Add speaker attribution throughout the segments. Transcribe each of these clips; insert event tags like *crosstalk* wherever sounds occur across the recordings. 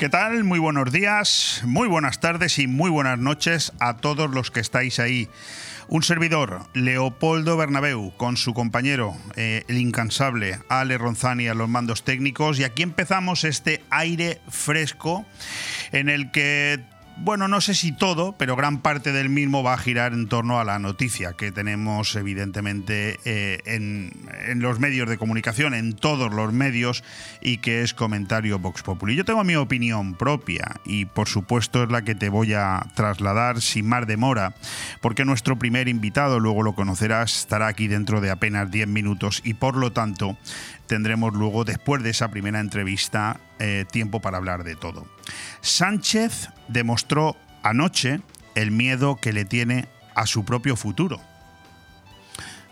Speaker 1: ¿Qué tal? Muy buenos días, muy buenas tardes y muy buenas noches a todos los que estáis ahí. Un servidor, Leopoldo Bernabeu, con su compañero, eh, el incansable Ale Ronzani a los mandos técnicos. Y aquí empezamos este aire fresco en el que bueno, no sé si todo, pero gran parte del mismo va a girar en torno a la noticia que tenemos evidentemente eh, en, los medios de comunicación, en todos los medios, y que es comentario Vox Populi. Yo tengo mi opinión propia y por supuesto es la que te voy a trasladar sin más demora, porque nuestro primer invitado, luego lo conocerás, estará aquí dentro de apenas 10 minutos y por lo tanto tendremos luego, después de esa primera entrevista, eh, tiempo para hablar de todo. Sánchez demostró anoche el miedo que le tiene a su propio futuro.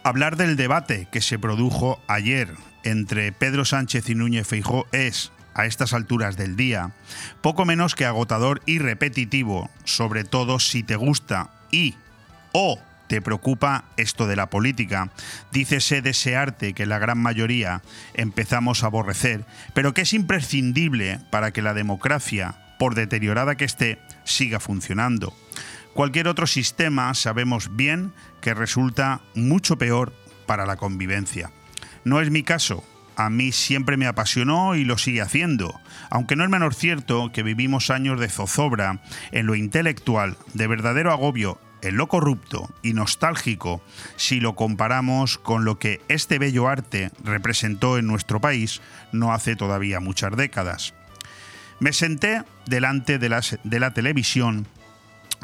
Speaker 1: Hablar del debate que se produjo ayer entre Pedro Sánchez y Núñez Feijó es, a estas alturas del día, poco menos que agotador y repetitivo, sobre todo si te gusta y o te preocupa esto de la política. Dícese desearte que la gran mayoría empezamos a aborrecer, pero que es imprescindible para que la democracia, por deteriorada que esté, siga funcionando. Cualquier otro sistema sabemos bien que resulta mucho peor para la convivencia. No es mi caso, a mí siempre me apasionó y lo sigue haciendo, aunque no es menos cierto que vivimos años de zozobra en lo intelectual, de verdadero agobio en lo corrupto y nostálgico si lo comparamos con lo que este bello arte representó en nuestro país no hace todavía muchas décadas. Me senté delante de, de la televisión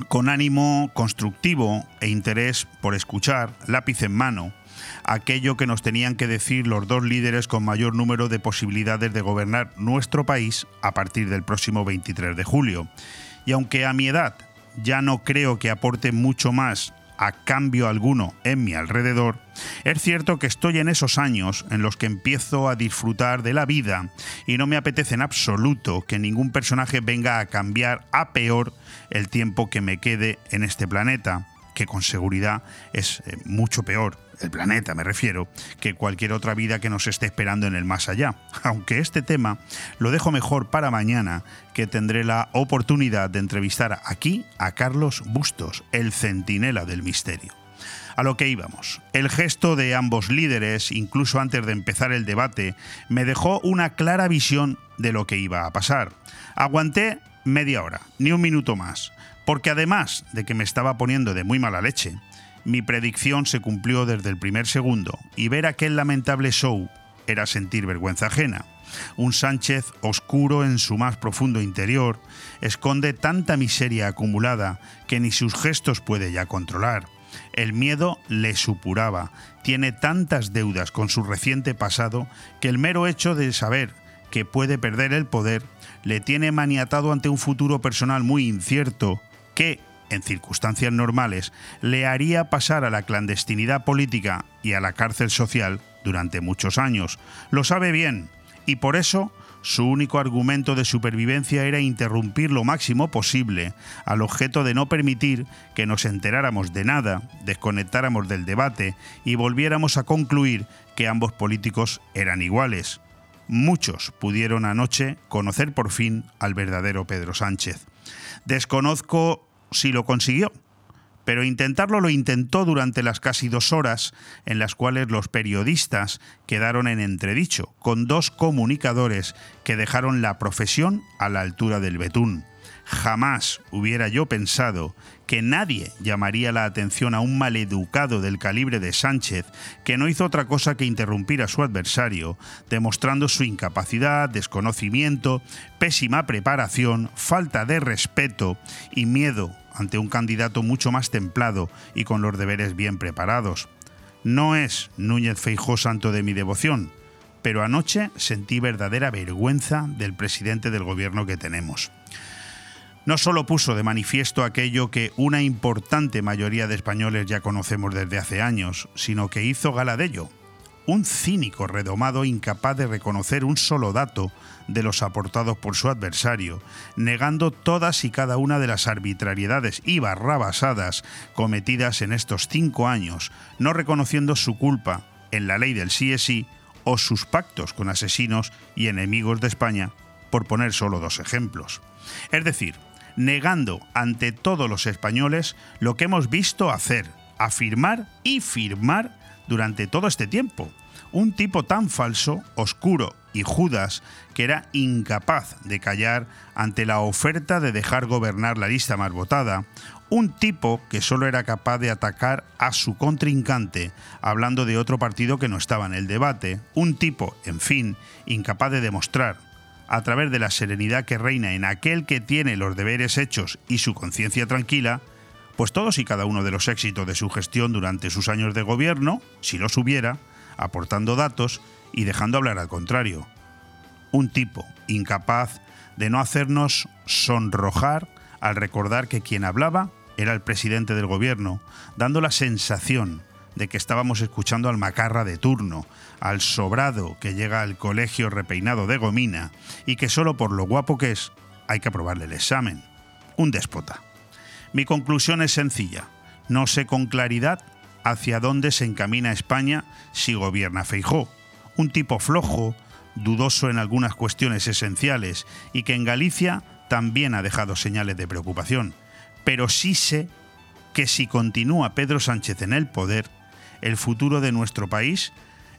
Speaker 1: con ánimo constructivo e interés por escuchar, lápiz en mano, aquello que nos tenían que decir los dos líderes con mayor número de posibilidades de gobernar nuestro país a partir del próximo 23 de julio. Y aunque a mi edad ya no creo que aporte mucho más a cambio alguno en mi alrededor, es cierto que estoy en esos años en los que empiezo a disfrutar de la vida y no me apetece en absoluto que ningún personaje venga a cambiar a peor el tiempo que me quede en este planeta, que con seguridad es eh, mucho peor el planeta me refiero, que cualquier otra vida que nos esté esperando en el más allá. *laughs* Aunque este tema lo dejo mejor para mañana, que tendré la oportunidad de entrevistar aquí a Carlos Bustos, el centinela del misterio. A lo que íbamos. El gesto de ambos líderes, incluso antes de empezar el debate, me dejó una clara visión de lo que iba a pasar. Aguanté media hora, ni un minuto más, porque además de que me estaba poniendo de muy mala leche, mi predicción se cumplió desde el primer segundo y ver aquel lamentable show era sentir vergüenza ajena. Un Sánchez oscuro en su más profundo interior esconde tanta miseria acumulada que ni sus gestos puede ya controlar. El miedo le supuraba, tiene tantas deudas con su reciente pasado que el mero hecho de saber que puede perder el poder le tiene maniatado ante un futuro personal muy incierto que, en circunstancias normales, le haría pasar a la clandestinidad política y a la cárcel social durante muchos años. Lo sabe bien y por eso su único argumento de supervivencia era interrumpir lo máximo posible, al objeto de no permitir que nos enteráramos de nada, desconectáramos del debate y volviéramos a concluir que ambos políticos eran iguales. Muchos pudieron anoche conocer por fin al verdadero Pedro Sánchez. Desconozco si lo consiguió, pero intentarlo lo intentó durante las casi dos horas en las cuales los periodistas quedaron en entredicho, con dos comunicadores que dejaron la profesión a la altura del betún. Jamás hubiera yo pensado que nadie llamaría la atención a un maleducado del calibre de Sánchez, que no hizo otra cosa que interrumpir a su adversario, demostrando su incapacidad, desconocimiento, pésima preparación, falta de respeto y miedo ante un candidato mucho más templado y con los deberes bien preparados. No es Núñez Feijó santo de mi devoción, pero anoche sentí verdadera vergüenza del presidente del gobierno que tenemos. No solo puso de manifiesto aquello que una importante mayoría de españoles ya conocemos desde hace años, sino que hizo gala de ello, un cínico redomado incapaz de reconocer un solo dato de los aportados por su adversario, negando todas y cada una de las arbitrariedades y barrabasadas cometidas en estos cinco años, no reconociendo su culpa en la ley del sí o sus pactos con asesinos y enemigos de España por poner solo dos ejemplos. Es decir, negando ante todos los españoles lo que hemos visto hacer, afirmar y firmar durante todo este tiempo. Un tipo tan falso, oscuro y Judas que era incapaz de callar ante la oferta de dejar gobernar la lista más votada, un tipo que solo era capaz de atacar a su contrincante hablando de otro partido que no estaba en el debate, un tipo, en fin, incapaz de demostrar, a través de la serenidad que reina en aquel que tiene los deberes hechos y su conciencia tranquila, pues todos y cada uno de los éxitos de su gestión durante sus años de gobierno, si los hubiera, aportando datos y dejando hablar al contrario. Un tipo incapaz de no hacernos sonrojar al recordar que quien hablaba era el presidente del gobierno, dando la sensación de que estábamos escuchando al macarra de turno, al sobrado que llega al colegio repeinado de gomina y que solo por lo guapo que es hay que aprobarle el examen. Un déspota. Mi conclusión es sencilla. No sé con claridad hacia dónde se encamina España si gobierna Feijó. Un tipo flojo, dudoso en algunas cuestiones esenciales y que en Galicia también ha dejado señales de preocupación. Pero sí sé que si continúa Pedro Sánchez en el poder, el futuro de nuestro país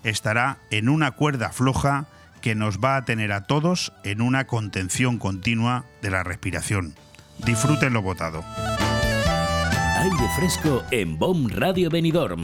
Speaker 1: estará en una cuerda floja que nos va a tener a todos en una contención continua de la respiración. Disfruten lo votado.
Speaker 2: Aire fresco en BOM Radio Benidorm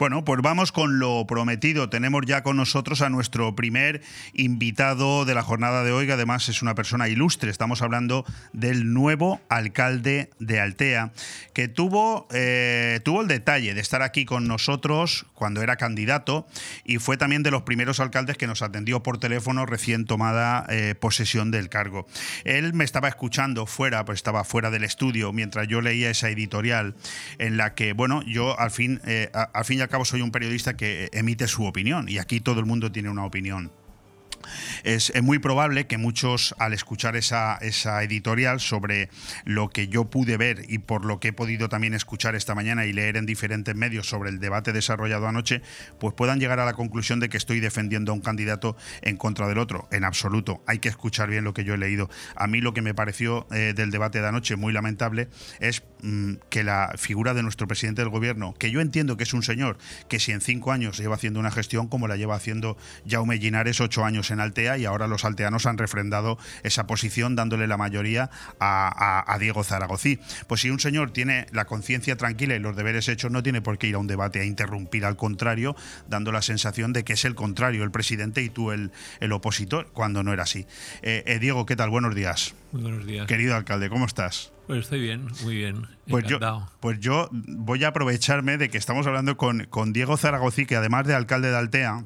Speaker 1: Bueno, pues vamos con lo prometido. Tenemos ya con nosotros a nuestro primer invitado de la jornada de hoy, que además es una persona ilustre. Estamos hablando del nuevo alcalde de Altea, que tuvo, eh, tuvo el detalle de estar aquí con nosotros cuando era candidato y fue también de los primeros alcaldes que nos atendió por teléfono recién tomada eh, posesión del cargo. Él me estaba escuchando fuera, pues estaba fuera del estudio mientras yo leía esa editorial en la que, bueno, yo al fin, eh, al fin y al cabo soy un periodista que emite su opinión y aquí todo el mundo tiene una opinión. Es, muy probable que muchos, al escuchar esa, esa, editorial sobre lo que yo pude ver y por lo que he podido también escuchar esta mañana y leer en diferentes medios sobre el debate desarrollado anoche, pues puedan llegar a la conclusión de que estoy defendiendo a un candidato en contra del otro. En absoluto. Hay que escuchar bien lo que yo he leído. A mí lo que me pareció eh, del debate de anoche muy lamentable es que la figura de nuestro presidente del gobierno, que yo entiendo que es un señor que si en cinco años lleva haciendo una gestión como la lleva haciendo Jaume Ginares ocho años en Altea y ahora los alteanos han refrendado esa posición dándole la mayoría a, Diego Zaragozí. Pues si un señor tiene la conciencia tranquila y los deberes hechos, no tiene por qué ir a un debate a interrumpir, al contrario, dando la sensación de que es el contrario, el presidente y tú el, el opositor, cuando no era así. Eh, eh, Diego, ¿qué tal? Buenos días.
Speaker 3: Muy buenos días.
Speaker 1: Querido alcalde, ¿cómo estás?
Speaker 3: Pues estoy bien, muy bien.
Speaker 1: Pues yo, pues yo voy a aprovecharme de que estamos hablando con, con Diego Zaragozí, que además de alcalde de Altea,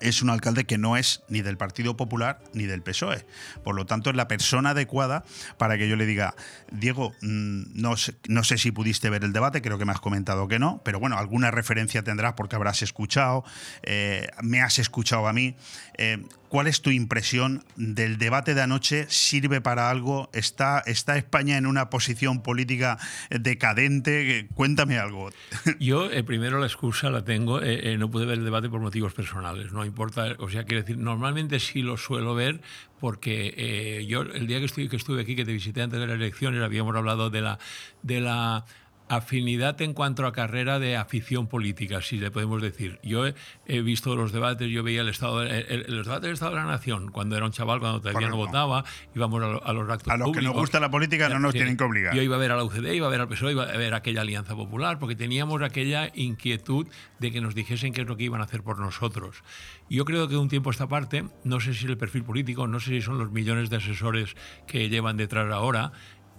Speaker 1: es un alcalde que no es ni del Partido Popular ni del PSOE. Por lo tanto, es la persona adecuada para que yo le diga, Diego, mm, no sé, no sé si pudiste ver el debate, creo que me has comentado que no, pero bueno, alguna referencia tendrás porque habrás escuchado, eh, me has escuchado a mí. Eh, ¿Cuál es tu impresión del debate de anoche? ¿Sirve para algo? ¿Está, está España en una posición política decadente? Cuéntame algo. *laughs*
Speaker 3: Yo, eh, primero, la excusa la tengo. Eh, eh, no pude ver el debate por motivos personales. No importa. O sea, quiero decir, normalmente sí lo suelo ver porque yo, el día que estuve, que estuve aquí, que te visité antes de las elecciones, habíamos hablado de la. De la afinidad en cuanto a carrera de afición política, si le podemos decir. Yo he, visto los debates, yo veía el estado, los debates del Estado de la Nación cuando era un chaval, cuando todavía no votaba, íbamos a, los actos
Speaker 1: A los que nos gusta la política no nos tienen que obligar.
Speaker 3: Yo iba a ver a la UCD, iba a ver al PSOE, iba a ver aquella Alianza Popular, porque teníamos aquella inquietud de que nos dijesen qué es lo que iban a hacer por nosotros. Yo creo que de un tiempo a esta parte, no sé si el perfil político, no sé si son los millones de asesores que llevan detrás ahora,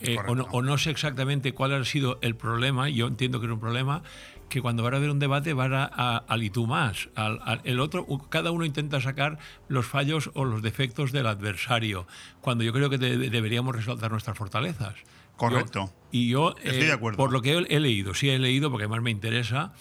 Speaker 3: eh, o, no, sé exactamente cuál ha sido el problema, yo entiendo que es un problema, que cuando van a haber un debate van a, al y tú más. Al, el otro, cada uno intenta sacar los fallos o los defectos del adversario, cuando yo creo que deberíamos resaltar nuestras fortalezas.
Speaker 1: Correcto.
Speaker 3: y yo, Estoy de eh, acuerdo. por lo que he, he, leído, sí he leído, porque además me interesa,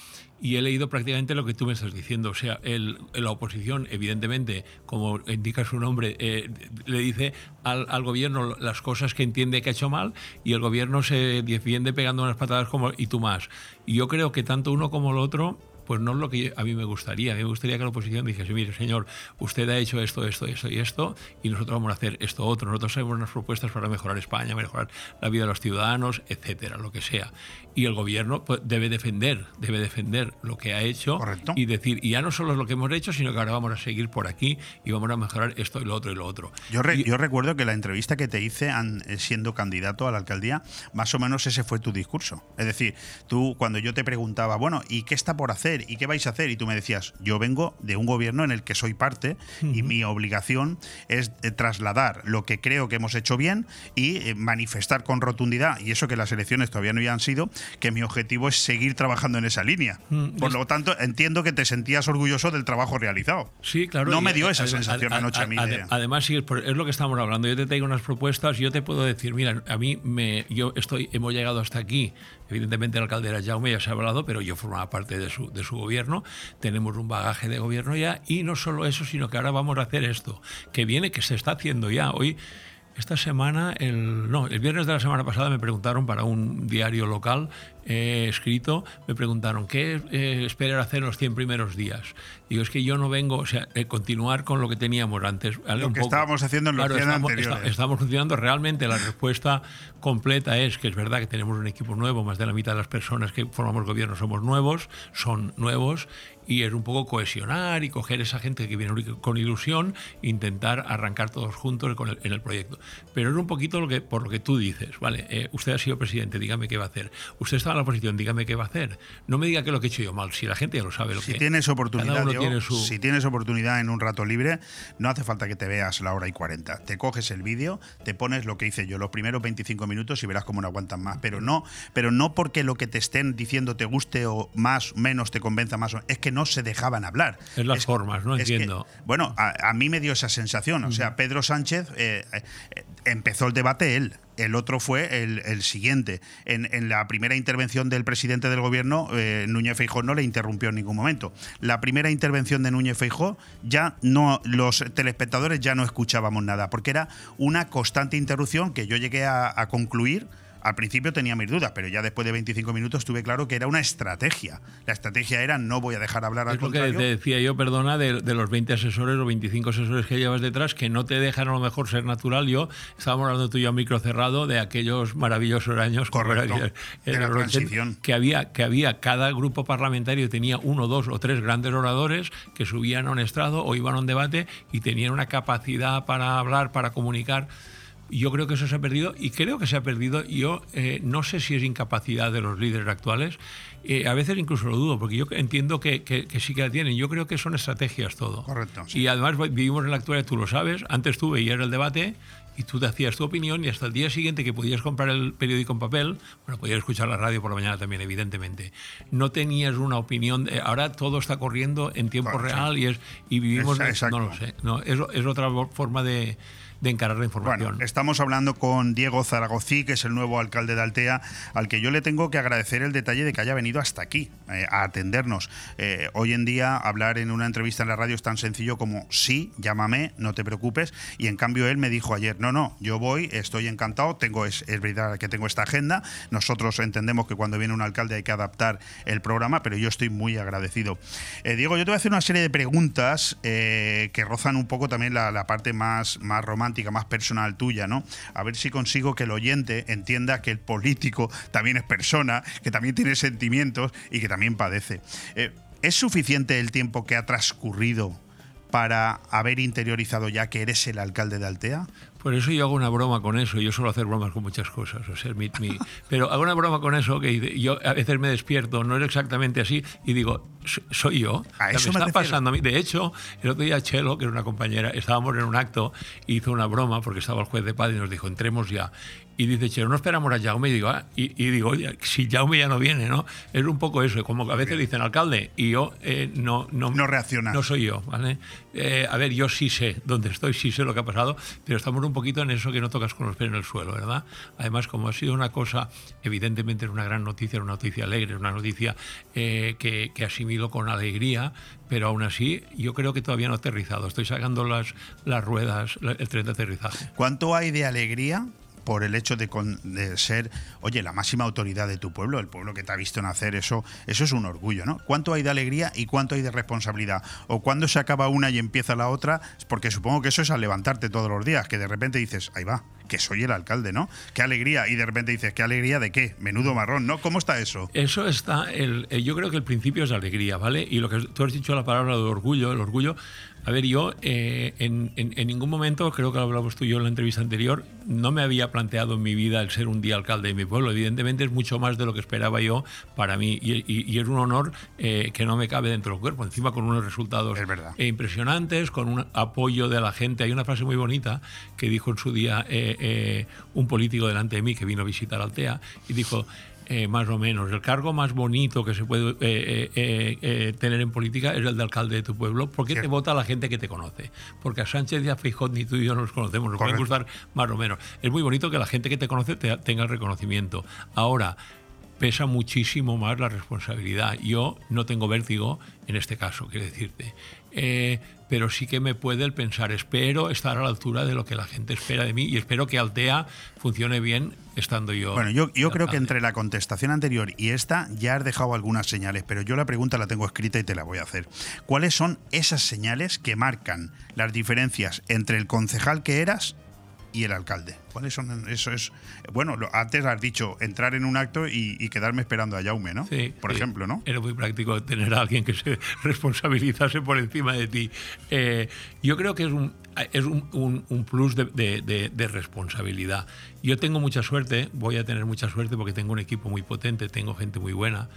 Speaker 3: y he leído prácticamente lo que tú me estás diciendo. O sea, la oposición, evidentemente, como indica su nombre, eh, le dice al, al, gobierno las cosas que entiende que ha hecho mal y el gobierno se defiende pegando unas patadas como y tú más. Y yo creo que tanto uno como el otro pues no es lo que a mí me gustaría. A mí me gustaría que la oposición dijese, mire, señor, usted ha hecho esto, esto, esto y esto, y nosotros vamos a hacer esto otro. Nosotros tenemos unas propuestas para mejorar España, mejorar la vida de los ciudadanos, etcétera, lo que sea. Y el gobierno pues, debe defender, debe defender lo que ha hecho y decir, y ya no solo es lo que hemos hecho, sino que ahora vamos a seguir por aquí y vamos a mejorar esto y lo otro y lo otro.
Speaker 1: Yo, yo recuerdo que la entrevista que te hice eh, siendo candidato a la alcaldía, más o menos ese fue tu discurso. Es decir, tú cuando yo te preguntaba, bueno, ¿y qué está por hacer? ¿Y qué vais a hacer? Y tú me decías, yo vengo de un gobierno en el que soy parte y mi obligación es eh, trasladar lo que creo que hemos hecho bien y eh, manifestar con rotundidad, y eso que las elecciones todavía no habían sido, que mi objetivo es seguir trabajando en esa línea. Mm, por lo tanto, entiendo que te sentías orgulloso del trabajo realizado.
Speaker 3: Sí, claro.
Speaker 1: No me dio esa sensación anoche a, mí.
Speaker 3: Además, sí, es lo que estamos hablando. Yo te traigo unas propuestas, yo te puedo decir, mira, a mí me, yo estoy, hemos llegado hasta aquí Evidentemente el alcalde era Jaume, ya se ha hablado, pero yo formaba parte de su, de su gobierno, tenemos un bagaje de gobierno ya, y no solo eso, sino que ahora vamos a hacer esto, que viene, que se está haciendo ya. Hoy esta semana, el, no, el viernes de la semana pasada me preguntaron para un diario local eh, escrito, me preguntaron, ¿qué eh, esperar hacer en los 100 primeros días? Digo, es que yo no vengo, o sea, eh, continuar con lo que teníamos antes.
Speaker 1: Lo que estábamos haciendo en los claro,
Speaker 3: estamos,
Speaker 1: anteriores.
Speaker 3: estamos funcionando realmente. La respuesta completa es que es verdad que tenemos un equipo nuevo, más de la mitad de las personas que formamos gobierno somos nuevos, son nuevos, y es un poco cohesionar y coger esa gente que viene con ilusión e intentar arrancar todos juntos con en el proyecto. Pero es un poquito lo que, por lo que tú dices, ¿vale? Eh, usted ha sido presidente, dígame qué va a hacer. Usted está en la oposición, dígame qué va a hacer. No me diga que lo que he hecho yo mal, si la gente ya lo sabe. Lo
Speaker 1: si tienes oportunidad, si tienes oportunidad en un rato libre, no hace falta que te veas la hora y 40. Te coges el vídeo, te pones lo que hice yo, los primeros 25 minutos y verás cómo no aguantan más. Pero no, pero no porque lo que te estén diciendo te guste o más, menos te convenza más. Es que no se dejaban hablar.
Speaker 3: En las formas, no entiendo.
Speaker 1: bueno, a, mí me dio esa sensación. O sea, Pedro Sánchez eh, eh, empezó el debate él el otro fue el, siguiente. En, la primera intervención del presidente del gobierno, eh, Núñez Feijó no le interrumpió en ningún momento. La primera intervención de Núñez Feijó, ya no, los telespectadores ya no escuchábamos nada, porque era una constante interrupción que yo llegué a concluir al principio tenía mis dudas, pero ya después de 25 minutos tuve claro que era una estrategia. La estrategia era no voy a dejar hablar al
Speaker 3: es lo que te decía yo, perdona, de, los 20 asesores o 25 asesores que llevas detrás, que no te dejan a lo mejor ser natural. Yo estábamos hablando tú y yo a micro cerrado de aquellos maravillosos años
Speaker 1: Correcto, de la transición.
Speaker 3: Que había, que había, cada grupo parlamentario tenía uno, dos o tres grandes oradores que subían a un estrado o iban a un debate y tenían una capacidad para hablar, para comunicar yo creo que eso se ha perdido y creo que se ha perdido. Yo eh, no sé si es incapacidad de los líderes actuales. Eh, a veces incluso lo dudo, porque yo entiendo que, sí que la tienen. Yo creo que son estrategias todo.
Speaker 1: Correcto.
Speaker 3: Y además vivimos en la actualidad, tú lo sabes. Antes tú veías el debate y tú te hacías tu opinión y hasta el día siguiente que podías comprar el periódico en papel, bueno, podías escuchar la radio por la mañana también, evidentemente. No tenías una opinión. ahora todo está corriendo en tiempo real y, es, y vivimos. no lo sé. No, es, es otra forma de de encarar la información.
Speaker 1: Estamos hablando con Diego Zaragozí, que es el nuevo alcalde de Altea, al que yo le tengo que agradecer el detalle de que haya venido hasta aquí eh, a atendernos. Eh, hoy en día hablar en una entrevista en la radio es tan sencillo como sí, llámame, no te preocupes. Y en cambio él me dijo ayer, no, no, yo voy, estoy encantado, tengo es, verdad que tengo esta agenda. Nosotros entendemos que cuando viene un alcalde hay que adaptar el programa, pero yo estoy muy agradecido. Eh, Diego, yo te voy a hacer una serie de preguntas que rozan un poco también la, la parte más, más romántica más personal tuya, ¿no? A ver si consigo que el oyente entienda que el político también es persona, que también tiene sentimientos y que también padece. Eh, ¿Es suficiente el tiempo que ha transcurrido para haber interiorizado ya que eres el alcalde de Altea?
Speaker 3: Por eso yo hago una broma con eso. Yo suelo hacer bromas con muchas cosas. O sea, mi, *laughs* pero hago una broma con eso que yo a veces me despierto, no es exactamente así, y digo, soy yo.
Speaker 1: A eso
Speaker 3: me, está pasando a mí. De hecho, el otro día Chelo, que era una compañera, estábamos en un acto, hizo una broma porque estaba el juez de paz y nos dijo, entremos ya. Y dice, Chelo, no esperamos a Jaume. Y digo, ah", y, digo, oye, si Jaume ya no viene, ¿no? Es un poco eso, como que a veces dicen alcalde y yo eh, no, no,
Speaker 1: no reacciona.
Speaker 3: No soy yo, ¿vale? Eh, a ver, yo sí sé dónde estoy, sí sé lo que ha pasado, pero estamos un poquito en eso que no tocas con los pies en el suelo, ¿verdad? Además, como ha sido una cosa, evidentemente es una gran noticia, una noticia alegre, una noticia eh, que, que asimilo con alegría, pero aún así yo creo que todavía no ha aterrizado. Estoy sacando las, las ruedas, el tren de aterrizaje.
Speaker 1: ¿Cuánto hay de alegría por el hecho de, ser, oye, la máxima autoridad de tu pueblo, el pueblo que te ha visto nacer, eso, eso es un orgullo, ¿no? ¿Cuánto hay de alegría y cuánto hay de responsabilidad? O cuando se acaba una y empieza la otra, porque supongo que eso es al levantarte todos los días, que de repente dices, ahí va, que soy el alcalde, ¿no? Qué alegría. Y de repente dices, ¿qué alegría de qué? Menudo marrón, ¿no? ¿Cómo está eso?
Speaker 3: Eso está, el, yo creo que el principio es alegría, ¿vale? Y lo que tú has dicho la palabra de orgullo, el orgullo, a ver, yo eh, en, ningún momento, creo que lo hablamos tú y yo en la entrevista anterior, no me había planteado en mi vida el ser un día alcalde de mi pueblo. Evidentemente es mucho más de lo que esperaba yo para mí y, es un honor eh, que no me cabe dentro del cuerpo. Encima con unos resultados impresionantes, con un apoyo de la gente. Hay una frase muy bonita que dijo en su día eh, un político delante de mí que vino a visitar Altea y dijo eh, más o menos. El cargo más bonito que se puede eh, eh, tener en política es el de alcalde de tu pueblo, porque te vota la gente que te conoce. Porque a Sánchez y a Feijóo ni tú y yo nos conocemos, nos puede gustar más o menos. Es muy bonito que la gente que te conoce tenga el reconocimiento. Ahora, pesa muchísimo más la responsabilidad. Yo no tengo vértigo en este caso, quiero decirte pero sí que me puede el pensar, espero estar a la altura de lo que la gente espera de mí y espero que Altea funcione bien estando yo.
Speaker 1: Bueno, yo, yo creo que entre la contestación anterior y esta ya has dejado algunas señales, pero yo la pregunta la tengo escrita y te la voy a hacer. ¿Cuáles son esas señales que marcan las diferencias entre el concejal que eras y el alcalde. ¿Cuáles son? Eso es. Bueno, antes has dicho entrar en un acto y, quedarme esperando a Jaume, ¿no?
Speaker 3: Sí.
Speaker 1: Por ejemplo, ¿no?
Speaker 3: Era muy práctico tener a alguien que se *laughs* responsabilizase por encima de ti. Eh, yo creo que es un, es un, plus de, responsabilidad. Yo tengo mucha suerte, voy a tener mucha suerte porque tengo un equipo muy potente, tengo gente muy buena.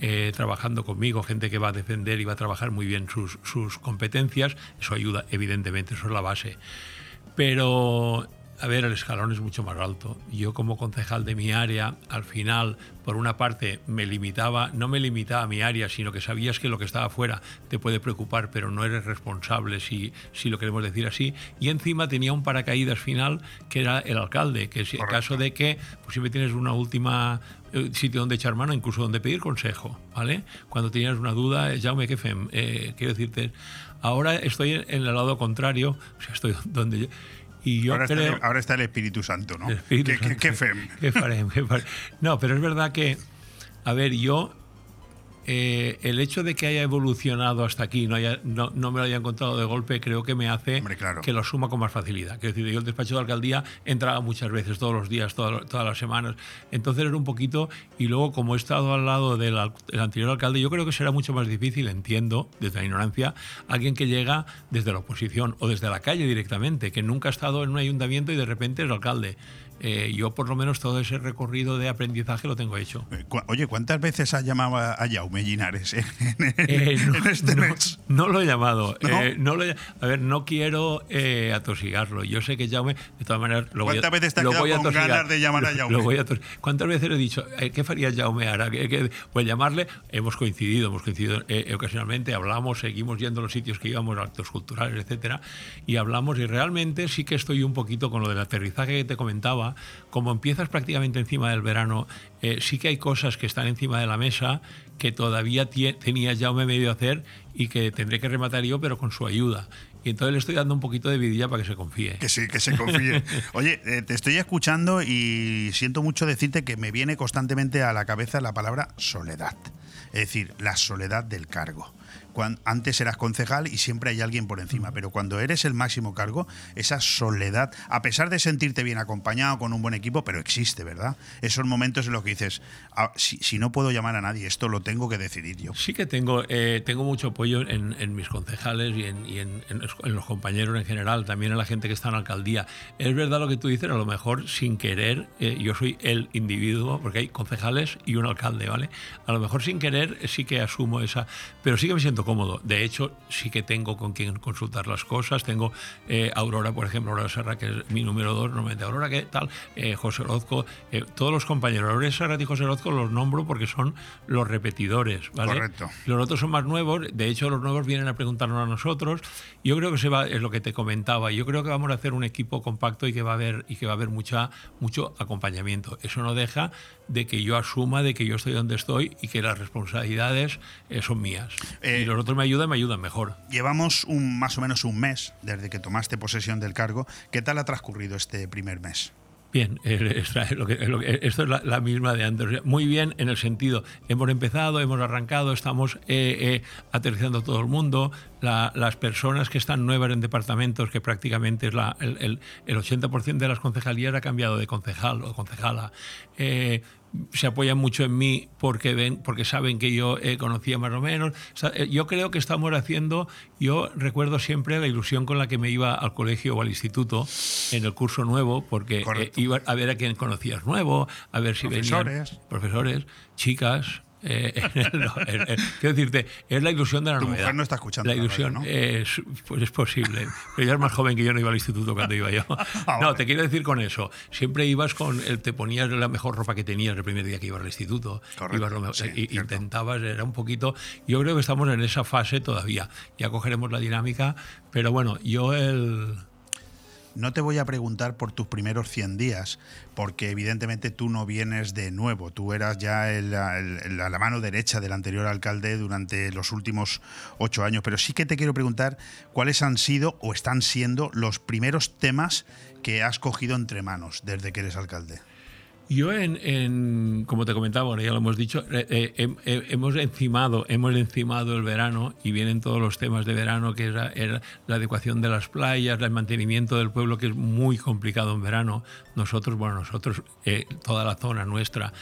Speaker 3: Eh, trabajando conmigo, gente que va a defender y va a trabajar muy bien sus, sus competencias, eso ayuda, evidentemente, eso es la base. Pero a ver, el escalón es mucho más alto. Yo como concejal de mi área, al final, por una parte, me limitaba, no me limitaba a mi área, sino que sabías que lo que estaba afuera te puede preocupar, pero no eres responsable, si, si lo queremos decir así. Y encima tenía un paracaídas final, que era el alcalde, que si en caso de que pues, siempre tienes una última eh, sitio donde echar mano, incluso donde pedir consejo, ¿vale? Cuando tenías una duda, me que fem, eh, quiero decirte, ahora estoy en el lado contrario, o sea, estoy *laughs* donde y yo
Speaker 1: ahora,
Speaker 3: creo,
Speaker 1: está el, ahora está el Espíritu Santo, ¿no? ¿Qué,
Speaker 3: ¿Qué,
Speaker 1: fem? *laughs*
Speaker 3: no, pero es verdad que, a ver, yo eh, el hecho de que haya evolucionado hasta aquí, no, haya, no, me lo haya encontrado de golpe, creo que me hace que lo suma con más facilidad. Quiero decir, yo el despacho de alcaldía entraba muchas veces, todos los días, todas, todas las semanas. Entonces era un poquito, y luego como he estado al lado del, anterior alcalde, yo creo que será mucho más difícil, entiendo, desde la ignorancia, alguien que llega desde la oposición o desde la calle directamente, que nunca ha estado en un ayuntamiento y de repente es alcalde. Eh, yo por lo menos todo ese recorrido de aprendizaje lo tengo hecho.
Speaker 1: Eh, oye, ¿cuántas veces has llamado a Jaume Linares eh, en, este
Speaker 3: no,
Speaker 1: mes?
Speaker 3: No lo he llamado. ¿No? lo a ver, no quiero atosigarlo. Yo sé que Jaume, de todas maneras, lo
Speaker 1: ¿Cuántas
Speaker 3: voy
Speaker 1: a, veces te has quedado con ganas de llamar a Jaume?
Speaker 3: Lo voy a ¿Cuántas veces he dicho, qué faría Jaume ahora? Pues llamarle, hemos coincidido, hemos coincidido ocasionalmente, hablamos, seguimos yendo a los sitios que íbamos, actos culturales, etcétera, y hablamos y realmente sí que estoy un poquito con lo del aterrizaje que te comentaba, como empiezas prácticamente encima del verano, eh, sí que hay cosas que están encima de la mesa que todavía tenía ya un medio hacer y que tendré que rematar yo, pero con su ayuda. Y entonces le estoy dando un poquito de vidilla para que se confíe.
Speaker 1: Que sí, que se confíe. *laughs* Oye, eh, te estoy escuchando y siento mucho decirte que me viene constantemente a la cabeza la palabra soledad. Es decir, la soledad del cargo antes eras concejal y siempre hay alguien por encima, pero cuando eres el máximo cargo, esa soledad, a pesar de sentirte bien acompañado con un buen equipo, pero existe, ¿verdad? Esos momentos en los que dices, ah, si, no puedo llamar a nadie, esto lo tengo que decidir yo.
Speaker 3: Sí que tengo, eh, tengo mucho apoyo en, mis concejales y, en, los compañeros en general, también en la gente que está en la alcaldía. Es verdad lo que tú dices, a lo mejor sin querer, eh, yo soy el individuo, porque hay concejales y un alcalde, ¿vale? A lo mejor sin querer sí que asumo esa, pero sí que me siento cómodo. De hecho, sí que tengo con quien consultar las cosas. Tengo eh, Aurora, por ejemplo, Aurora Serra, que es mi número dos, normalmente Aurora, ¿qué tal? Eh, José Orozco, eh, todos los compañeros. Aurora Serra y José Orozco los nombro porque son los repetidores, ¿vale?
Speaker 1: Correcto.
Speaker 3: Los otros son más nuevos. De hecho, los nuevos vienen a preguntarnos a nosotros. Yo creo que se va, es lo que te comentaba. Yo creo que vamos a hacer un equipo compacto y que va a haber, y que va a haber mucha, mucho acompañamiento. Eso no deja de que yo asuma de que yo estoy donde estoy y que las responsabilidades son mías los otros me ayudan, me ayudan mejor.
Speaker 1: Llevamos un, más o menos un mes desde que tomaste posesión del cargo. ¿Qué tal ha transcurrido este primer mes?
Speaker 3: Bien, *laughs* esto es la, misma de antes. Muy bien en el sentido, hemos empezado, hemos arrancado, estamos eh, eh, aterrizando todo el mundo. las personas que están nuevas en departamentos, que prácticamente es la, el, el, 80% de las concejalías ha cambiado de concejal o concejala. Eh, se apoyan mucho en mí porque ven, porque saben que yo eh, conocía más o menos. Eh, yo creo que estamos haciendo, yo recuerdo siempre la ilusión con la que me iba al colegio o al instituto en el curso nuevo, porque eh, iba a ver a quién conocías nuevo, a ver si
Speaker 1: venían
Speaker 3: profesores, chicas, *laughs* eh, quiero decirte, es la ilusión de la
Speaker 1: tu
Speaker 3: novedad.
Speaker 1: mujer no está escuchando.
Speaker 3: La ilusión, ¿no? es, pues es posible. Pero ella es más joven que yo, no iba al instituto cuando iba yo. *laughs* Ah, no, te quiero decir con eso. Siempre ibas con, el, te ponías la mejor ropa que tenías el primer día que ibas al instituto.
Speaker 1: Correcto,
Speaker 3: intentabas, era un poquito. Yo creo que estamos en esa fase todavía. Ya cogeremos la dinámica, pero bueno, yo el
Speaker 1: no te voy a preguntar por tus primeros 100 días, porque evidentemente tú no vienes de nuevo, tú eras ya la mano derecha del anterior alcalde durante los últimos ocho años, pero sí que te quiero preguntar cuáles han sido o están siendo los primeros temas que has cogido entre manos desde que eres alcalde.
Speaker 3: Yo, en, como te comentaba, bueno, ya lo hemos dicho, eh, eh, hemos encimado, hemos encimado el verano y vienen todos los temas de verano, que es la, adecuación de las playas, el mantenimiento del pueblo, que es muy complicado en verano. Nosotros, bueno, nosotros, eh, toda la zona nuestra,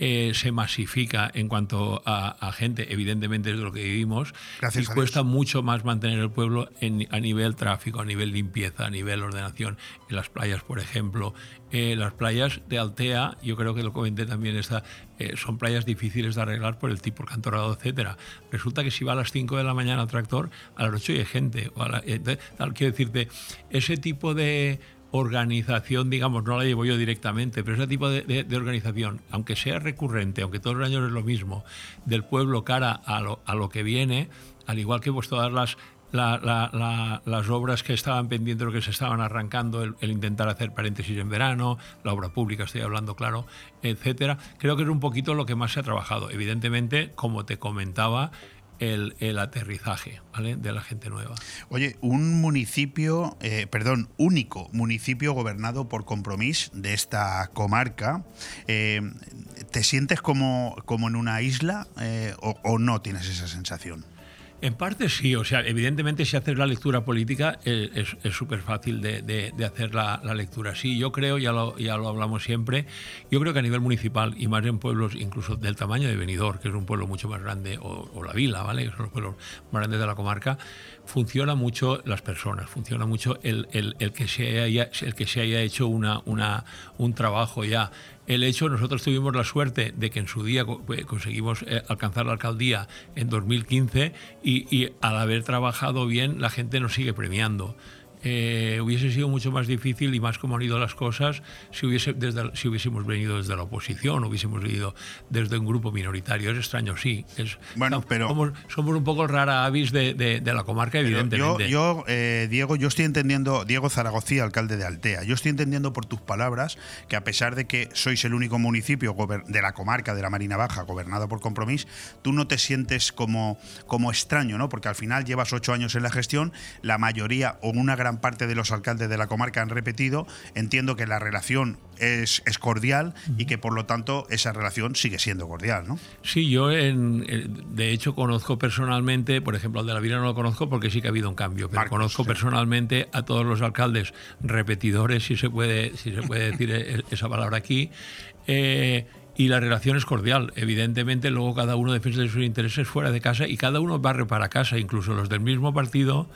Speaker 3: eh, se masifica en cuanto a, gente, evidentemente es de lo que vivimos,
Speaker 1: y
Speaker 3: cuesta mucho más mantener el pueblo a nivel tráfico, a nivel limpieza, a nivel ordenación. En las playas, por ejemplo, eh, las playas de Altea, yo creo que lo comenté también, esta, eh, son playas difíciles de arreglar por el tipo cantorado, etcétera. Resulta que si va a las 5 de la mañana al tractor, a las 8 hay gente. quiero decirte, ese tipo de organización, digamos, no la llevo yo directamente, pero ese tipo de, organización, aunque sea recurrente, aunque todos los años es lo mismo, del pueblo cara a lo, a lo que viene, al igual que pues todas las las obras que estaban pendientes, lo que se estaban arrancando, el, intentar hacer paréntesis en verano, la obra pública, estoy hablando claro, etcétera. Creo que es un poquito lo que más se ha trabajado. Evidentemente, como te comentaba, el, aterrizaje de la gente nueva.
Speaker 1: Oye, un municipio, eh, perdón, único municipio gobernado por compromiso de esta comarca, eh, ¿te sientes como, como en una isla eh, o no tienes esa sensación?
Speaker 3: En parte sí, o sea, evidentemente si haces la lectura política eh, es súper fácil de, hacer la, lectura. Sí, yo creo, ya lo, ya lo hablamos siempre, yo creo que a nivel municipal y más en pueblos incluso del tamaño de Benidorm, que es un pueblo mucho más grande, o, La Vila, ¿vale? que son los pueblos más grandes de la comarca, funciona mucho las personas, funciona mucho el, que, se haya, el que se haya hecho una, una, un trabajo ya el hecho, nosotros tuvimos la suerte de que en su día pues, conseguimos eh, alcanzar la alcaldía en 2015 y, y al haber trabajado bien la gente nos sigue premiando. Eh, hubiese sido mucho más difícil y más como han ido las cosas si, hubiese, desde, si hubiésemos venido desde la oposición, hubiésemos venido desde un grupo minoritario. Es extraño, sí. Es,
Speaker 1: bueno, pero...
Speaker 3: Somos, un poco rara avis de, de, la comarca, evidentemente.
Speaker 1: Yo, eh, Diego, yo estoy entendiendo, Diego Zaragozí, alcalde de Altea, yo estoy entendiendo por tus palabras que a pesar de que sois el único municipio de la comarca de la Marina Baja gobernado por Compromís, tú no te sientes como, como extraño, ¿no? Porque al final llevas ocho años en la gestión, la mayoría o una gran parte de los alcaldes de la comarca han repetido. Entiendo que la relación es, es cordial y que por lo tanto esa relación sigue siendo cordial, ¿no?
Speaker 3: Sí, yo en, de hecho conozco personalmente, por ejemplo, al de la Vila no lo conozco porque sí que ha habido un cambio, pero conozco personalmente a todos los alcaldes repetidores, si se puede, si se puede decir e, esa palabra aquí. Eh, y la relación es cordial. Evidentemente, luego cada uno defiende sus intereses fuera de casa y cada uno barre para casa, incluso los del mismo partido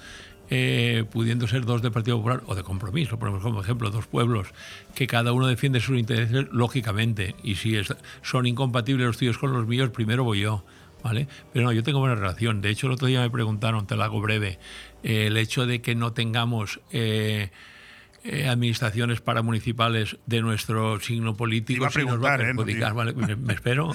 Speaker 3: eh, pudiendo ser dos del Partido Popular o de compromiso, como ejemplo, dos pueblos que cada uno defiende sus intereses lógicamente, y si son incompatibles los tuyos con los míos, primero voy yo. ¿Vale? Pero no, yo tengo buena relación. De hecho, el otro día me preguntaron, te lo hago breve, eh, el hecho de que no tengamos eh, eh, administraciones paramunicipales de nuestro signo político. Te
Speaker 1: iba a preguntar, ¿eh?
Speaker 3: ¿Me, espero?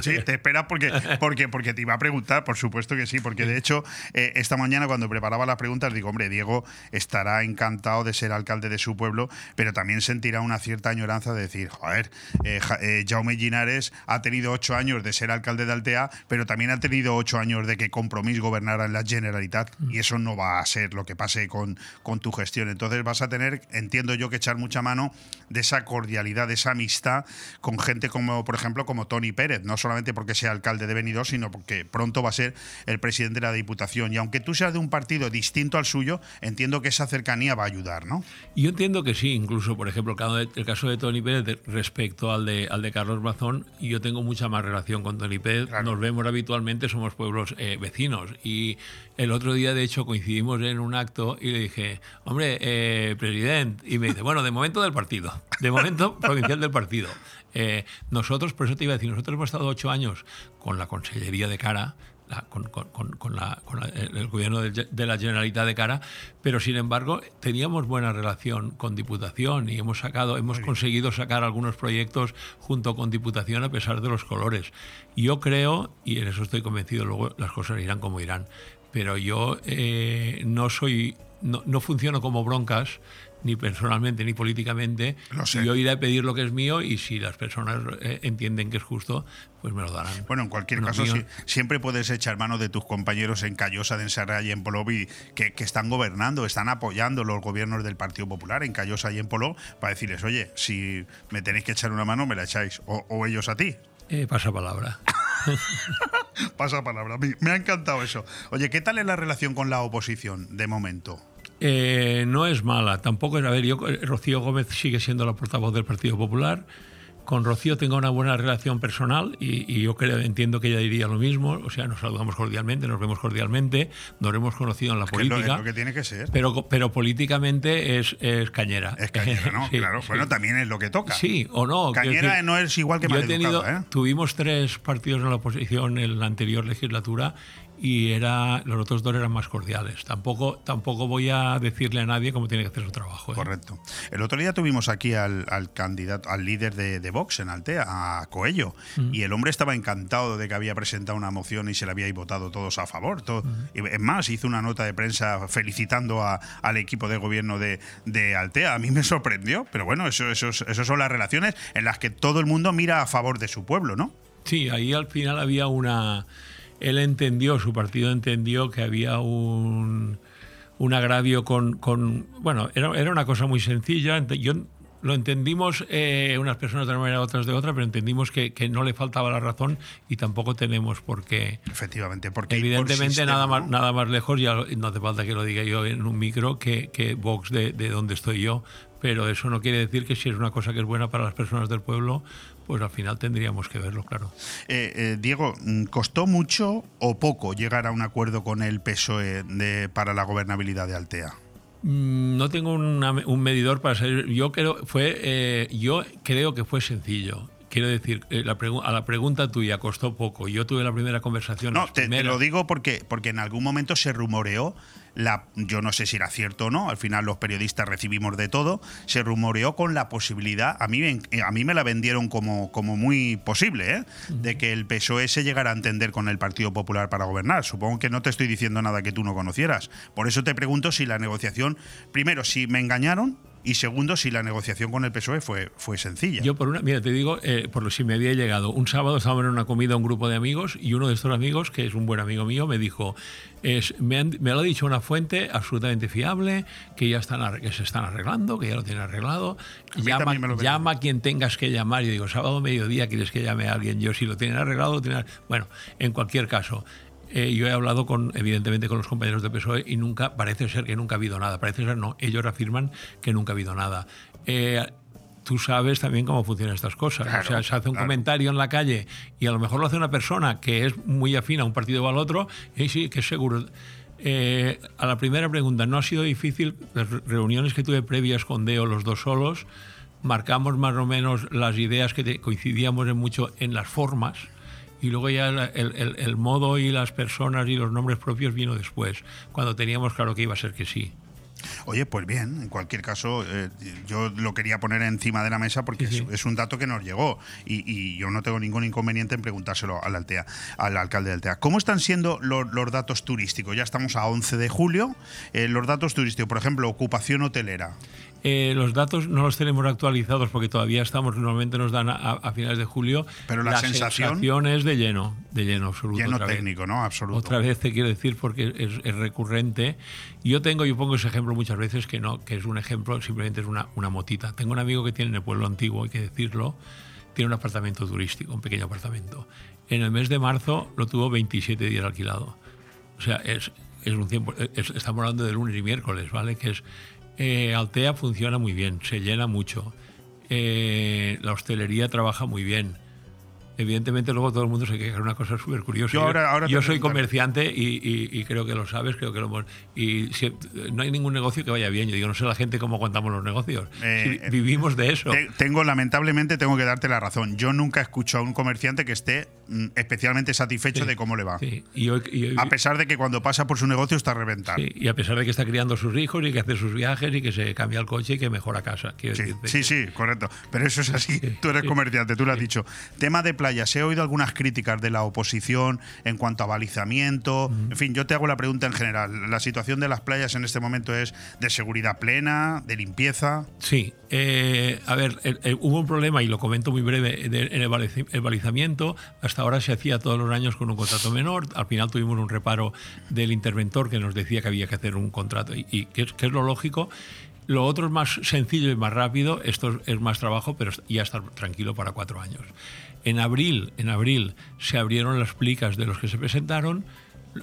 Speaker 1: Sí, te esperas porque, porque, porque te iba a preguntar, por supuesto que sí, porque de hecho, eh, esta mañana cuando preparaba las preguntas, digo, hombre, Diego estará encantado de ser alcalde de su pueblo, pero también sentirá una cierta añoranza de decir, joder, eh, Jaume Ginares ha tenido ocho años de ser alcalde de Altea, pero también ha tenido ocho años de que Compromís gobernara en la Generalitat, y eso no va a ser lo que pase con, con tu gestión. Entonces vas a tener entiendo yo que echar mucha mano de esa cordialidad, de esa amistad con gente como, por ejemplo, como Tony Pérez, no solamente porque sea alcalde de Benidorm, sino porque pronto va a ser el presidente de la Diputación. Y aunque tú seas de un partido distinto al suyo, entiendo que esa cercanía va a ayudar, ¿no?
Speaker 3: Yo entiendo que sí, incluso, por ejemplo, el caso de Tony Pérez respecto al de, al de Carlos Bazón, yo tengo mucha más relación con Tony Pérez, nos vemos habitualmente, somos pueblos eh, vecinos. Y el otro día, de hecho, coincidimos en un acto y le dije, hombre, eh, presidente, y me dice, bueno, de momento del partido, de momento *laughs* provincial del partido. Eh, nosotros, por eso te iba a decir, nosotros hemos estado ocho años con la Consellería de Cara, con, el gobierno de, la Generalitat de cara, pero sin embargo teníamos buena relación con Diputación y hemos sacado, hemos conseguido sacar algunos proyectos junto con Diputación a pesar de los colores. Yo creo, y en eso estoy convencido, luego las cosas irán como irán, pero yo eh, no soy, no, funciono como broncas, ni personalmente ni políticamente. Yo iré a pedir lo que es mío y si las personas eh, entienden que es justo, pues me lo darán.
Speaker 1: Bueno, en cualquier caso, siempre puedes echar mano de tus compañeros en Callosa de Ensarra y en Polovi que, que, están gobernando, están apoyando los gobiernos del Partido Popular en Callosa y en Poló para decirles, oye, si me tenéis que echar una mano, me la echáis. O, ellos a ti.
Speaker 3: Eh, pasa palabra. *laughs* *laughs*
Speaker 1: Pasa palabra. Me ha encantado eso. Oye, ¿qué tal es la relación con la oposición de momento?
Speaker 3: Eh, no es mala, tampoco es. A ver, yo, Rocío Gómez sigue siendo la portavoz del Partido Popular con Rocío tengo una buena relación personal y, yo creo, entiendo que ella diría lo mismo. O sea, nos saludamos cordialmente, nos vemos cordialmente, nos hemos conocido en la política.
Speaker 1: Es lo, que tiene que ser.
Speaker 3: Pero, pero políticamente es, cañera.
Speaker 1: Es cañera, ¿no? *laughs* claro. Bueno, también es lo que toca.
Speaker 3: Sí, o no.
Speaker 1: Cañera no es igual que
Speaker 3: mal ¿eh? Tuvimos tres partidos en la oposición en la anterior legislatura y era, los otros dos eran más cordiales. Tampoco, tampoco voy a decirle a nadie cómo tiene que hacer su trabajo. ¿eh?
Speaker 1: Correcto. El otro día tuvimos aquí al, candidato, al líder de, Vox en Altea, a Coello, y el hombre estaba encantado de que había presentado una moción y se le había votado todos a favor. Todo. Es más, hizo una nota de prensa felicitando al equipo de gobierno de, Altea. A mí me sorprendió, pero bueno, eso, eso, eso son las relaciones en las que todo el mundo mira a favor de su pueblo, ¿no?
Speaker 3: Sí, ahí al final había una él entendió, su partido entendió que había un, un agravio con, con bueno, era, era, una cosa muy sencilla. Yo lo entendimos eh, unas personas de una manera, otras de otra, pero entendimos que, que, no le faltaba la razón y tampoco tenemos por qué.
Speaker 1: Efectivamente, porque.
Speaker 3: Evidentemente, nada, más, nada más lejos, ya no hace falta que lo diga yo en un micro, que, que Vox de, de donde estoy yo, pero eso no quiere decir que si es una cosa que es buena para las personas del pueblo, pues al final tendríamos que verlo, claro.
Speaker 1: Eh, eh, Diego, mm, ¿costó mucho o poco llegar a un acuerdo con el PSOE de, para la gobernabilidad de Altea?
Speaker 3: Mm, no tengo un medidor para saber. Yo creo, fue, eh, yo creo que fue sencillo. Quiero decir, a la pregunta tuya costó poco. Yo tuve la primera conversación.
Speaker 1: No, te, te, lo digo porque, porque en algún momento se rumoreó yo no sé si era cierto o no, al final los periodistas recibimos de todo, se rumoreó con la posibilidad, a mí, a mí me la vendieron como, como muy posible, ¿eh? de que el PSOE se llegara a entender con el Partido Popular para gobernar. Supongo que no te estoy diciendo nada que tú no conocieras. Por eso te pregunto si la negociación, primero, si me engañaron y segundo, si la negociación con el PSOE fue, fue sencilla.
Speaker 3: Yo, por una, mira, te digo, eh, por lo si me había llegado. Un sábado estábamos en una comida un grupo de amigos y uno de estos amigos, que es un buen amigo mío, me dijo: es, me, lo ha dicho una fuente absolutamente fiable, que ya están, que se están arreglando, que ya lo tienen arreglado. Llama, llama a quien tengas que llamar. Y digo: sábado, mediodía, ¿quieres que llame a alguien? Yo, si lo tienen arreglado, lo tienen. Bueno, en cualquier caso. Eh, yo he hablado con, evidentemente, con los compañeros de PSOE y nunca, parece ser que nunca ha habido nada. Parece ser no, ellos afirman que nunca ha habido nada. Eh, tú sabes también cómo funcionan estas cosas. o sea, se hace un comentario en la calle y a lo mejor lo hace una persona que es muy afín a un partido o al otro, y sí, que es seguro. Eh, a la primera pregunta, ¿no ha sido difícil? Las reuniones que tuve previas con Deo, los dos solos, marcamos más o menos las ideas que coincidíamos en mucho en las formas y luego ya el, modo y las personas y los nombres propios vino después, cuando teníamos claro que iba a ser que sí.
Speaker 1: Oye, pues bien, en cualquier caso, eh, yo lo quería poner encima de la mesa porque Es, un dato que nos llegó y, yo no tengo ningún inconveniente en preguntárselo al, Altea, al alcalde de Altea. ¿Cómo están siendo los, datos turísticos? Ya estamos a 11 de julio. Eh, los datos turísticos, por ejemplo, ocupación hotelera.
Speaker 3: Eh, los datos no los tenemos actualizados porque todavía estamos, normalmente nos dan a, finales de julio.
Speaker 1: Pero la, sensación,
Speaker 3: es de lleno, de lleno absoluto.
Speaker 1: Lleno técnico, ¿no? Absoluto.
Speaker 3: Otra vez te quiero decir porque es, recurrente. Yo tengo, yo pongo ese ejemplo muchas veces que no, que es un ejemplo, simplemente es una, una motita. Tengo un amigo que tiene en el pueblo antiguo, hay que decirlo, tiene un apartamento turístico, un pequeño apartamento. En el mes de marzo lo tuvo 27 días alquilado. O sea, es, es un tiempo, estamos hablando de lunes y miércoles, ¿vale? Que es eh, Altea funciona muy bien, se llena mucho. Eh, la hostelería trabaja muy bien. Evidentemente luego todo el mundo se queja de una cosa súper curiosa. Yo, soy comerciante y, creo que lo sabes, creo que lo hemos... Y no hay ningún negocio que vaya bien. Yo digo, no sé la gente cómo contamos los negocios. Eh, vivimos de eso.
Speaker 1: Tengo, lamentablemente, tengo que darte la razón. Yo nunca escucho a un comerciante que esté especialmente satisfecho de cómo le va. a pesar de que cuando pasa por su negocio está reventado.
Speaker 3: y a pesar de que está criando sus hijos y que hace sus viajes y que se cambia el coche y que mejora casa.
Speaker 1: Sí, sí, correcto. Pero eso es así. *laughs* Tú eres comerciante, tú lo has dicho. Tema de se He oído algunas críticas de la oposición en cuanto a balizamiento. En fin, yo te hago la pregunta en general. ¿La situación de las playas en este momento es de seguridad plena, de limpieza?
Speaker 3: Sí. Eh, a ver, hubo un problema, y lo comento muy breve, en el balizamiento. Hasta ahora se hacía todos los años con un contrato menor. Al final tuvimos un reparo del interventor que nos decía que había que hacer un contrato. Y, que, es, lo lógico. Lo otro es más sencillo y más rápido, esto es más trabajo, pero ya estar tranquilo para cuatro años. En abril, en abril se abrieron las plicas de los que se presentaron,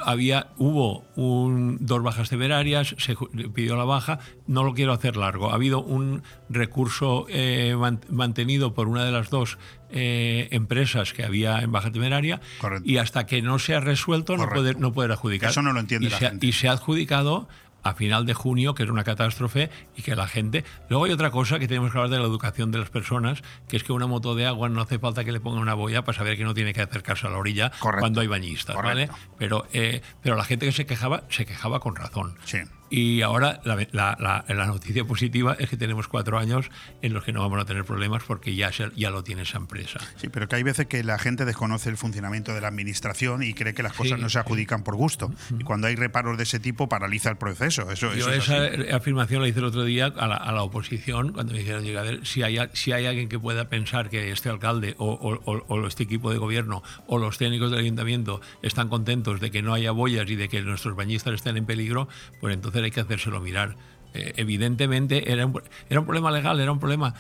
Speaker 3: había, hubo dos bajas temerarias, se pidió la baja, no lo quiero hacer largo, ha habido un recurso eh, mantenido por una de las dos eh, empresas que había en baja temeraria y hasta que no se ha resuelto no puede, no poder adjudicar.
Speaker 1: Eso no lo entiende
Speaker 3: y
Speaker 1: la
Speaker 3: se,
Speaker 1: gente.
Speaker 3: Y se ha adjudicado a final de junio, que era una catástrofe y que la gente... Luego hay otra cosa que tenemos que hablar de la educación de las personas, que es que una moto de agua no hace falta que le ponga una boya para saber que no tiene que acercarse a la orilla cuando hay bañistas, ¿vale? Pero, eh, pero la gente que se quejaba, se quejaba con razón.
Speaker 1: Sí.
Speaker 3: Y ahora la, noticia positiva es que tenemos cuatro años en los que no vamos a tener problemas porque ya, ya lo tiene esa empresa.
Speaker 1: Sí, pero que hay veces que la gente desconoce el funcionamiento de la administración y cree que las cosas no se adjudican por gusto. Y cuando hay reparos de ese tipo, paraliza el proceso. Eso,
Speaker 3: Yo esa afirmación la hice el otro día a la, oposición, cuando me dijeron, a ver, si hay, si hay alguien que pueda pensar que este alcalde o, o este equipo de gobierno o los técnicos del ayuntamiento están contentos de que no haya boyas y de que nuestros bañistas estén en peligro, pues entonces hay que hacérselo mirar. Eh, evidentemente era un, era un problema legal, era un problema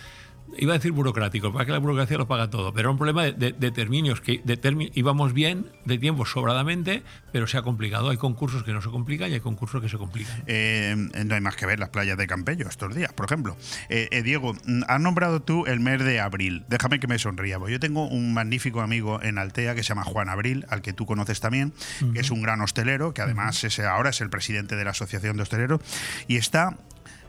Speaker 3: iba a decir burocrático, para que la burocracia lo paga todo, pero era un problema de, de, términos, que de íbamos bien de tiempo sobradamente, pero se ha complicado. Hay concursos que no se complican y hay concursos que se complican.
Speaker 1: Eh, no hay más que ver las playas de Campello estos días, por ejemplo. Eh, Diego, mm, has nombrado tú el mes de abril. Déjame que me sonría. Yo tengo un magnífico amigo en Altea que se llama Juan Abril, al que tú conoces también, que es un gran hostelero, que además ahora es el presidente de la Asociación de Hosteleros, y está...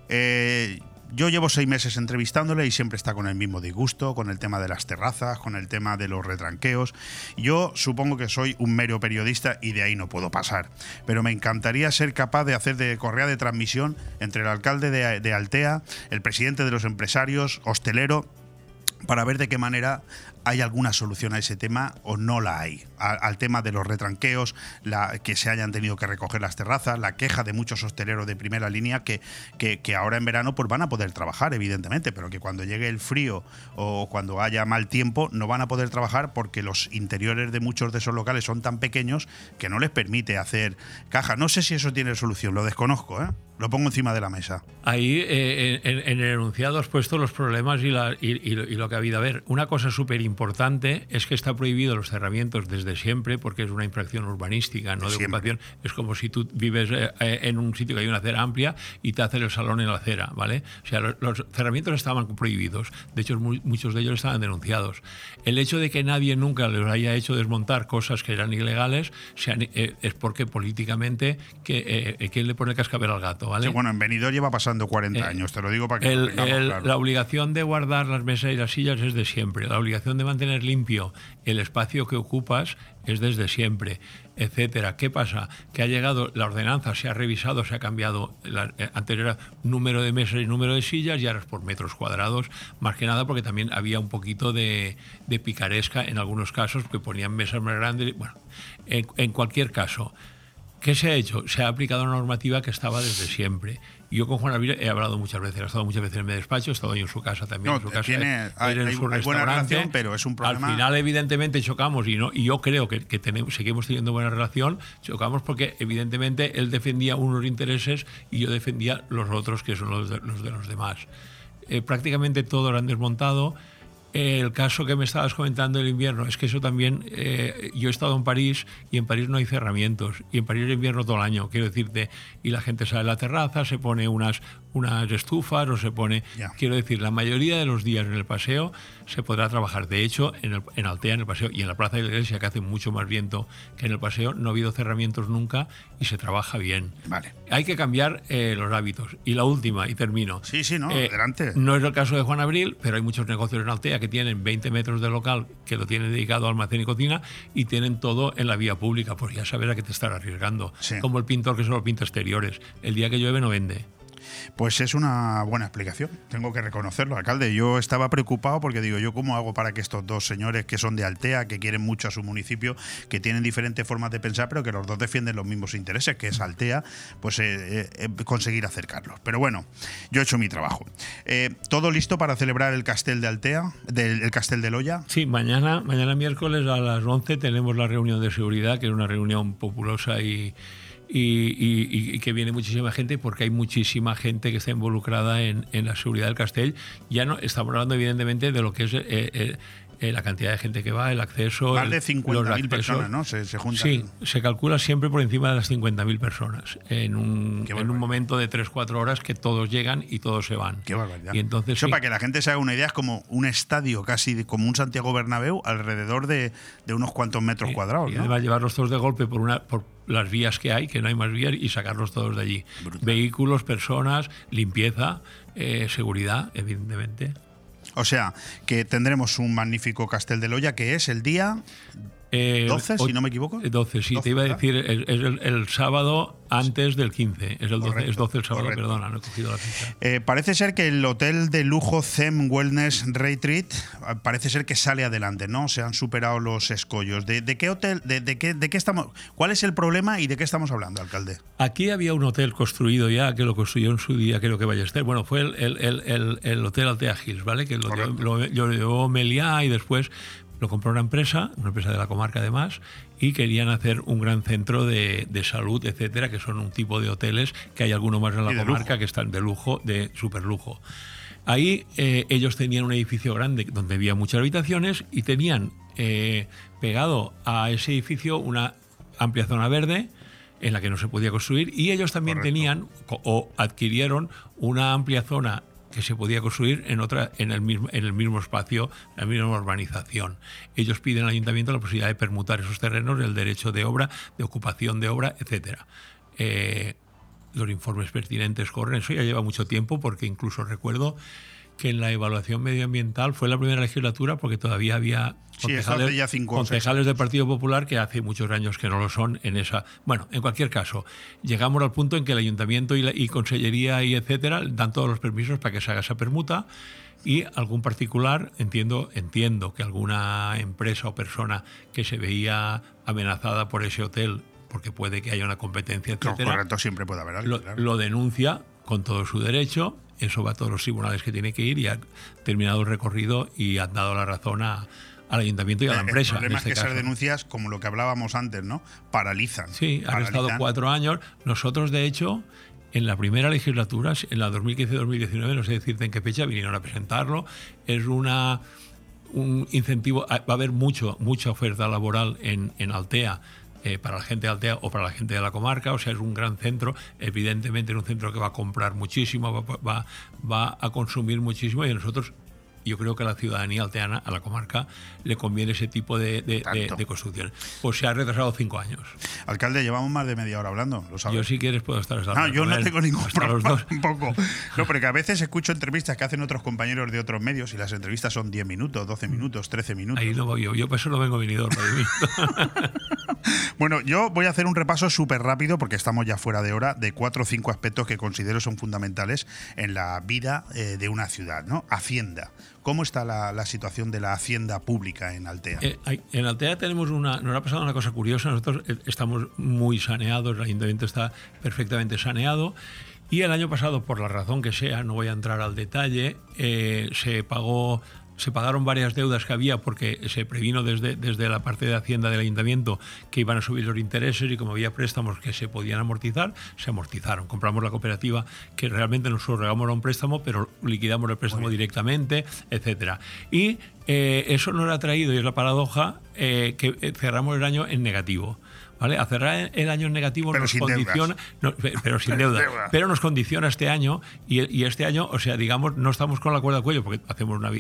Speaker 1: Eh, yo llevo seis meses entrevistándole y siempre está con el mismo disgusto, con el tema de las terrazas, con el tema de los retranqueos. Yo supongo que soy un mero periodista y de ahí no puedo pasar. Pero me encantaría ser capaz de hacer de correa de transmisión entre el alcalde de, de Altea, el presidente de los empresarios, hostelero, para ver de qué manera hay alguna solución a ese tema o no la hay. al tema de los retranqueos, la, que se hayan tenido que recoger las terrazas, la queja de muchos hosteleros de primera línea que, que, ahora en verano pues van a poder trabajar, evidentemente, pero que cuando llegue el frío o cuando haya mal tiempo no van a poder trabajar porque los interiores de muchos de esos locales son tan pequeños que no les permite hacer caja. No sé si eso tiene solución, lo desconozco, ¿eh? Lo pongo encima de la mesa.
Speaker 3: Ahí eh, en, el enunciado has puesto los problemas y, la, y, lo, que ha habido. A ver, una cosa súper importante es que está prohibido los cerramientos desde siempre porque es una infracción urbanística, no de, ocupación. Es como si tú vives eh, eh, en un sitio que hay una acera amplia y te hace el salón en la acera, ¿vale? O sea, los, cerramientos estaban prohibidos. De hecho, muchos de ellos estaban denunciados. El hecho de que nadie nunca les haya hecho desmontar cosas que eran ilegales es porque políticamente que, ¿quién le pone el cascabel al gato?
Speaker 1: Bueno, en Benidorm lleva pasando 40 eh, años, te lo digo para que
Speaker 3: La obligación de guardar las mesas y las sillas es de siempre. La obligación de mantener limpio el espacio que ocupas es desde siempre, etcétera. ¿Qué pasa? Que ha llegado la ordenanza, se ha revisado, se ha cambiado la eh, anterior número de mesas y número de sillas y ahora es por metros cuadrados, más que nada porque también había un poquito de, picaresca en algunos casos, que ponían mesas más grandes. Bueno, en cualquier caso, ¿Qué se ha hecho? Se ha aplicado una normativa que estaba desde siempre. Yo con Juan Alvira he hablado muchas veces, he estado muchas veces en mi despacho, he estado en su casa también. en su casa,
Speaker 1: tiene, hay, en su buena relación, pero es un problema.
Speaker 3: Al final, evidentemente, chocamos y, no, y yo creo que, tenemos, seguimos teniendo buena relación. Chocamos porque, evidentemente, él defendía unos intereses y yo defendía los otros, que son los de los, demás. Eh, prácticamente todo lo han desmontado el caso que me estabas comentando del invierno, es que eso también, eh, yo he estado en París y en París no hay cerramientos, y en París es invierno todo el año, quiero decirte, y la gente sale a la terraza, se pone unas, unas estufas o se pone, quiero decir, la mayoría de los días en el paseo se podrá trabajar. De hecho, en, el, en Altea, en el paseo y en la Plaza de la Iglesia, que hace mucho más viento que en el paseo, no ha habido cerramientos nunca y se trabaja bien.
Speaker 1: Vale.
Speaker 3: Hay que cambiar eh, los hábitos. Y la última, y termino.
Speaker 1: Sí, sí, no, eh, adelante.
Speaker 3: No es el caso de Juan Abril, pero hay muchos negocios en Altea que tienen 20 metros de local, que lo tienen dedicado a almacén y cocina, y tienen todo en la vía pública. Pues ya sabes a qué te estás arriesgando. Como el pintor que solo pinta exteriores. El día que llueve no vende.
Speaker 1: Pues es una buena explicación, tengo que reconocerlo, alcalde. Yo estaba preocupado porque digo, ¿yo cómo hago para que estos dos señores que son de Altea, que quieren mucho a su municipio, que tienen diferentes formas de pensar, pero que los dos defienden los mismos intereses, que es Altea, pues eh, eh, eh, conseguir acercarlos? Pero bueno, yo he hecho mi trabajo. ¿Todo listo para celebrar el Castel de Altea, del el Castel de Loya?
Speaker 3: Sí, mañana, mañana miércoles a las 11 tenemos la reunión de seguridad, que es una reunión populosa y y, que viene muchísima gente porque hay muchísima gente que está involucrada en, la seguridad del castell. Ya no estamos hablando evidentemente de lo que es eh, eh, eh, la cantidad de gente que va, el acceso.
Speaker 1: Más de 50.000 personas, ¿no? Se, juntan.
Speaker 3: Sí, se calcula siempre por encima de las 50.000 personas en un, en un momento de 3-4 horas que todos llegan y todos se van.
Speaker 1: Qué barbaridad.
Speaker 3: Y entonces,
Speaker 1: Eso para que la gente se haga una idea, es como un estadio casi como un Santiago Bernabéu alrededor de, de unos cuantos metros cuadrados.
Speaker 3: Y además llevarlos todos de golpe por, una, por las vías que hay, que no hay más vías, y sacarlos todos de allí. Vehículos, personas, limpieza, eh, seguridad, evidentemente.
Speaker 1: O sea, que tendremos un magnífico Castel de Loya que es el día 12, eh, si no me equivoco.
Speaker 3: 12, sí, te iba a decir, es, el, sábado antes del 15. Es el 12, es 12 el sábado, perdona, no he cogido la fecha.
Speaker 1: Eh, parece ser que el hotel de lujo Zem Wellness Retreat parece ser que sale adelante, ¿no? Se han superado los escollos. ¿De, qué hotel, de, qué, de qué estamos, cuál es el problema y de qué estamos hablando, alcalde?
Speaker 3: Aquí había un hotel construido ya, que lo construyó en su día, creo que Ballester. Bueno, fue el, el, el Hotel Altea Hills, ¿vale? Que lo llevó Meliá y después lo compró una empresa, una empresa de la comarca además, y querían hacer un gran centro de, salud, etcétera, que son un tipo de hoteles que hay algunos más en la comarca que están de lujo, de super lujo. Ahí eh, ellos tenían un edificio grande donde había muchas habitaciones y tenían eh, pegado a ese edificio una amplia zona verde en la que no se podía construir y ellos también tenían o adquirieron una amplia zona que se podía construir en otra en el mismo en el mismo espacio, en la misma urbanización. Ellos piden al ayuntamiento la posibilidad de permutar esos terrenos, el derecho de obra, de ocupación de obra, etcétera. Eh, los informes pertinentes corren. Eso ya lleva mucho tiempo porque incluso recuerdo que en la evaluación medioambiental fue la primera legislatura porque todavía había
Speaker 1: concejales, ya
Speaker 3: concejales del Partido Popular que hace muchos años que no lo son en esa. Bueno, en cualquier caso, llegamos al punto en que el ayuntamiento y, la, y consellería y etcétera dan todos los permisos para que se haga esa permuta y algún particular, entiendo, entiendo que alguna empresa o persona que se veía amenazada por ese hotel porque puede que haya una competencia, etcétera.
Speaker 1: correcto, siempre puede haber algo,
Speaker 3: lo denuncia con todo su derecho eso va a todos los tribunales que tiene que ir y ha terminado el recorrido y ha dado la razón a, al ayuntamiento y a la empresa.
Speaker 1: El problema es este que esas denuncias, como lo que hablábamos antes, ¿no? Paralizan.
Speaker 3: Sí, han estado cuatro años. Nosotros, de hecho, en la primera legislatura, en la 2015-2019, no sé decirte en qué fecha, vinieron a presentarlo. Es una un incentivo, va a haber mucho, mucha oferta laboral en, en Altea eh, para la gente de Altea o para la gente de la comarca, o sea, es un gran centro, evidentemente es un centro que va a comprar muchísimo, va, a consumir muchísimo y nosotros yo creo que a la ciudadanía alteana, a la comarca, le conviene ese tipo de, de, construcciones. Pues se ha retrasado cinco años.
Speaker 1: Alcalde, llevamos más de media hora hablando, lo sabes.
Speaker 3: Yo si quieres puedo estar hasta
Speaker 1: No, yo no tengo ningún problema un *laughs* poco. No, porque a veces escucho entrevistas que hacen otros compañeros de otros medios y las entrevistas son 10 minutos, 12 minutos, 13 minutos.
Speaker 3: Ahí no voy yo, yo por eso no vengo venidor. *laughs*
Speaker 1: Bueno, yo voy a hacer un repaso súper rápido, porque estamos ya fuera de hora, de cuatro o cinco aspectos que considero son fundamentales en la vida eh, de una ciudad. ¿no? Hacienda. ¿Cómo está la, situación de la hacienda pública en Altea?
Speaker 3: Eh, en Altea tenemos una, nos ha pasado una cosa curiosa. Nosotros eh, estamos muy saneados, el ayuntamiento está perfectamente saneado. Y el año pasado, por la razón que sea, no voy a entrar al detalle, se pagó se pagaron varias deudas que había porque se previno desde, desde la parte de Hacienda del Ayuntamiento que iban a subir los intereses y como había préstamos que se podían amortizar, se amortizaron. Compramos la cooperativa que realmente nosotros regamos a un préstamo, pero liquidamos el préstamo directamente, etcétera. Y eh, eso nos ha traído, y es la paradoja, eh, que cerramos el año en negativo. ¿Vale? A cerrar el año en negativo
Speaker 1: pero
Speaker 3: nos condiciona, pero sin *laughs* deuda, pero nos condiciona este año y, este año, o sea, digamos, no estamos con la cuerda al cuello porque hacemos una,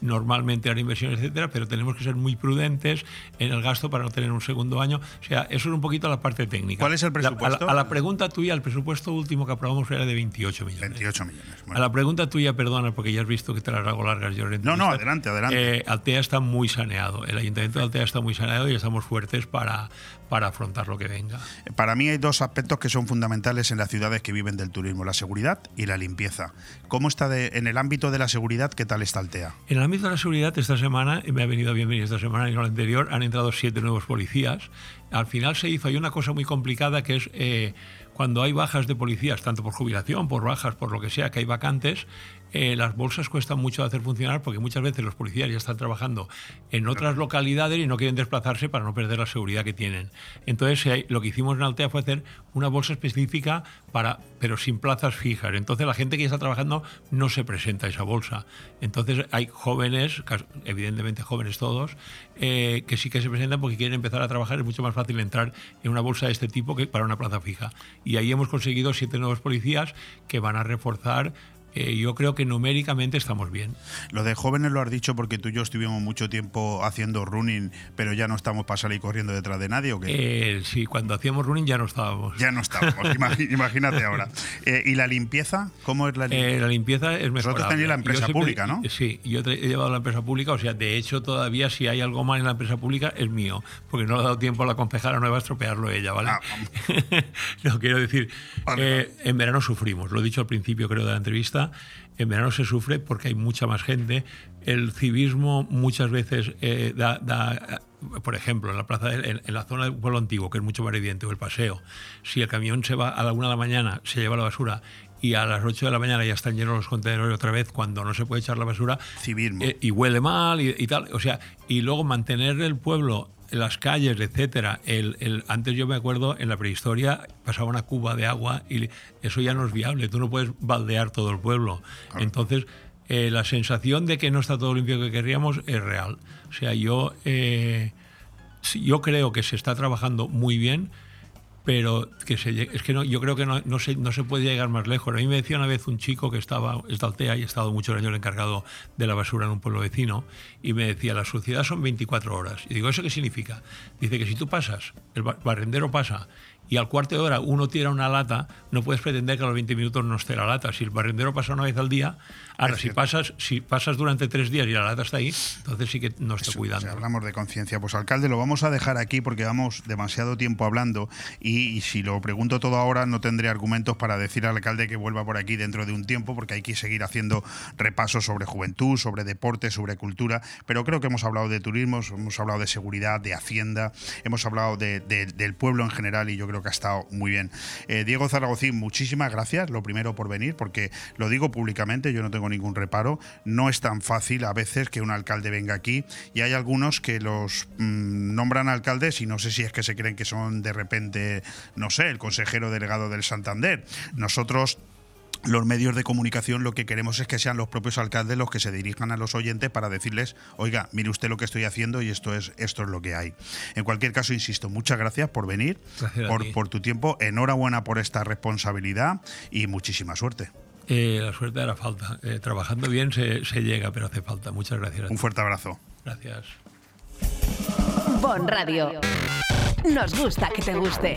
Speaker 3: normalmente las inversiones, etcétera, pero tenemos que ser muy prudentes en el gasto para no tener un segundo año. O sea, eso es un poquito la parte técnica.
Speaker 1: ¿Cuál es el presupuesto?
Speaker 3: a, la, pregunta tuya, el presupuesto último que aprobamos era de 28 millones.
Speaker 1: 28 millones.
Speaker 3: A la pregunta tuya, perdona, porque ya has visto que te las hago largas. Yo
Speaker 1: no, no, adelante, adelante.
Speaker 3: Eh, Altea está muy saneado. El Ayuntamiento de Altea está muy saneado y estamos fuertes para para afrontar lo que venga.
Speaker 1: Para mí hay dos aspectos que son fundamentales en las ciudades que viven del turismo, la seguridad y la limpieza. ¿Cómo está en el ámbito de la seguridad? ¿Qué tal está Altea?
Speaker 3: En el ámbito de la seguridad, esta semana, me ha venido bien venir esta semana y no la anterior, han entrado siete nuevos policías. Al final se hizo, hay una cosa muy complicada que es... Eh, cuando hay bajas de policías, tanto por jubilación, por bajas, por lo que sea, que hay vacantes, eh, las bolsas cuestan mucho de hacer funcionar porque muchas veces los policías ya están trabajando en otras localidades y no quieren desplazarse para no perder la seguridad que tienen. Entonces, lo que hicimos en Altea fue hacer una bolsa específica para, pero sin plazas fijas. Entonces, la gente que ya está trabajando no se presenta a esa bolsa. Entonces, hay jóvenes, evidentemente jóvenes todos, eh, que sí que se presentan porque quieren empezar a trabajar. Es mucho más fácil entrar en una bolsa de este tipo que para una plaza fija. Y ahí hemos conseguido siete nuevos policías que van a reforzar eh, yo creo que numéricamente estamos bien.
Speaker 1: Lo de jóvenes lo has dicho porque tú y yo estuvimos mucho tiempo haciendo running, pero ya no estamos para salir corriendo detrás de nadie, ¿o qué?
Speaker 3: Eh, sí, cuando hacíamos running ya no estábamos.
Speaker 1: Ya no estábamos, *laughs* imagínate ahora. Eh, ¿Y la limpieza? ¿Cómo es la limpieza?
Speaker 3: la limpieza es mejor.
Speaker 1: Vosotros tenéis la empresa pública, ¿no?
Speaker 3: Sí, yo he llevado la empresa pública, o sea, de hecho todavía si hay algo mal en la empresa pública es mío, porque no le ha dado tiempo a la concejala nueva a estropearlo ella, ¿vale? Ah, *laughs* no, quiero decir, en verano sufrimos, lo he dicho al principio creo de la entrevista, en verano se sufre porque hay mucha más gente. El civismo muchas veces eh, da, por ejemplo, en la plaza, en, la zona del pueblo antiguo, que es mucho más evidente, o el paseo, si el camión se va a la una de la mañana, se lleva la basura y a las 8 de la mañana ya están llenos los contenedores otra vez cuando no se puede echar la basura.
Speaker 1: Civismo.
Speaker 3: Eh, y huele mal y, y, tal. O sea, y luego mantener el pueblo las calles, etcétera. El, antes yo me acuerdo, en la prehistoria pasaba una cuba de agua y eso ya no es viable. Tú no puedes baldear todo el pueblo. Entonces, eh, la sensación de que no está todo limpio que querríamos es real. O sea, yo, eh, yo creo que se está trabajando muy bien pero que se, es que no, yo creo que no, no, se, no se puede llegar más lejos. A mí me decía una vez un chico que estaba, es Altea y ha estado muchos años encargado de la basura en un pueblo vecino, y me decía, la suciedad son 24 horas. Y digo, ¿eso qué significa? Dice que si tú pasas, el barrendero pasa, y al cuarto de hora uno tira una lata, no puedes pretender que a los 20 minutos no esté la lata. Si el barrendero pasa una vez al día, ahora si pasas, si pasas durante tres días y la lata está ahí, entonces sí que no está cuidando.
Speaker 1: Hablamos de conciencia, pues alcalde, lo vamos a dejar aquí porque vamos demasiado tiempo hablando y, si lo pregunto todo ahora no tendré argumentos para decir al alcalde que vuelva por aquí dentro de un tiempo porque hay que seguir haciendo repasos sobre juventud, sobre deporte, sobre cultura, pero creo que hemos hablado de turismo, hemos hablado de seguridad, de hacienda, hemos hablado del pueblo en general y yo creo que ha estado muy bien. Eh, Diego Zaragozín, muchísimas gracias, lo primero por venir, porque lo digo públicamente, yo no tengo ningún reparo, no es tan fácil a veces que un alcalde venga aquí y hay algunos que los mm, nombran alcaldes y no sé si es que se creen que son de repente, no sé, el consejero delegado del Santander. Nosotros los medios de comunicación lo que queremos es que sean los propios alcaldes los que se dirijan a los oyentes para decirles, oiga, mire usted lo que estoy haciendo y esto es, esto es lo que hay. En cualquier caso, insisto, muchas gracias por venir, por, por, tu tiempo, enhorabuena por esta responsabilidad y muchísima suerte.
Speaker 3: Eh, la suerte hará falta. Eh, trabajando bien se, se, llega, pero hace falta. Muchas gracias.
Speaker 1: Un fuerte abrazo.
Speaker 3: Gracias.
Speaker 4: Bon Radio. Nos gusta que te guste.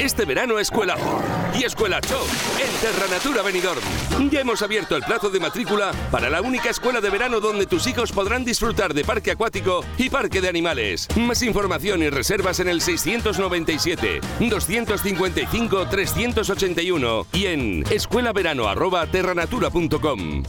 Speaker 5: Este verano Escuela y Escuela Show en Terra Natura Benidorm. Ya hemos abierto el plazo de matrícula para la única escuela de verano donde tus hijos podrán disfrutar de parque acuático y parque de animales. Más información y reservas en el 697 255 381 y en escuelaverano@terranatura.com.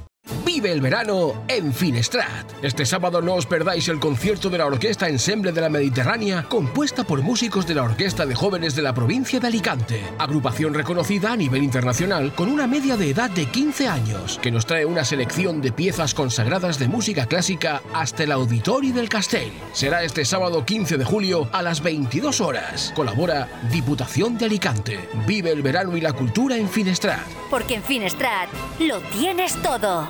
Speaker 6: Vive el verano en Finestrat. Este sábado no os perdáis el concierto de la Orquesta Ensemble de la Mediterránea, compuesta por músicos de la Orquesta de Jóvenes de la provincia de Alicante, agrupación reconocida a nivel internacional con una media de edad de 15 años, que nos trae una selección de piezas consagradas de música clásica hasta el Auditorio del Castell. Será este sábado 15 de julio a las 22 horas. Colabora Diputación de Alicante. Vive el verano y la cultura en Finestrat.
Speaker 4: Porque en Finestrat lo tienes todo.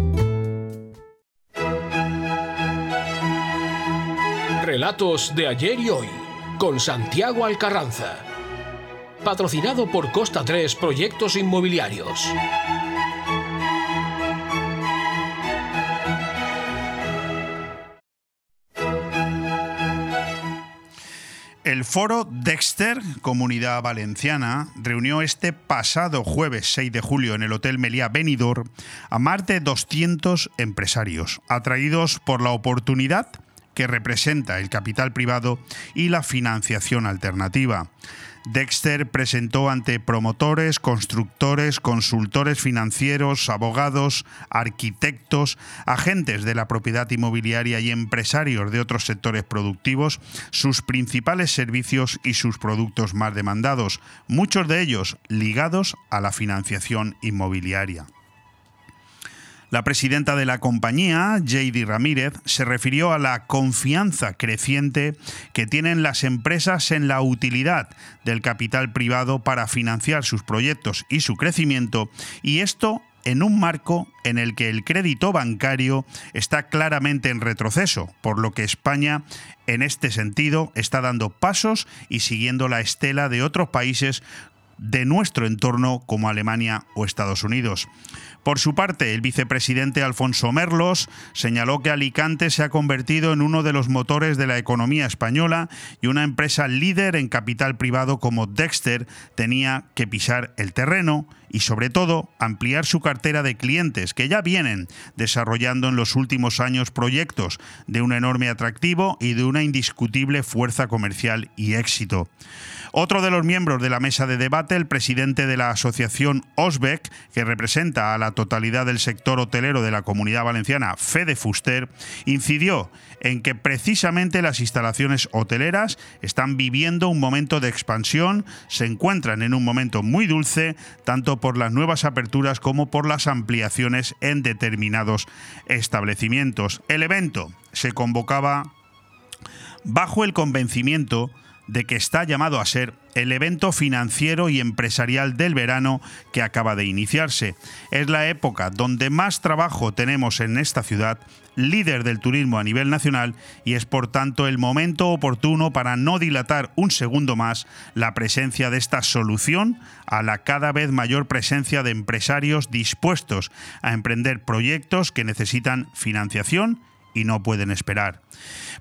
Speaker 6: Relatos de ayer y hoy con Santiago Alcarranza. Patrocinado por Costa 3 Proyectos Inmobiliarios.
Speaker 1: El foro Dexter, Comunidad Valenciana, reunió este pasado jueves 6 de julio en el Hotel Meliá Benidorm a más de 200 empresarios, atraídos por la oportunidad que representa el capital privado y la financiación alternativa. Dexter presentó ante promotores, constructores, consultores financieros, abogados, arquitectos, agentes de la propiedad inmobiliaria y empresarios de otros sectores productivos sus principales servicios y sus productos más demandados, muchos de ellos ligados a la financiación inmobiliaria. La presidenta de la compañía, JD Ramírez, se refirió a la confianza creciente que tienen las empresas en la utilidad del capital privado para financiar sus proyectos y su crecimiento, y esto en un marco en el que el crédito bancario está claramente en retroceso, por lo que España en este sentido está dando pasos y siguiendo la estela de otros países de nuestro entorno como Alemania o Estados Unidos. Por su parte, el vicepresidente Alfonso Merlos señaló que Alicante se ha convertido en uno de los motores de la economía española y una empresa líder en capital privado como Dexter tenía que pisar el terreno y sobre todo ampliar su cartera de clientes que ya vienen desarrollando en los últimos años proyectos de un enorme atractivo y de una indiscutible fuerza comercial y éxito. Otro de los miembros de la mesa de debate, el presidente de la asociación OSBEC, que representa a la totalidad del sector hotelero de la comunidad valenciana, Fede Fuster, incidió en que precisamente las instalaciones hoteleras están viviendo un momento de expansión, se encuentran en un momento muy dulce, tanto por las nuevas aperturas como por las ampliaciones en determinados establecimientos. El evento se convocaba bajo el convencimiento de que está llamado a ser el evento financiero y empresarial del verano que acaba de iniciarse. Es la época donde más trabajo tenemos en esta ciudad, líder del turismo a nivel nacional, y es por tanto el momento oportuno para no dilatar un segundo más la presencia de esta solución a la cada vez mayor presencia de empresarios dispuestos a emprender proyectos que necesitan financiación y no pueden esperar.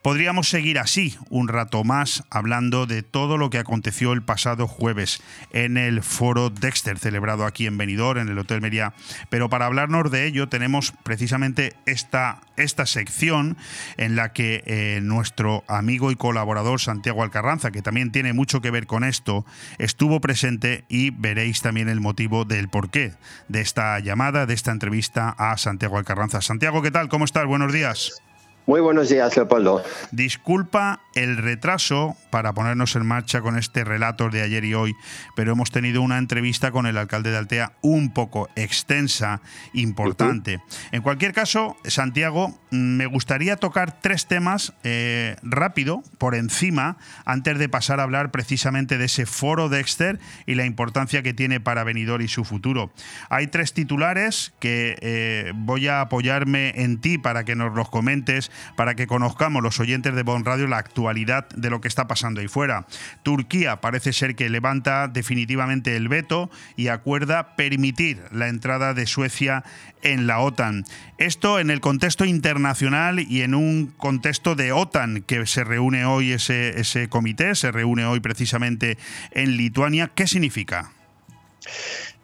Speaker 1: Podríamos seguir así un rato más hablando de todo lo que aconteció el pasado jueves en el foro Dexter celebrado aquí en Benidorm, en el Hotel Meria. Pero para hablarnos de ello tenemos precisamente esta, esta sección en la que eh, nuestro amigo y colaborador Santiago Alcarranza, que también tiene mucho que ver con esto, estuvo presente y veréis también el motivo del porqué de esta llamada, de esta entrevista a Santiago Alcarranza. Santiago, ¿qué tal? ¿Cómo estás? Buenos días.
Speaker 7: Muy buenos días, Leopoldo.
Speaker 1: Disculpa el retraso para ponernos en marcha con este relato de ayer y hoy, pero hemos tenido una entrevista con el alcalde de Altea un poco extensa, importante. En cualquier caso, Santiago, me gustaría tocar tres temas eh, rápido, por encima, antes de pasar a hablar precisamente de ese foro Dexter y la importancia que tiene para Benidorm y su futuro. Hay tres titulares que eh, voy a apoyarme en ti para que nos los comentes para que conozcamos los oyentes de Bon Radio la actualidad de lo que está pasando ahí fuera. Turquía parece ser que levanta definitivamente el veto y acuerda permitir la entrada de Suecia en la OTAN. Esto en el contexto internacional y en un contexto de OTAN que se reúne hoy ese, ese comité, se reúne hoy precisamente en Lituania. ¿Qué significa?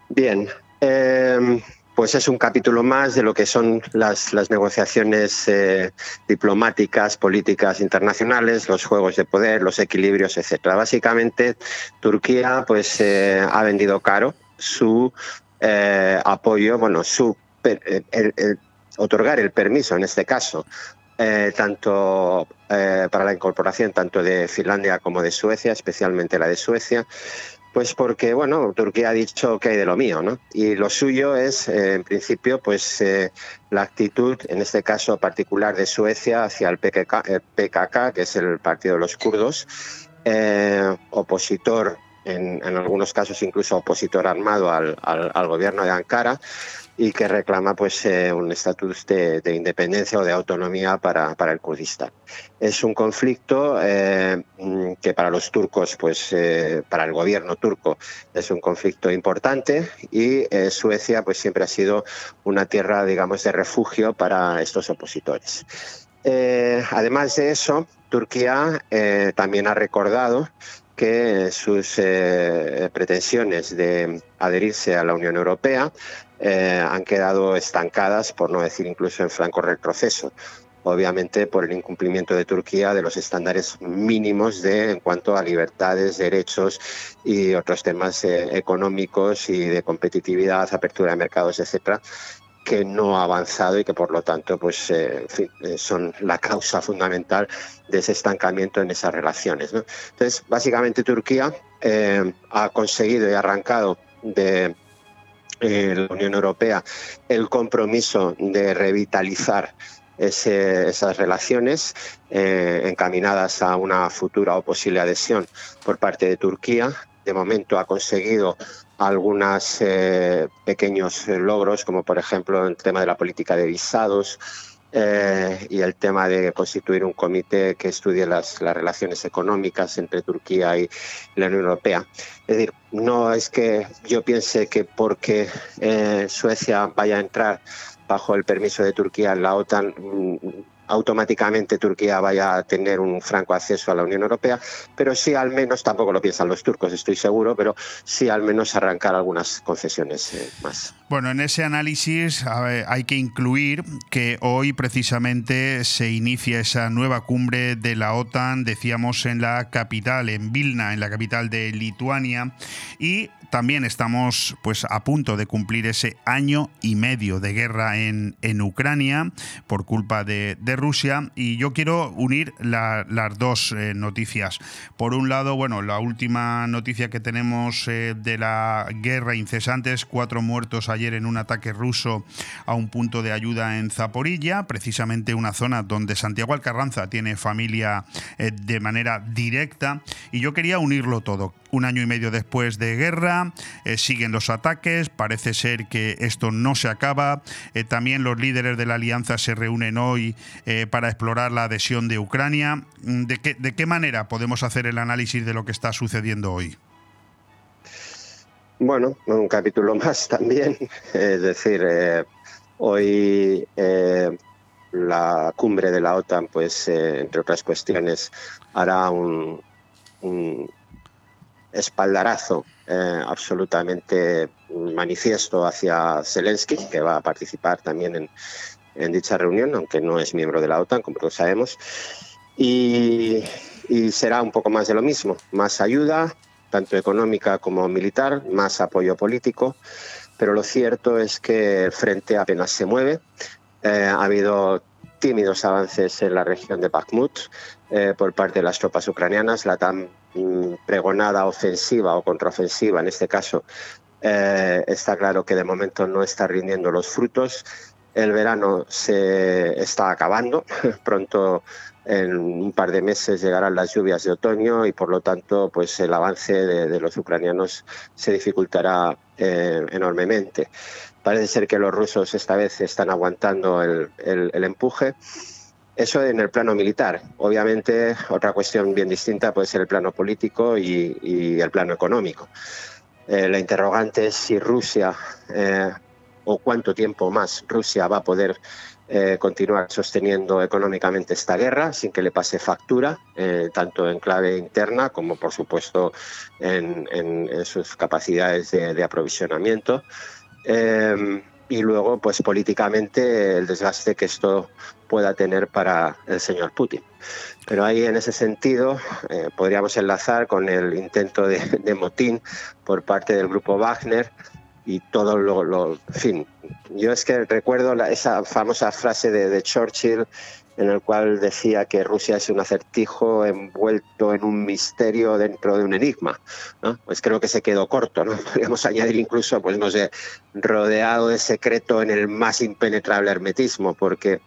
Speaker 7: Bien. Eh, pues es un capítulo más de lo que son las, negociaciones eh, diplomáticas, políticas internacionales, los juegos de poder, los equilibrios, etcétera. Básicamente, Turquía pues eh, ha vendido caro su eh, apoyo, bueno, su otorgar el permiso en este caso tanto para la incorporación tanto de Finlandia como de Suecia, especialmente la de Suecia, pues porque, bueno, Turquía ha dicho que hay de lo mío, ¿no? Y lo suyo es, eh, en principio, pues eh, la actitud, en este caso particular de Suecia, hacia el PKK, que es el Partido de los Kurdos, eh, opositor, en, algunos casos incluso opositor armado al, al gobierno de Ankara, y que reclama pues eh, un estatus de, independencia o de autonomía para, para el Kurdistán. Es un conflicto eh, mm, que para los turcos, pues eh, para el gobierno turco es un conflicto importante y Suecia pues siempre ha sido una tierra digamos de refugio para estos opositores. además de eso, Turquía también ha recordado que sus pretensiones de adherirse a la Unión Europea eh, han quedado estancadas, por no decir incluso en franco retroceso obviamente por el incumplimiento de Turquía de los estándares mínimos de en cuanto a libertades, derechos y otros temas eh, económicos y de competitividad, apertura de mercados, etcétera, que no ha avanzado y que por lo tanto pues eh, son la causa fundamental de ese estancamiento en esas relaciones. Entonces, básicamente Turquía ha conseguido y arrancado de la Unión Europea el compromiso de revitalizar esas relaciones eh, encaminadas a una futura o posible adhesión por parte de Turquía. De momento ha conseguido algunos eh, pequeños logros, como por ejemplo el tema de la política de visados, eh, y el tema de constituir un comité que estudie las, relaciones económicas entre Turquía y la Unión Europea. Es decir, no es que yo piense que porque eh, Suecia vaya a entrar bajo el permiso de Turquía en la OTAN mm, automáticamente Turquía vaya a tener un franco acceso a la Unión Europea, pero sí al menos, tampoco lo piensan los turcos, estoy seguro, pero sí al menos arrancar algunas concesiones eh, más.
Speaker 1: Bueno, en ese análisis hay que incluir que hoy precisamente se inicia esa nueva cumbre de la OTAN, decíamos en la capital, en Vilna, en la capital de Lituania, y también estamos pues a punto de cumplir ese año y medio de guerra en, en Ucrania por culpa de, Rusia y yo quiero unir las dos eh, noticias. Por un lado, bueno, la última noticia que tenemos eh, de la guerra incesante es cuatro muertos ayer en un ataque ruso a un punto de ayuda en Zaporilla, precisamente una zona donde Santiago Alcarranza tiene familia eh, de manera directa. Y yo quería unirlo todo. Un año y medio después de guerra, eh, siguen los ataques, parece ser que esto no se acaba. Eh, también los líderes de la alianza se reúnen hoy para explorar la adhesión de Ucrania. Mm, ¿De qué, ¿De qué manera podemos hacer el análisis de lo que está sucediendo hoy?
Speaker 7: Bueno, un capítulo más también. *laughs* Es decir, eh, hoy eh, la cumbre de la OTAN, pues eh, entre otras cuestiones, hará un, espaldarazo eh, absolutamente manifiesto hacia Zelensky, que va a participar también en, en, dicha reunión, aunque no es miembro de la OTAN, como todos sabemos. Y, y será un poco más de lo mismo, más ayuda, tanto económica como militar, más apoyo político, pero lo cierto es que el frente apenas se mueve. Eh, ha habido tímidos avances en la región de Bakhmut eh, por parte de las tropas ucranianas. La tan mm, pregonada ofensiva o contraofensiva, en este caso, eh, está claro que de momento no está rindiendo los frutos. El verano se está acabando. *laughs* Pronto en un par de meses llegarán las lluvias de otoño y por lo tanto pues el avance de, los ucranianos se dificultará eh, enormemente. Parece ser que los rusos esta vez están aguantando el, empuje. Eso en el plano militar. Obviamente, otra cuestión bien distinta puede ser el plano político y, el plano económico. Eh, la interrogante es si Rusia eh, o cuánto tiempo más Rusia va a poder eh, continuar sosteniendo económicamente esta guerra sin que le pase factura, tanto en clave interna como, por supuesto, en, sus capacidades de, aprovisionamiento. Y luego, pues políticamente, el desgaste que esto pueda tener para el señor Putin. Pero ahí, en ese sentido, eh, podríamos enlazar con el intento de, motín por parte del grupo Wagner y todo lo, en fin, yo es que recuerdo esa famosa frase de, Churchill en el cual decía que Rusia es un acertijo envuelto en un misterio dentro de un enigma. Pues creo que se quedó corto, ¿no? *laughs* Podríamos añadir incluso, pues no sé, rodeado de secreto en el más impenetrable hermetismo, porque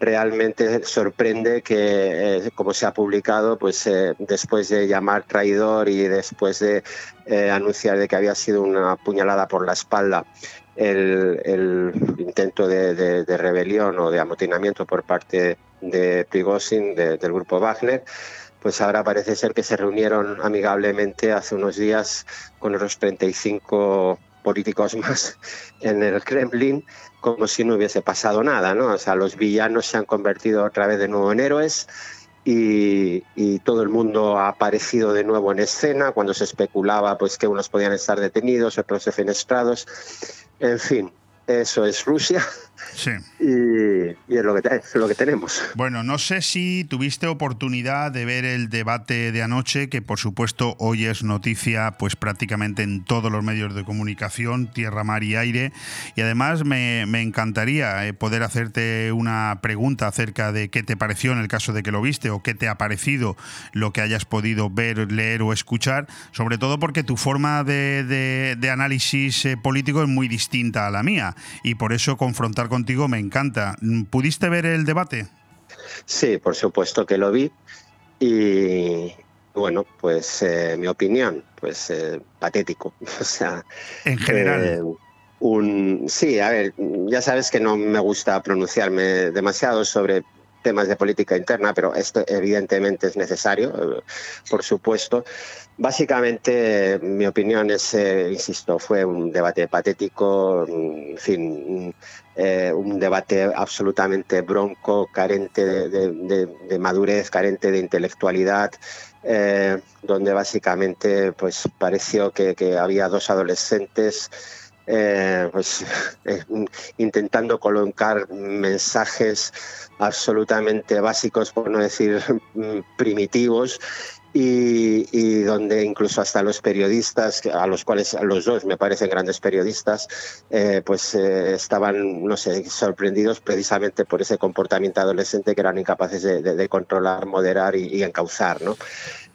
Speaker 7: realmente sorprende que, eh, como se ha publicado, pues eh, después de llamar traidor y después de eh, anunciar de que había sido una puñalada por la espalda el, intento de, rebelión o de amotinamiento por parte de Prigozhin, del grupo Wagner, pues ahora parece ser que se reunieron amigablemente hace unos días con los 35 políticos *laughs* más en el Kremlin como si no hubiese pasado nada, ¿no? O sea, los villanos se han convertido otra vez de nuevo en héroes y, y, todo el mundo ha aparecido de nuevo en escena cuando se especulaba pues que unos podían estar detenidos, otros defenestrados. En fin, eso es Rusia Sí. Y, es, lo que, lo que tenemos.
Speaker 1: Bueno, no sé si tuviste oportunidad de ver el debate de anoche, que por supuesto hoy es noticia pues prácticamente en todos los medios de comunicación, tierra, mar y aire. Y además me, encantaría eh, poder hacerte una pregunta acerca de qué te pareció en el caso de que lo viste o qué te ha parecido lo que hayas podido ver, leer o escuchar, sobre todo porque tu forma de, de análisis eh, político es muy distinta a la mía y por eso confrontar contigo me encanta. ¿Pudiste ver el debate?
Speaker 7: Sí, por supuesto que lo vi. Y bueno, pues eh, mi opinión, pues eh, patético. *laughs* O sea,
Speaker 1: en general. Eh,
Speaker 7: un, sí, a ver, ya sabes que no me gusta pronunciarme demasiado sobre temas de política interna, pero esto evidentemente es necesario, por supuesto. Básicamente, mi opinión es, eh, insisto, fue un debate patético, en fin, eh, un debate absolutamente bronco, carente de, madurez, carente de intelectualidad, eh, donde básicamente pues, pareció que, había dos adolescentes pues, *laughs* intentando colocar mensajes absolutamente básicos, por no decir mm, primitivos, y, donde incluso hasta los periodistas, a los cuales a los dos me parecen grandes periodistas, eh, pues eh, estaban, no sé, sorprendidos precisamente por ese comportamiento adolescente que eran incapaces de, controlar, moderar y, encauzar, ¿no?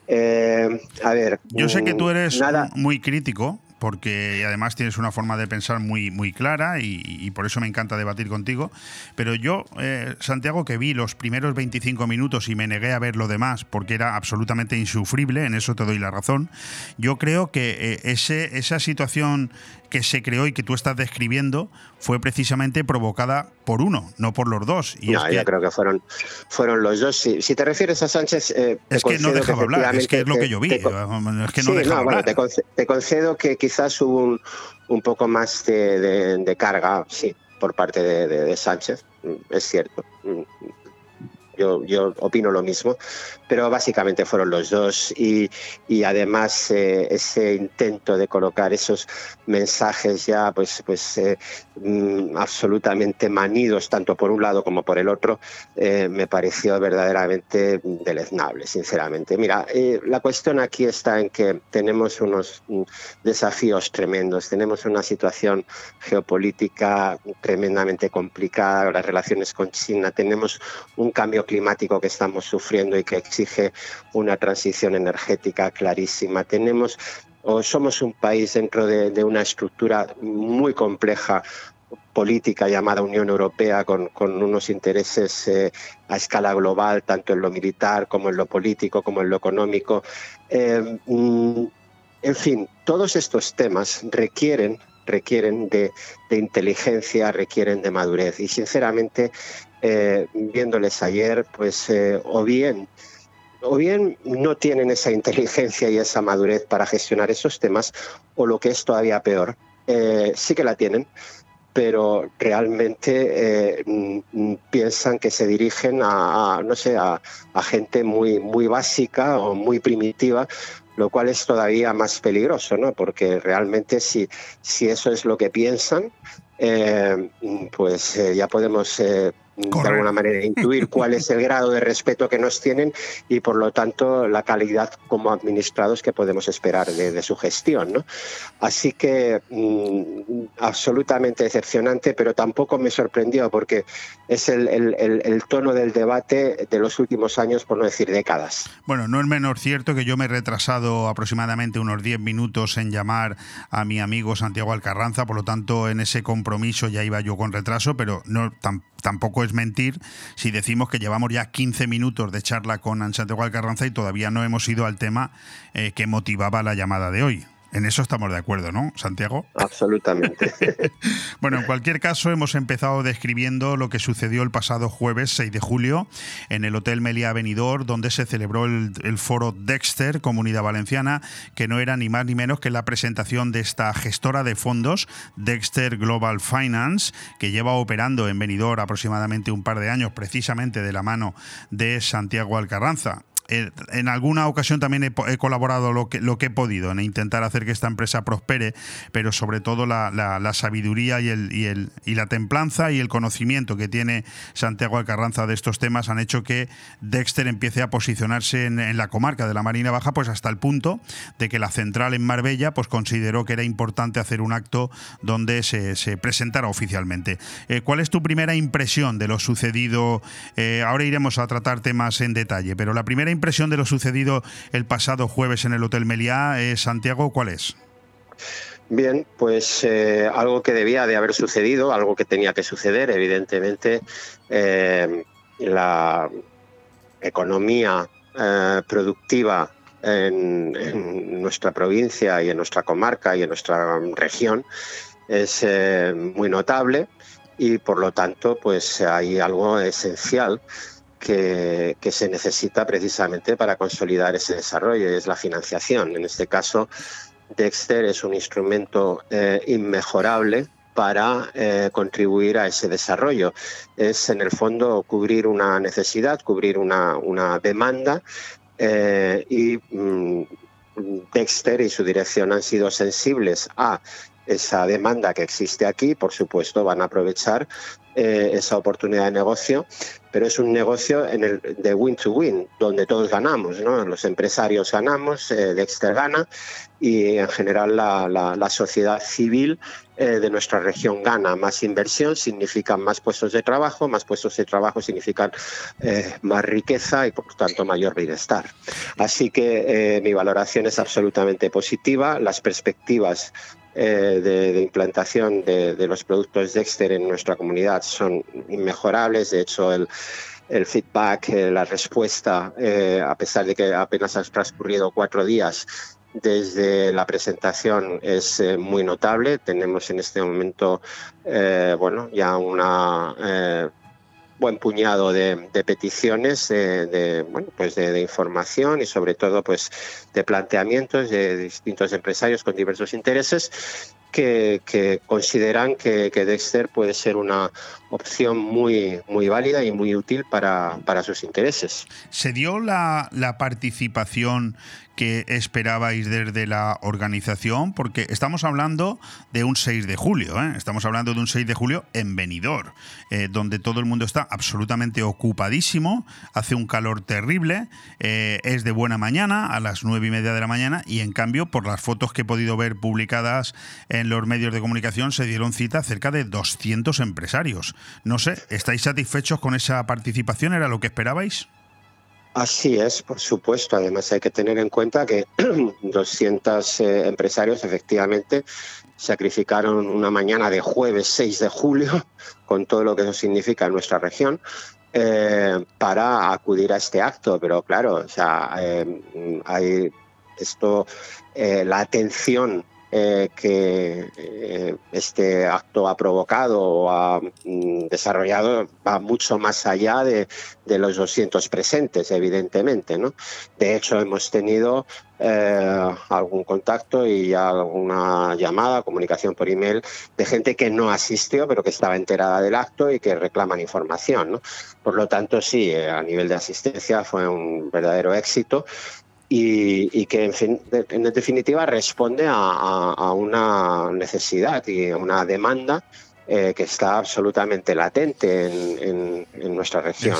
Speaker 1: Eh, a ver. Yo sé que tú eres muy crítico porque además tienes una forma de pensar muy, muy clara y, por eso me encanta debatir contigo. Pero yo, eh, Santiago, que vi los primeros 25 minutos y me negué a ver lo demás porque era absolutamente insufrible, en eso te doy la razón, yo creo que eh, ese, esa situación que se creó y que tú estás describiendo fue precisamente provocada por uno, no por los dos.
Speaker 7: Y no, yo creo que fueron, fueron los dos. Si, te refieres a Sánchez...
Speaker 1: Eh, es que no dejaba hablar, es que es lo que yo vi. es que no dejaba hablar.
Speaker 7: te, concedo, que quizás hubo un, un poco más de, de, carga, sí, por parte de, Sánchez. es cierto yo, yo opino lo mismo, pero básicamente fueron los dos y, y además eh, ese intento de colocar esos mensajes ya pues, pues eh, mm, absolutamente manidos tanto por un lado como por el otro eh, me pareció verdaderamente deleznable, sinceramente. Mira, la cuestión aquí está en que tenemos unos mm, desafíos tremendos, tenemos una situación geopolítica tremendamente complicada, las relaciones con China, tenemos un cambio climático que estamos sufriendo y que exige una transición energética clarísima. Tenemos o somos un país dentro de, una estructura muy compleja política llamada Unión Europea con, unos intereses eh, a escala global, tanto en lo militar como en lo político, como en lo económico. Eh, mm, en fin, todos estos temas requieren requieren de, inteligencia, requieren de madurez. Y sinceramente, eh, viéndoles ayer, pues o bien o bien no tienen esa inteligencia y esa madurez para gestionar esos temas, o lo que es todavía peor, eh, sí que la tienen, pero realmente mm, piensan que se dirigen a, no sé, a, gente muy, muy básica o muy primitiva, lo cual es todavía más peligroso, ¿no? Porque realmente si, si eso es lo que piensan, pues ya podemos de alguna manera intuir cuál es el grado de respeto que nos tienen y por lo tanto la calidad como administrados que podemos esperar de, su gestión. ¿no? Así que mm, absolutamente decepcionante, pero tampoco me sorprendió porque es el, el, tono del debate de los últimos años, por no decir décadas.
Speaker 1: Bueno, no es menos cierto que yo me he retrasado aproximadamente unos 10 minutos en llamar a mi amigo Santiago Alcarranza, por lo tanto en ese compromiso ya iba yo con retraso, pero no tampoco es mentir si decimos que llevamos ya 15 minutos de charla con Santiago Alcarranza y todavía no hemos ido al tema eh, que motivaba la llamada de hoy. En eso estamos de acuerdo, ¿no, Santiago?
Speaker 7: Absolutamente. *laughs*
Speaker 1: bueno, en cualquier caso, hemos empezado describiendo lo que sucedió el pasado jueves 6 de julio en el Hotel Meliá Benidorm, donde se celebró el, el, foro Dexter, Comunidad Valenciana, que no era ni más ni menos que la presentación de esta gestora de fondos, Dexter Global Finance, que lleva operando en Benidorm aproximadamente un par de años, precisamente de la mano de Santiago Alcarranza en alguna ocasión también he, colaborado lo que, lo que he podido en intentar hacer que esta empresa prospere, pero sobre todo la, sabiduría y, el, y, el, y la templanza y el conocimiento que tiene Santiago Alcarranza de estos temas han hecho que Dexter empiece a posicionarse en, la comarca de la Marina Baja, pues hasta el punto de que la central en Marbella pues consideró que era importante hacer un acto donde se, presentara oficialmente. Eh, ¿Cuál es tu primera impresión de lo sucedido? Eh, ahora iremos a tratar temas en detalle, pero la primera impresión de lo sucedido el pasado jueves en el Hotel Meliá, eh, Santiago, cuál es?
Speaker 7: Bien, pues eh, algo que debía de haber sucedido, algo que tenía que suceder, evidentemente, eh, la economía productiva en, nuestra provincia y en nuestra comarca y en nuestra región es muy notable y por lo tanto pues hay algo esencial que, se necesita precisamente para consolidar ese desarrollo, y es la financiación. En este caso, Dexter es un instrumento eh, inmejorable para eh, contribuir a ese desarrollo. Es en el fondo cubrir una necesidad, cubrir una, demanda eh, y mm, Dexter y su dirección han sido sensibles a esa demanda que existe aquí, por supuesto, van a aprovechar eh, esa oportunidad de negocio, pero es un negocio en el, de win-to-win, donde todos ganamos, ¿no? los empresarios ganamos, eh, Dexter gana y en general la, sociedad civil eh, de nuestra región gana. Más inversión significa más puestos de trabajo, más puestos de trabajo significan más riqueza y por tanto mayor bienestar. Así que mi valoración es absolutamente positiva. Las perspectivas eh, de, implantación de, los productos Dexter en nuestra comunidad son inmejorables. De hecho, el, feedback, eh, la respuesta, eh, a pesar de que apenas ha transcurrido cuatro días desde la presentación, es muy notable. Tenemos en este momento, bueno, ya una buen puñado de, peticiones de, bueno, pues de, información y sobre todo pues de planteamientos de distintos empresarios con diversos intereses que, consideran que, Dexter puede ser una opción muy, muy válida y muy útil para, para sus intereses.
Speaker 1: ¿Se dio la participación que esperabais desde la organización? Porque estamos hablando de un 6 de julio, ¿eh? estamos hablando de un 6 de julio en Benidorm, eh, donde todo el mundo está absolutamente ocupadísimo, hace un calor terrible, eh, es de buena mañana, a las 9 y media de la mañana, y en cambio, por las fotos que he podido ver publicadas en los medios de comunicación, se dieron cita a cerca de 200 empresarios. No sé, ¿estáis satisfechos con esa participación? ¿Era lo que esperabais?
Speaker 7: Así es, por supuesto. Además hay que tener en cuenta que *clears throat* 200 eh, empresarios efectivamente sacrificaron una mañana de jueves 6 de julio, *laughs* con todo lo que eso significa en nuestra región, eh, para acudir a este acto. Pero claro, o sea, eh, hay esto, la atención eh, que eh, este acto ha provocado o ha mm, desarrollado va mucho más allá de, los 200 presentes, evidentemente. De hecho, hemos tenido eh, algún contacto y alguna llamada, comunicación por email de gente que no asistió, pero que estaba enterada del acto y que reclaman información. ¿no? Por lo tanto, sí, a nivel de asistencia fue un verdadero éxito y, que en, definitiva responde a, una necesidad y a una demanda eh, que está absolutamente latente en, nuestra región.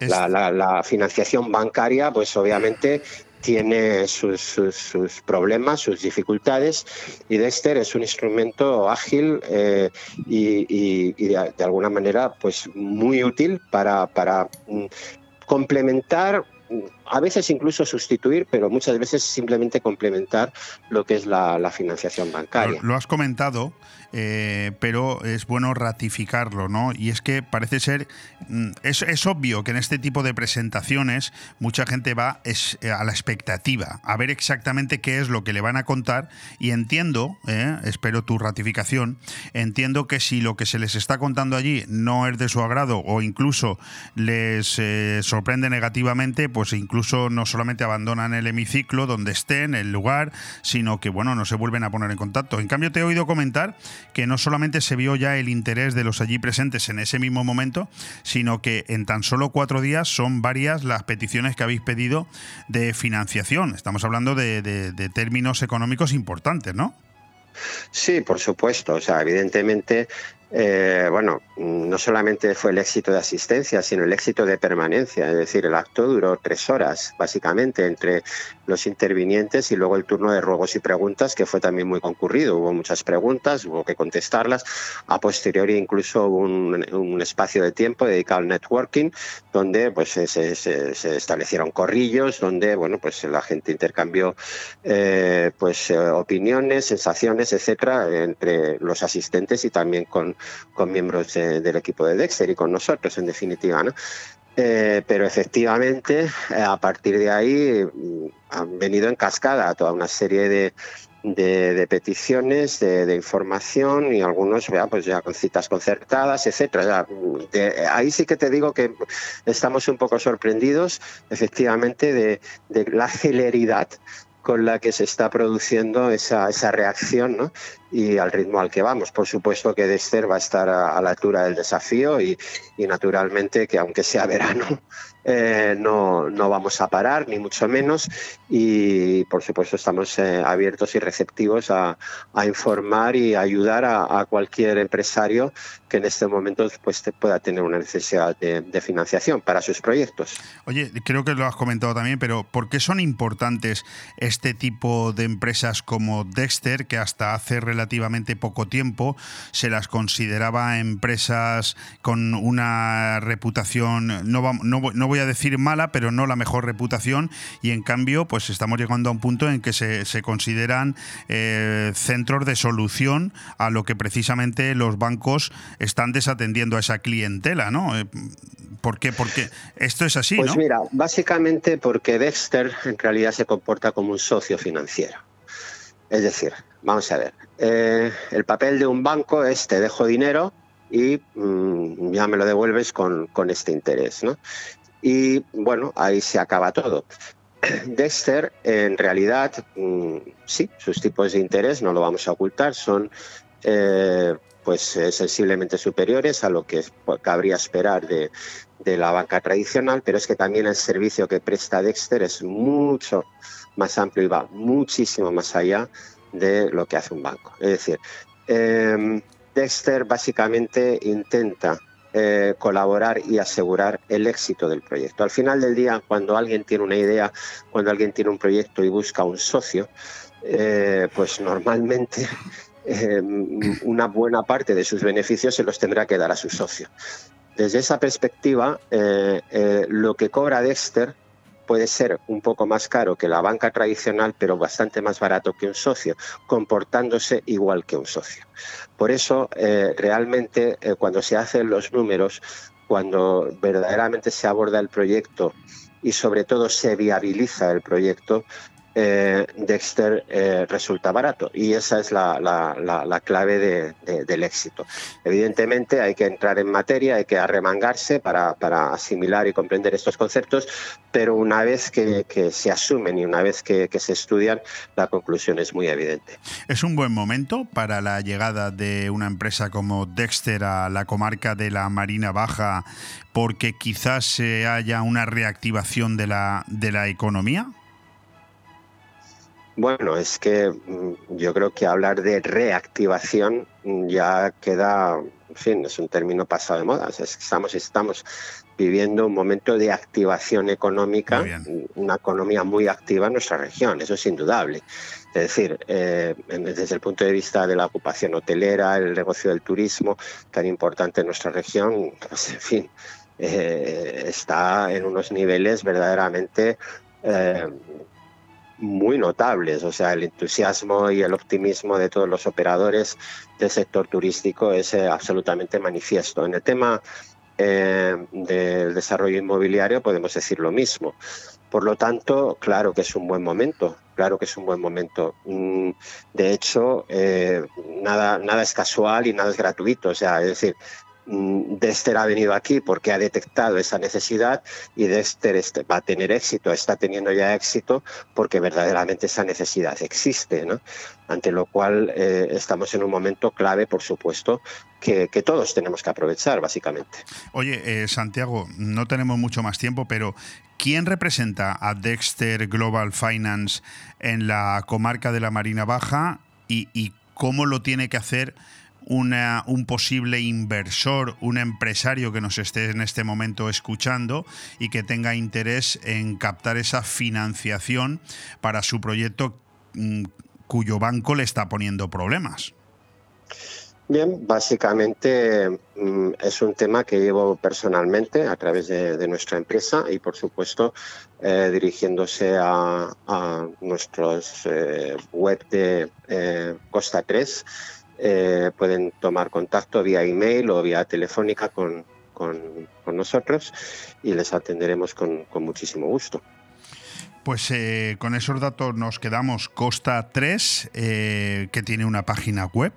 Speaker 7: La, financiación bancaria, pues obviamente tiene sus, problemas, sus dificultades y Dexter es un instrumento ágil eh, y, de, alguna manera pues muy útil para, para mm, complementar a veces incluso sustituir, pero muchas veces simplemente complementar lo que es la, financiación bancaria.
Speaker 1: Lo, has comentado, eh, pero es bueno ratificarlo, ¿no? Y es que parece ser, mm, es, obvio que en este tipo de presentaciones mucha gente va eh, a la expectativa, a ver exactamente qué es lo que le van a contar y entiendo, eh, espero tu ratificación, entiendo que si lo que se les está contando allí no es de su agrado o incluso les sorprende negativamente, pues incluso no solamente abandonan el hemiciclo donde estén, el lugar, sino que bueno, no se vuelven a poner en contacto. En cambio, te he oído comentar que no solamente se vio ya el interés de los allí presentes en ese mismo momento, sino que en tan solo cuatro días son varias las peticiones que habéis pedido de financiación. Estamos hablando de, de términos económicos importantes, ¿no?
Speaker 7: Sí, por supuesto. O sea, evidentemente eh, bueno, no solamente fue el éxito de asistencia, sino el éxito de permanencia. Es decir, el acto duró tres horas, básicamente, entre los intervinientes y luego el turno de ruegos y preguntas, que fue también muy concurrido. Hubo muchas preguntas, hubo que contestarlas. A posteriori, incluso hubo un, espacio de tiempo dedicado al networking, donde pues, se, establecieron corrillos, donde bueno, pues, la gente intercambió eh, pues, eh, opiniones, sensaciones, etcétera, entre los asistentes y también con con miembros del equipo de Dexter y con nosotros, en definitiva. ¿no? Eh, pero efectivamente, eh, a partir de ahí mm, han venido en cascada toda una serie de, de, peticiones, de, información y algunos ya, pues ya con citas concertadas, etcétera. ahí sí que te digo que estamos un poco sorprendidos, efectivamente, de, de la celeridad con la que se está produciendo esa, esa reacción ¿no? y al ritmo al que vamos. Por supuesto que Dexter va a estar a, la altura del desafío y, naturalmente que aunque sea verano, *laughs* eh, no, no, vamos a parar, ni mucho menos. Y por supuesto estamos eh, abiertos y receptivos a, a, informar y ayudar a, cualquier empresario que en este momento pues, pueda tener una necesidad de, financiación para sus proyectos.
Speaker 1: Oye, creo que lo has comentado también, pero ¿por qué son importantes este tipo de empresas como Dexter, que hasta hace relativamente poco tiempo se las consideraba empresas con una reputación, no, no, no voy a decir mala, pero no la mejor reputación y en cambio pues estamos llegando a un punto en que se, consideran eh, centros de solución a lo que precisamente los bancos están desatendiendo a esa clientela, ¿no? Eh, ¿Por qué? Porque esto es así,
Speaker 7: pues mira, básicamente porque Dexter en realidad se comporta como un socio financiero. Es decir, vamos a ver, eh, el papel de un banco es te dejo dinero y mm, ya me lo devuelves con, con, este interés. ¿no? y bueno, ahí se acaba todo. *clears throat* Dexter, en realidad, mm, sí, sus tipos de interés, no lo vamos a ocultar, son eh, pues eh, sensiblemente superiores a lo que cabría esperar de, de, la banca tradicional, pero es que también el servicio que presta Dexter es mucho más amplio y va muchísimo más allá de lo que hace un banco. Es decir, em, Dexter básicamente intenta eh, colaborar y asegurar el éxito del proyecto. Al final del día, cuando alguien tiene una idea, cuando alguien tiene un proyecto y busca un socio, eh, pues normalmente em, una buena parte de sus beneficios se los tendrá que dar a su socio. Desde esa perspectiva, eh, lo que cobra Dexter puede ser un poco más caro que la banca tradicional, pero bastante más barato que un socio, comportándose igual que un socio. Por eso, eh, realmente, eh, cuando se hacen los números, cuando verdaderamente se aborda el proyecto y sobre todo se viabiliza el proyecto, eh, Dexter eh, resulta barato y esa es la, clave del éxito. Evidentemente hay que entrar en materia, hay que arremangarse para, asimilar y comprender estos conceptos, pero una vez que, se asumen y una vez que, se estudian, la conclusión es muy evidente.
Speaker 1: Es un buen momento para la llegada de una empresa como Dexter a la comarca de la Marina Baja porque quizás haya una reactivación la, de la economía.
Speaker 7: Bueno, es que mm, yo creo que hablar de reactivación ya queda, en fin, es un término pasado de moda. estamos, estamos viviendo un momento de activación económica, una economía muy activa en nuestra región, eso es indudable. Es decir, eh, desde el punto de vista de la ocupación hotelera, el negocio del turismo, tan importante en nuestra región, pues, en fin, eh, está en unos niveles verdaderamente eh, muy notables. O sea, el entusiasmo y el optimismo de todos los operadores del sector turístico es eh, absolutamente manifiesto. En el tema eh, del desarrollo inmobiliario podemos decir lo mismo. Por lo tanto, claro que es un buen momento, claro que es un buen momento. Mm, de hecho, eh, nada, nada es casual y nada es gratuito. O sea, es decir, Dexter ha venido aquí porque ha detectado esa necesidad y Dexter este, va a tener éxito, está teniendo ya éxito porque verdaderamente esa necesidad existe, ¿no? ante lo cual eh, estamos en un momento clave, por supuesto, que, todos tenemos que aprovechar, básicamente.
Speaker 1: Oye, eh, Santiago, no tenemos mucho más tiempo, pero ¿quién representa a Dexter Global Finance en la comarca de la Marina Baja y cómo lo tiene que hacer? Un posible inversor, un empresario que nos esté en este momento escuchando y que tenga interés en captar esa financiación para su proyecto mm, cuyo banco le está poniendo problemas.
Speaker 7: Bien, básicamente mm, es un tema que llevo personalmente a través de, nuestra empresa y, por supuesto, eh, dirigiéndose a, nuestros eh, web de eh, Costa 3 eh, pueden tomar contacto vía email o vía telefónica con, nosotros y les atenderemos con, muchísimo gusto.
Speaker 1: Pues eh, con esos datos nos quedamos. Costa 3, eh, que tiene una página web,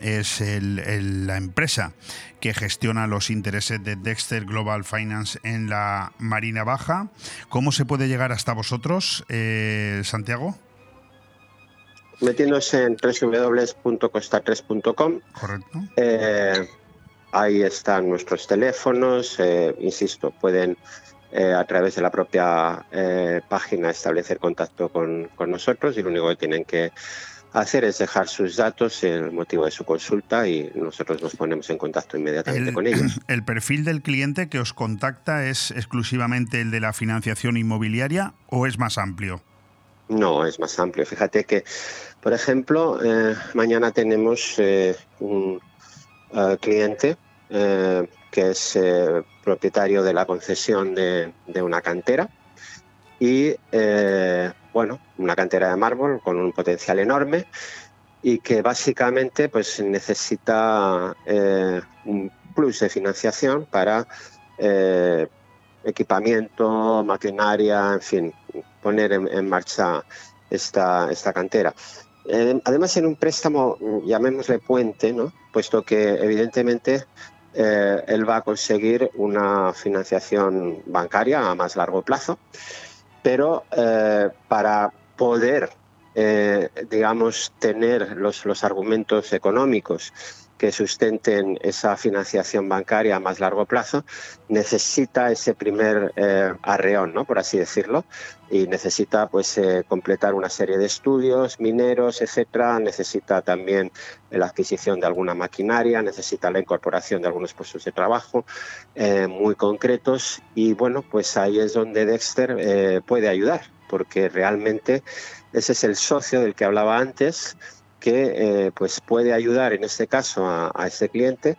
Speaker 1: es la empresa que gestiona los intereses de Dexter Global Finance en la Marina Baja. ¿Cómo se puede llegar hasta vosotros, Santiago?
Speaker 7: Metiéndose en www.costa3.com.
Speaker 1: Correcto.
Speaker 7: Eh, ahí están nuestros teléfonos, eh, insisto, pueden eh, a través de la propia página establecer contacto con, nosotros y lo único que tienen que hacer es dejar sus datos, el motivo de su consulta y nosotros nos ponemos en contacto inmediatamente con ellos. *clears throat*
Speaker 1: ¿El perfil del cliente que os contacta es exclusivamente el de la financiación inmobiliaria o es más amplio?
Speaker 7: No, es más amplio. Fíjate que, por ejemplo, eh, mañana tenemos eh, un eh, cliente que es propietario de la concesión de, una cantera y, bueno, una cantera de mármol con un potencial enorme y que básicamente pues necesita un plus de financiación para equipamiento, maquinaria, en fin, poner en, marcha esta, esta cantera. Eh, además, en un préstamo, llamémosle puente, ¿no? puesto que evidentemente eh, él va a conseguir una financiación bancaria a más largo plazo pero para poder, digamos, tener los, los argumentos económicos que sustenten esa financiación bancaria a más largo plazo, necesita ese primer eh, arreón, ¿no? por así decirlo, y necesita pues eh, completar una serie de estudios mineros, etcétera, necesita también la adquisición de alguna maquinaria, necesita la incorporación de algunos puestos de trabajo eh, muy concretos y bueno, pues ahí es donde Dexter puede ayudar, porque realmente ese es el socio del que hablaba antes, que eh, pues puede ayudar en este caso a, ese cliente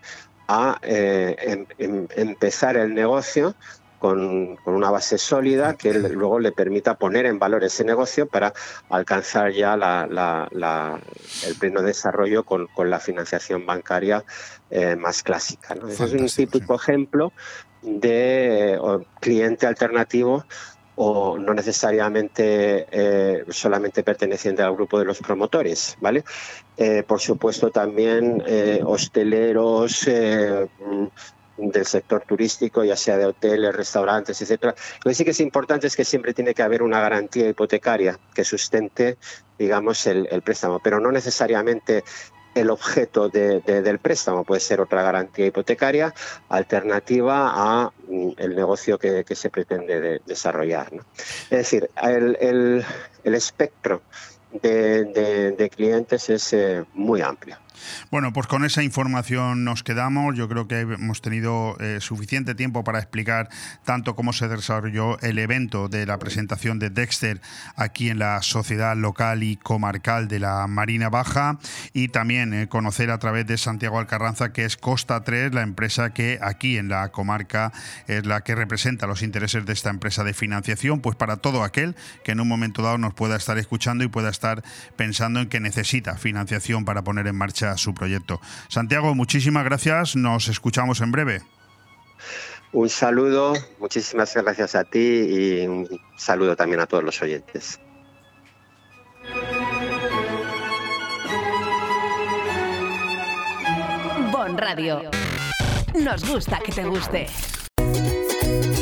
Speaker 7: a eh, em, em, empezar el negocio con, una base sólida que luego le permita poner en valor ese negocio para alcanzar ya el pleno desarrollo con, la financiación bancaria eh, más clásica. es un típico ejemplo de cliente alternativo o no necesariamente eh, solamente perteneciente al grupo de los promotores, ¿vale? Eh, por supuesto también eh, hosteleros mm, del sector turístico, ya sea de hoteles, restaurantes, etcétera. Lo que sí que es importante es que siempre tiene que haber una garantía hipotecaria que sustente, digamos, el, el préstamo, pero no necesariamente el objeto del préstamo. Puede ser otra garantía hipotecaria alternativa a mm, el negocio que, se pretende desarrollar. Es decir, el, espectro de, clientes es eh, muy amplio.
Speaker 1: Bueno, pues con esa información nos quedamos. Yo creo que hemos tenido eh, suficiente tiempo para explicar tanto cómo se desarrolló el evento de la presentación de Dexter aquí en la sociedad local y comarcal de la Marina Baja y también eh, conocer a través de Santiago Alcarranza que es Costa 3, la empresa que aquí en la comarca es la que representa los intereses de esta empresa de financiación, pues para todo aquel que en un momento dado nos pueda estar escuchando y pueda estar pensando en que necesita financiación para poner en marcha su proyecto. Santiago, muchísimas gracias, nos escuchamos en breve.
Speaker 7: Un saludo, muchísimas gracias a ti y un saludo también a todos los oyentes.
Speaker 4: Bon Radio. Nos gusta que te guste.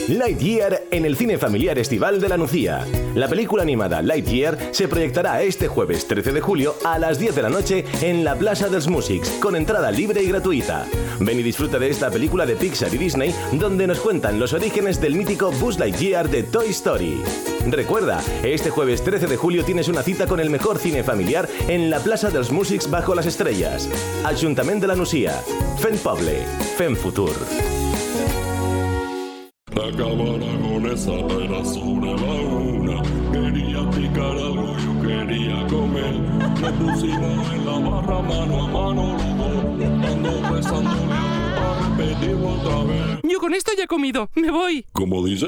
Speaker 8: Lightyear en el cine familiar estival de la Nucía. La película animada Lightyear se proyectará este jueves 13 de julio a las 10 de la noche en la Plaza dels Musics, con entrada libre y gratuita. Ven y disfruta de esta película de Pixar y Disney, donde nos cuentan los orígenes del mítico Buzz Lightyear de Toy Story. Recuerda, este jueves 13 de julio tienes una cita con el mejor cine familiar en la Plaza dels Musics bajo las estrellas. Ayuntamiento de la Nucía. Fen Poble. Fen Futur.
Speaker 9: Acabara con esa pena sobre la una. Quería picar algo, yo quería comer. Nos pusimos en la barra mano a mano los Ando besándole a repetir otra vez.
Speaker 10: Yo con esto ya he comido, me voy.
Speaker 9: ¿Cómo dice?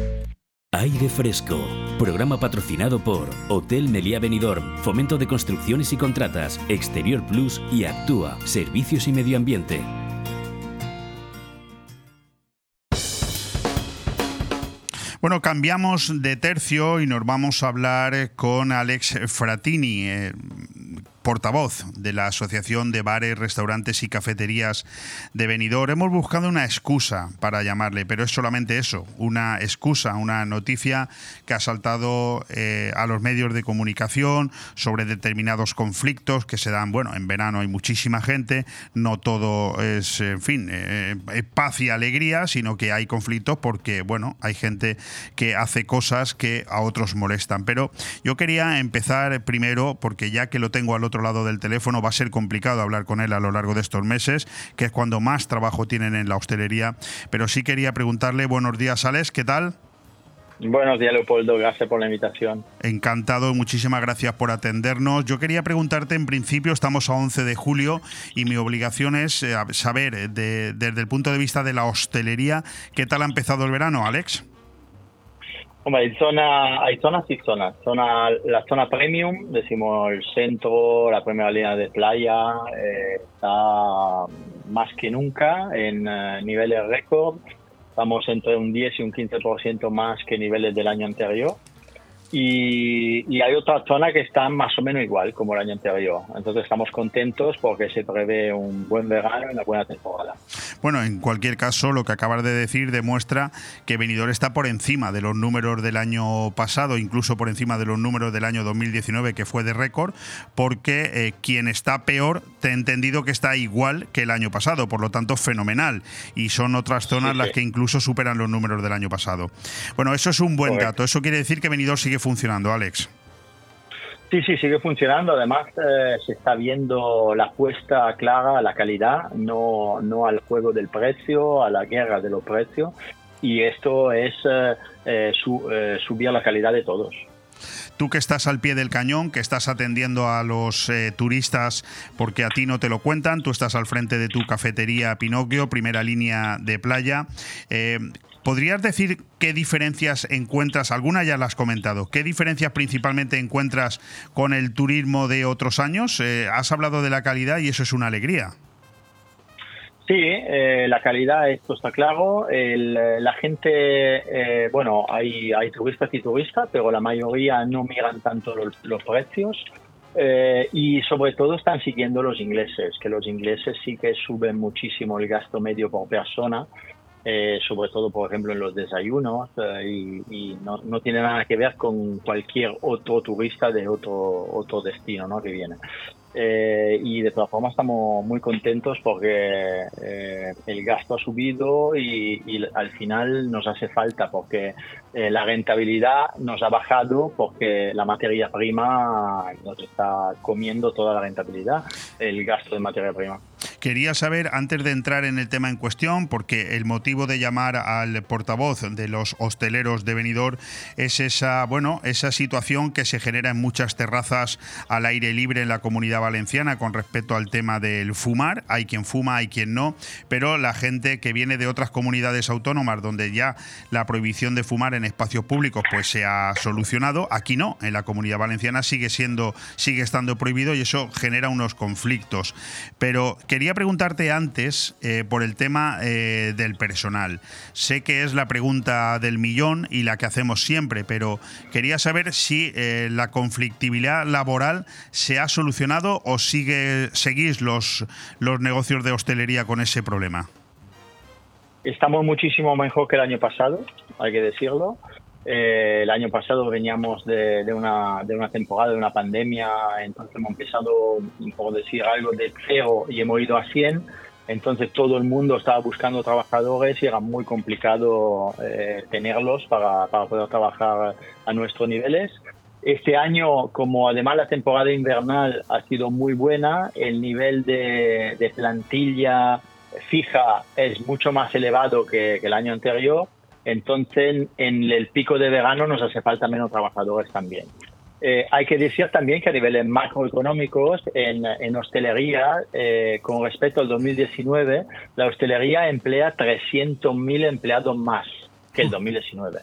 Speaker 2: Aire Fresco, programa patrocinado por Hotel Meliá Benidorm, Fomento de Construcciones y Contratas, Exterior Plus y Actúa, Servicios y Medio Ambiente.
Speaker 1: Bueno, cambiamos de tercio y nos vamos a hablar con Alex Fratini. Portavoz de la Asociación de Bares, Restaurantes y Cafeterías de Benidorm. Hemos buscado una excusa para llamarle, pero es solamente eso, una excusa, una noticia que ha saltado eh, a los medios de comunicación sobre determinados conflictos que se dan, bueno, en verano hay muchísima gente, no todo es, en fin, eh, paz y alegría, sino que hay conflictos porque, bueno, hay gente que hace cosas que a otros molestan. Pero yo quería empezar primero, porque ya que lo tengo al otro otro lado del teléfono. Va a ser complicado hablar con él a lo largo de estos meses, que es cuando más trabajo tienen en la hostelería. Pero sí quería preguntarle, buenos días, Alex, ¿qué tal?
Speaker 11: Buenos días, Leopoldo. Gracias por la invitación.
Speaker 1: Encantado, muchísimas gracias por atendernos. Yo quería preguntarte, en principio, estamos a 11 de julio y mi obligación es eh, saber, eh, desde el punto de vista de la hostelería, ¿qué tal ha empezado el verano, Alex?
Speaker 11: Hombre, hay, zona, hay zonas y zonas. Zona, la zona premium, decimos el centro, la primera línea de playa, eh, está más que nunca en niveles récord Estamos entre un 10 y un 15% más que niveles del año anterior. Y, hay otra zona que está más o menos igual como el año anterior. Entonces estamos contentos porque se prevé un buen verano y una buena temporada.
Speaker 1: Bueno, en cualquier caso, lo que acabas de decir demuestra que Benidorm está por encima de los números del año pasado, incluso por encima de los números del año 2019, que fue de récord, porque eh, quien está peor, te he entendido que está igual que el año pasado, por lo tanto, fenomenal. Y son otras zonas las que incluso superan los números del año pasado. Bueno, eso es un buen dato. Eso quiere decir que Benidorm sigue funcionando, Alex.
Speaker 11: Sí, sí, sigue funcionando. Además, eh, se está viendo la apuesta clara a la calidad, no, no al juego del precio, a la guerra de los precios. Y esto es eh, eh, subir la calidad de todos.
Speaker 1: Tú que estás al pie del cañón, que estás atendiendo a los turistas porque a ti no te lo cuentan, tú estás al frente de tu cafetería Pinocchio, primera línea de playa. ¿Podrías decir qué diferencias encuentras? Alguna ya las has comentado. ¿Qué diferencias principalmente encuentras con el turismo de otros años? Eh, has hablado de la calidad y eso es una alegría.
Speaker 11: Sí, eh, la calidad, esto está claro. la gente, eh, bueno, hay, hay turistas y turistas, pero la mayoría no miran tanto los, precios. y sobre todo están siguiendo los ingleses, que los ingleses sí que suben muchísimo el gasto medio por persona eh, sobre todo, por ejemplo, en los desayunos, eh, y, no, no, tiene nada que ver con cualquier otro turista de otro, otro destino ¿no? que viene. Eh, y de todas formas estamos muy contentos porque eh, el gasto ha subido y, al final nos hace falta porque la rentabilidad nos ha bajado porque la materia prima nos está comiendo toda la rentabilidad, el gasto de materia prima.
Speaker 1: Quería saber, antes de entrar en el tema en cuestión, porque el motivo de llamar al portavoz de los hosteleros de Benidorm es esa, bueno, esa situación que se genera en muchas terrazas al aire libre en la comunidad valenciana con respecto al tema del fumar. Hay quien fuma, hay quien no, pero la gente que viene de otras comunidades autónomas donde ya la prohibición de fumar en espacios públicos pues se ha solucionado, aquí no, en la comunidad valenciana sigue siendo sigue estando prohibido y eso genera unos conflictos. Pero quería preguntarte antes eh, por el tema eh, del personal. Sé que es la pregunta del millón y la que hacemos siempre, pero quería saber si eh, la conflictividad laboral se ha solucionado o sigue, seguís los, los negocios de hostelería con ese problema?
Speaker 11: Estamos muchísimo mejor que el año pasado, hay que decirlo. Eh, el año pasado veníamos de, de, una, de una temporada, de una pandemia, entonces hemos empezado, por decir algo, de cero y hemos ido a 100. Entonces todo el mundo estaba buscando trabajadores y era muy complicado eh, tenerlos para, para poder trabajar a nuestros niveles. Este año, como además la temporada invernal ha sido muy buena, el nivel de, plantilla fija es mucho más elevado que, el año anterior, entonces en el pico de verano nos hace falta menos trabajadores también. Eh, hay que decir también que a niveles macroeconómicos, en, en hostelería, eh, con respecto al 2019, la hostelería emplea 300.000 empleados más que el 2019.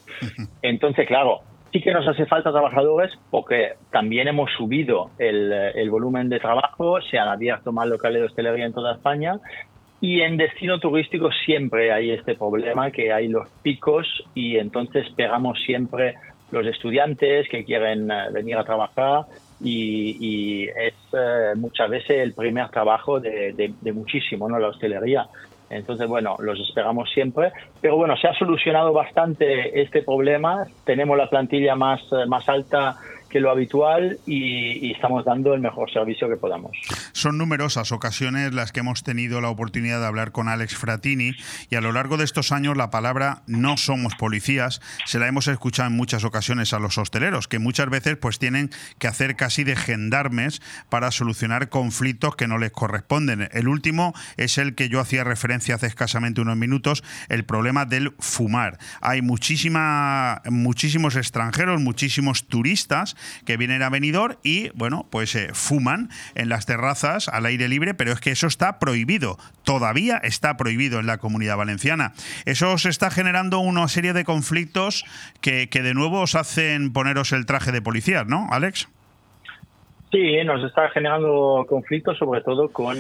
Speaker 11: Entonces, claro, Sí que nos hace falta trabajadores porque también hemos subido el, volumen de trabajo, se han abierto más locales de hostelería en toda España y en destino turístico siempre hay este problema que hay los picos y entonces pegamos siempre los estudiantes que quieren eh, venir a trabajar y, es eh, muchas veces el primer trabajo de, de, de muchísimo, ¿no? La hostelería. Entonces, bueno, los esperamos siempre. Pero bueno, se ha solucionado bastante este problema. Tenemos la plantilla más, eh, más alta que lo habitual y, estamos dando el mejor servicio que podamos.
Speaker 1: Son numerosas ocasiones las que hemos tenido la oportunidad de hablar con Alex Fratini y a lo largo de estos años la palabra no somos policías se la hemos escuchado en muchas ocasiones a los hosteleros, que muchas veces pues tienen que hacer casi de gendarmes para solucionar conflictos que no les corresponden. El último es el que yo hacía referencia hace escasamente unos minutos, el problema del fumar. Hay muchísima, muchísimos extranjeros, muchísimos turistas que vienen a Benidorm y, bueno, pues eh, fuman en las terrazas al aire libre, pero es que eso está prohibido. Todavía está prohibido en la comunidad valenciana. Eso os está generando una serie de conflictos que, que de nuevo os hacen poneros el traje de policía, ¿no, Alex?
Speaker 11: Sí, nos está generando conflictos sobre todo con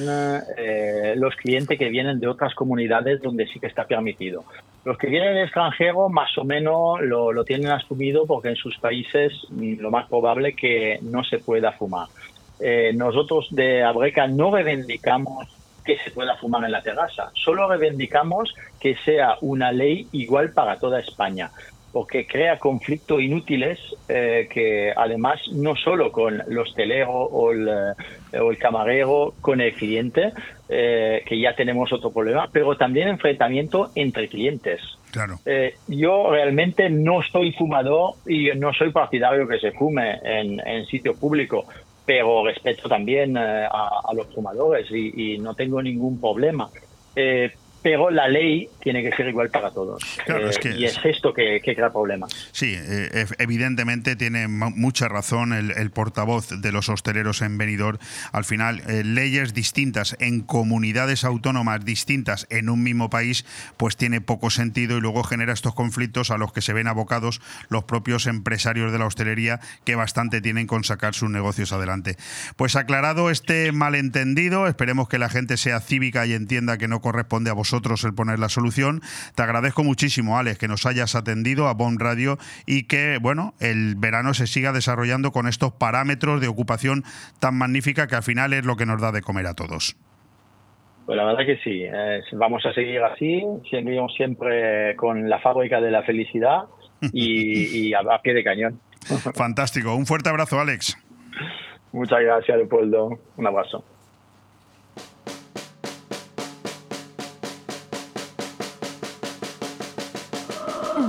Speaker 11: eh, los clientes que vienen de otras comunidades donde sí que está permitido. Los que vienen del extranjero más o menos lo, tienen asumido porque en sus países mm, lo más probable que no se pueda fumar. Eh, nosotros de Abreca no reivindicamos que se pueda fumar en la terraza, solo reivindicamos que sea una ley igual para toda España porque crea conflictos inútiles eh, que además no solo con los teleros o el, eh, o el camarero, con el cliente, eh, que ya tenemos otro problema, pero también enfrentamiento entre clientes.
Speaker 1: Claro.
Speaker 11: yo realmente no soy fumador y no soy partidario que se fume en, en sitio público, pero respeto también a, los fumadores y, y, no tengo ningún problema pero la ley tiene que ser igual para todos. Eh, y es esto que, crea problemas.
Speaker 1: Sí, eh, evidentemente tiene mucha razón el, portavoz de los hosteleros en Benidorm. Al final, eh, leyes distintas en comunidades autónomas distintas en un mismo país, pues tiene poco sentido y luego genera estos conflictos a los que se ven abocados los propios empresarios de la hostelería que bastante tienen con sacar sus negocios adelante. Pues aclarado este malentendido, esperemos que la gente sea cívica y entienda que no corresponde a vosotros vosotros el poner la solución. Te agradezco muchísimo, Alex, que nos hayas atendido a Bon Radio y que, bueno, el verano se siga desarrollando con estos parámetros de ocupación tan magnífica que al final es lo que nos da de comer a todos.
Speaker 11: Pues la verdad que sí, eh, vamos a seguir así, seguimos siempre con la fábrica de la felicidad y, a, a, pie de cañón.
Speaker 1: Fantástico, un fuerte abrazo Alex.
Speaker 11: Muchas gracias Leopoldo, un abrazo.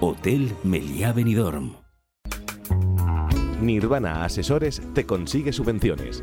Speaker 2: Hotel Meliá Benidorm.
Speaker 8: Nirvana Asesores te consigue subvenciones.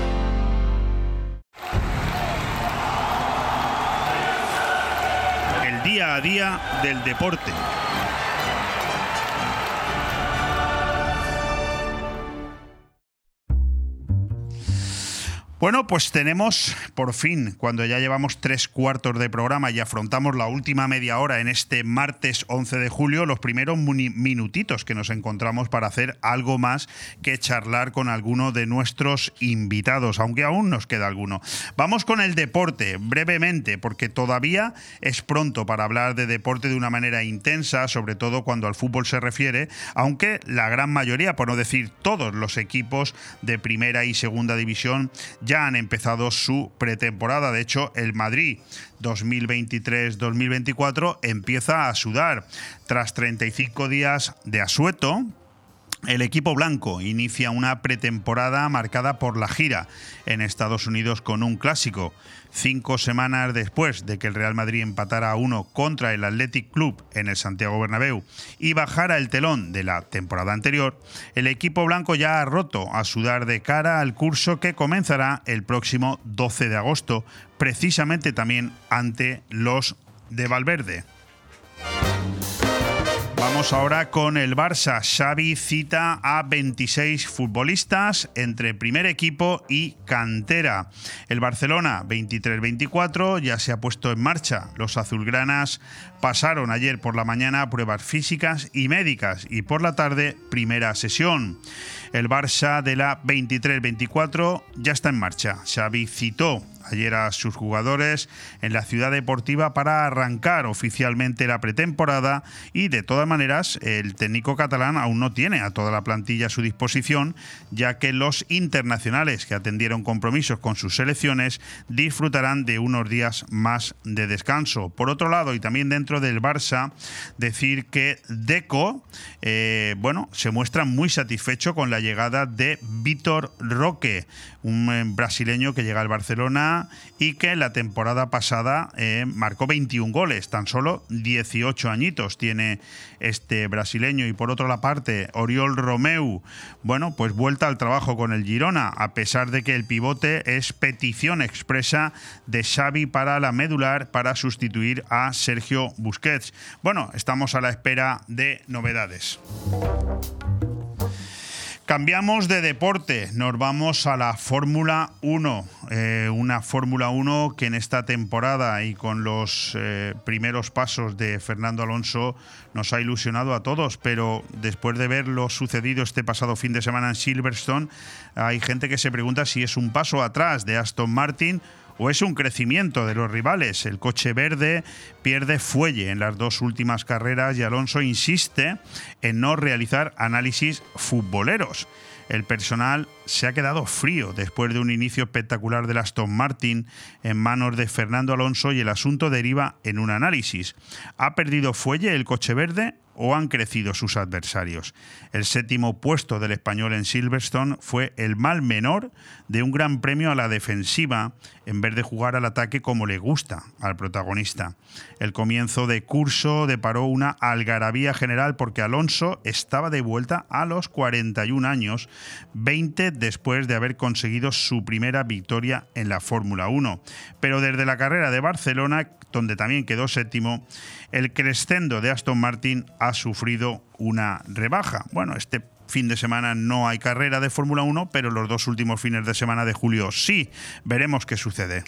Speaker 1: Día a día del deporte. Bueno, pues tenemos por fin, cuando ya llevamos tres cuartos de programa y afrontamos la última media hora en este martes 11 de julio, los primeros minutitos que nos encontramos para hacer algo más que charlar con alguno de nuestros invitados, aunque aún nos queda alguno. Vamos con el deporte, brevemente, porque todavía es pronto para hablar de deporte de una manera intensa, sobre todo cuando al fútbol se refiere, aunque la gran mayoría, por no decir todos los equipos de primera y segunda división, ya han empezado su pretemporada. De hecho, el Madrid 2023-2024 empieza a sudar. Tras 35 días de asueto, el equipo blanco inicia una pretemporada marcada por la gira en Estados Unidos con un clásico. Cinco semanas después de que el Real Madrid empatara a uno contra el Athletic Club en el Santiago Bernabéu y bajara el telón de la temporada anterior, el equipo blanco ya ha roto a sudar de cara al curso que comenzará el próximo 12 de agosto, precisamente también ante los de Valverde. Vamos ahora con el Barça. Xavi cita a 26 futbolistas entre primer equipo y cantera. El Barcelona 23-24 ya se ha puesto en marcha. Los azulgranas pasaron ayer por la mañana pruebas físicas y médicas y por la tarde primera sesión. El Barça de la 23-24 ya está en marcha. Xavi citó ayer a sus jugadores en la ciudad deportiva para arrancar oficialmente la pretemporada y de todas maneras el técnico catalán aún no tiene a toda la plantilla a su disposición ya que los internacionales que atendieron compromisos con sus selecciones disfrutarán de unos días más de descanso. Por otro lado y también dentro del Barça decir que Deco eh, bueno se muestra muy satisfecho con la llegada de Víctor Roque un eh, brasileño que llega al Barcelona y que la temporada pasada eh, marcó 21 goles, tan solo 18 añitos tiene este brasileño. Y por otra parte, Oriol Romeu, bueno, pues vuelta al trabajo con el Girona, a pesar de que el pivote es petición expresa de Xavi para la medular para sustituir a Sergio Busquets. Bueno, estamos a la espera de novedades. Cambiamos de deporte, nos vamos a la Fórmula 1, eh, una Fórmula 1 que en esta temporada y con los eh, primeros pasos de Fernando Alonso nos ha ilusionado a todos, pero después de ver lo sucedido este pasado fin de semana en Silverstone, hay gente que se pregunta si es un paso atrás de Aston Martin o es un crecimiento de los rivales. El coche verde pierde fuelle en las dos últimas carreras y Alonso insiste en no realizar análisis futboleros. El personal se ha quedado frío después de un inicio espectacular del Aston Martin en manos de Fernando Alonso y el asunto deriva en un análisis. ¿Ha perdido fuelle el coche verde o han crecido sus adversarios. El séptimo puesto del español en Silverstone fue el mal menor de un gran premio a la defensiva en vez de jugar al ataque como le gusta al protagonista. El comienzo de curso deparó una algarabía general porque Alonso estaba de vuelta a los 41 años, 20 después de haber conseguido su primera victoria en la Fórmula 1. Pero desde la carrera de Barcelona, donde también quedó séptimo, el crescendo de Aston Martin ha sufrido una rebaja. Bueno, este fin de semana no hay carrera de Fórmula 1, pero los dos últimos fines de semana de julio sí. Veremos qué sucede.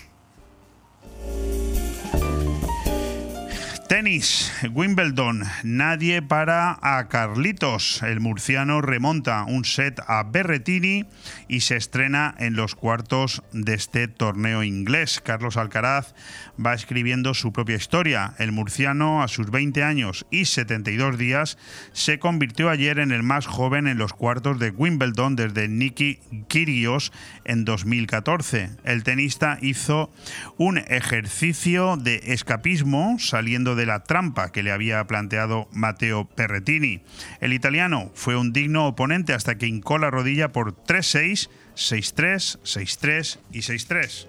Speaker 1: Tenis, Wimbledon, nadie para a Carlitos. El murciano remonta un set a Berretini y se estrena en los cuartos de este torneo inglés. Carlos Alcaraz va escribiendo su propia historia. El murciano, a sus 20 años y 72 días, se convirtió ayer en el más joven en los cuartos de Wimbledon desde Nicky Kyrgios en 2014. El tenista hizo un ejercicio de escapismo saliendo de la trampa que le había planteado Matteo Perretini. El italiano fue un digno oponente hasta que hincó la rodilla por 3-6, 6-3, 6-3 y 6-3.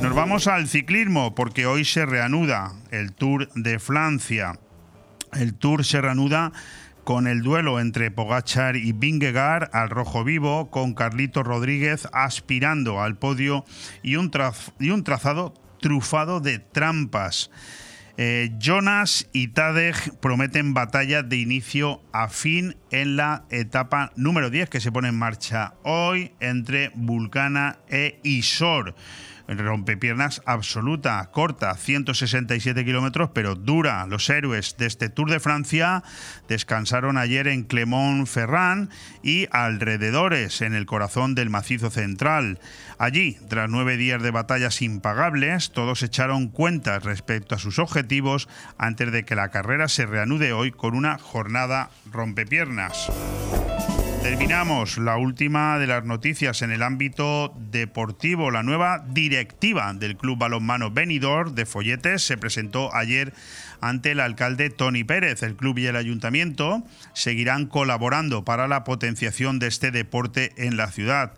Speaker 1: Nos vamos al ciclismo porque hoy se reanuda el Tour de Francia. El Tour se reanuda con el duelo entre Pogachar y Vingegaard al rojo vivo, con Carlito Rodríguez aspirando al podio y un, y un trazado trufado de trampas. Eh, Jonas y Tadej prometen batalla de inicio a fin en la etapa número 10 que se pone en marcha hoy entre Vulcana e Isor rompepiernas absoluta, corta, 167 kilómetros, pero dura. Los héroes de este Tour de Francia descansaron ayer en Clermont-Ferrand y alrededores, en el corazón del macizo central. Allí, tras nueve días de batallas impagables, todos echaron cuentas respecto a sus objetivos antes de que la carrera se reanude hoy con una jornada rompepiernas. Terminamos la última de las noticias en el ámbito deportivo. La nueva directiva del Club Balonmano Benidorm de Folletes se presentó ayer ante el alcalde Tony Pérez. El club y el ayuntamiento seguirán colaborando para la potenciación de este deporte en la ciudad.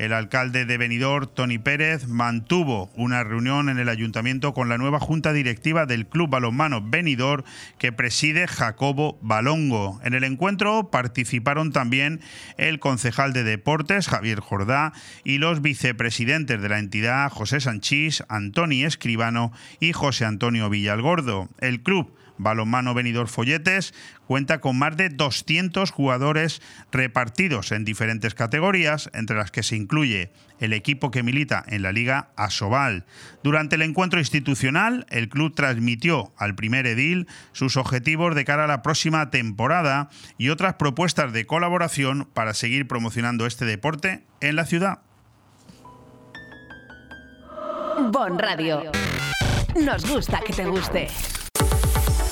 Speaker 1: El alcalde de Benidorm, Tony Pérez, mantuvo una reunión en el ayuntamiento con la nueva junta directiva del Club Balonmano Benidorm que preside Jacobo Balongo. En el encuentro participaron también el concejal de deportes, Javier Jordá, y los vicepresidentes de la entidad, José Sanchís, Antoni Escribano y José Antonio Villalgordo. El club Balonmano Benidorm Folletes cuenta con más de 200 jugadores repartidos en diferentes categorías, entre las que se incluye el equipo que milita en la Liga Asobal. Durante el encuentro institucional, el club transmitió al primer edil sus objetivos de cara a la próxima temporada y otras propuestas de colaboración para seguir promocionando este deporte en la ciudad.
Speaker 12: Bon Radio. Nos gusta que te guste.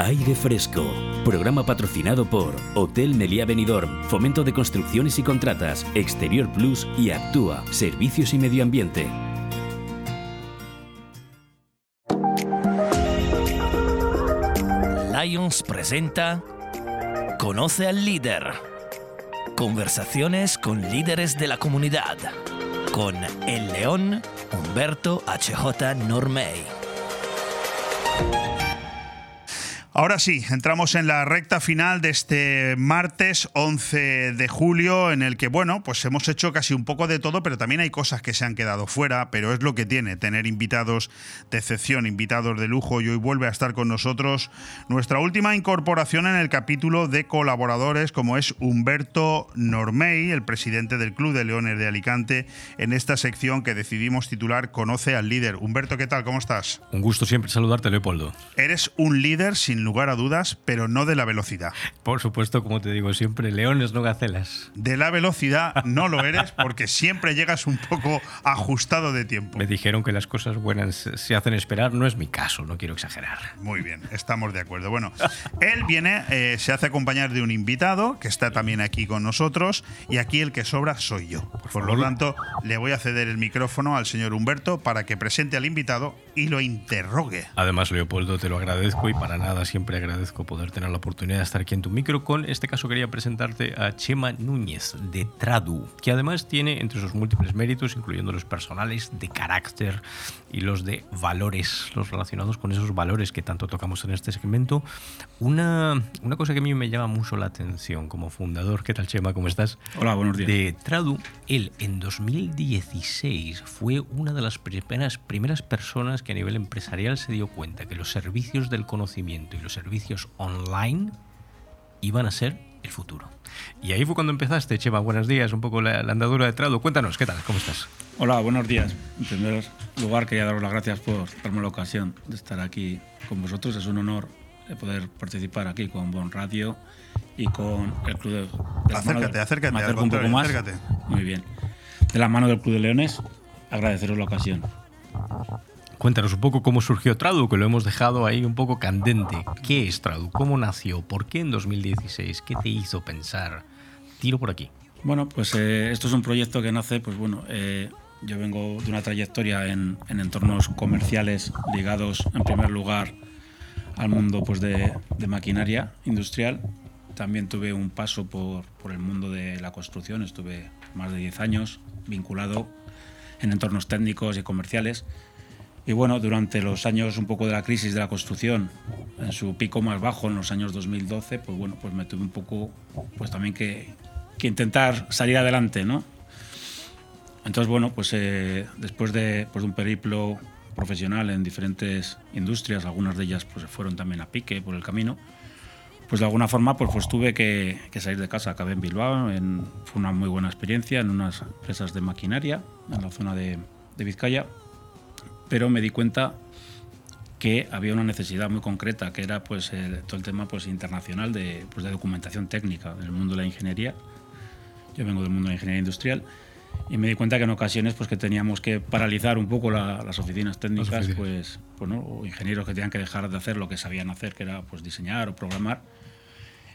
Speaker 2: Aire Fresco, programa patrocinado por Hotel Meliá Benidorm, Fomento de Construcciones y Contratas, Exterior Plus y Actúa, Servicios y Medio Ambiente.
Speaker 13: Lions presenta Conoce al líder. Conversaciones con líderes de la comunidad. Con El León, Humberto HJ Normey.
Speaker 1: Ahora sí, entramos en la recta final de este martes 11 de julio, en el que, bueno, pues hemos hecho casi un poco de todo, pero también hay cosas que se han quedado fuera, pero es lo que tiene tener invitados de excepción, invitados de lujo, y hoy vuelve a estar con nosotros nuestra última incorporación en el capítulo de colaboradores, como es Humberto Normey, el presidente del Club de Leones de Alicante, en esta sección que decidimos titular Conoce al líder. Humberto, ¿qué tal? ¿Cómo estás?
Speaker 14: Un gusto siempre saludarte, Leopoldo.
Speaker 1: Eres un líder sin lugar a dudas, pero no de la velocidad.
Speaker 14: Por supuesto, como te digo siempre, leones no gacelas.
Speaker 1: De la velocidad no lo eres porque siempre llegas un poco ajustado de tiempo.
Speaker 14: Me dijeron que las cosas buenas se hacen esperar, no es mi caso, no quiero exagerar.
Speaker 1: Muy bien, estamos de acuerdo. Bueno, él viene, eh, se hace acompañar de un invitado que está también aquí con nosotros y aquí el que sobra soy yo. Por, lo tanto, le voy a ceder el micrófono al señor Humberto para que presente al invitado y lo interrogue.
Speaker 14: Además, Leopoldo, te lo agradezco y para nada siempre agradezco poder tener la oportunidad de estar aquí en tu micro. Con este caso quería presentarte a Chema Núñez de Tradu, que además tiene entre sus múltiples méritos, incluyendo los personales, de carácter y los de valores, los relacionados con esos valores que tanto tocamos en este segmento, una, una cosa que a mí me llama mucho la atención como fundador. ¿Qué tal, Chema? ¿Cómo estás?
Speaker 15: Hola, buenos días.
Speaker 14: De Tradu, él en 2016 fue una de las primeras, primeras personas que a nivel empresarial se dio cuenta que los servicios del conocimiento y los servicios online iban a ser el futuro. Y ahí fue cuando empezaste, Chema. Buenos días, un poco la, la andadura de Tradu. Cuéntanos, ¿qué tal? ¿Cómo estás?
Speaker 15: Hola, buenos días. En primer lugar, quería daros las gracias por darme la ocasión de estar aquí con vosotros. Es un honor de poder participar aquí con Bon Radio y con el Club de...
Speaker 1: Acércate,
Speaker 15: de-
Speaker 1: acércate,
Speaker 15: me acerco un poco más.
Speaker 1: acércate.
Speaker 15: Muy bien. De la mano del Club de Leones, agradeceros la ocasión.
Speaker 14: Cuéntanos un poco cómo surgió Tradu, que lo hemos dejado ahí un poco candente. ¿Qué es Tradu? ¿Cómo nació? ¿Por qué en 2016? ¿Qué te hizo pensar? Tiro por aquí.
Speaker 15: Bueno, pues eh, esto es un proyecto que nace, pues bueno, eh, yo vengo de una trayectoria en, entornos comerciales ligados en primer lugar al mundo pues, de, maquinaria industrial. También tuve un paso por, por, el mundo de la construcción, estuve más de 10 años vinculado en entornos técnicos y comerciales. Y bueno, durante los años un poco de la crisis de la construcción, en su pico más bajo, en los años 2012, pues bueno, pues me tuve un poco, pues también que, que intentar salir adelante, ¿no? Entonces, bueno, pues eh, después de, pues, de, un periplo profesional en diferentes industrias, algunas de ellas pues fueron también a pique por el camino, pues de alguna forma pues, pues tuve que, salir de casa. Acabé en Bilbao, en, fue una muy buena experiencia en unas empresas de maquinaria en la zona de, de Vizcaya, pero me di cuenta que había una necesidad muy concreta, que era pues, todo el tema pues, internacional de, pues, de documentación técnica del mundo de la ingeniería. Yo vengo del mundo de la ingeniería industrial y me di cuenta que en ocasiones pues que teníamos que paralizar un poco las oficinas técnicas pues, pues o ingenieros que tenían que dejar de hacer lo que sabían hacer que era pues diseñar o programar.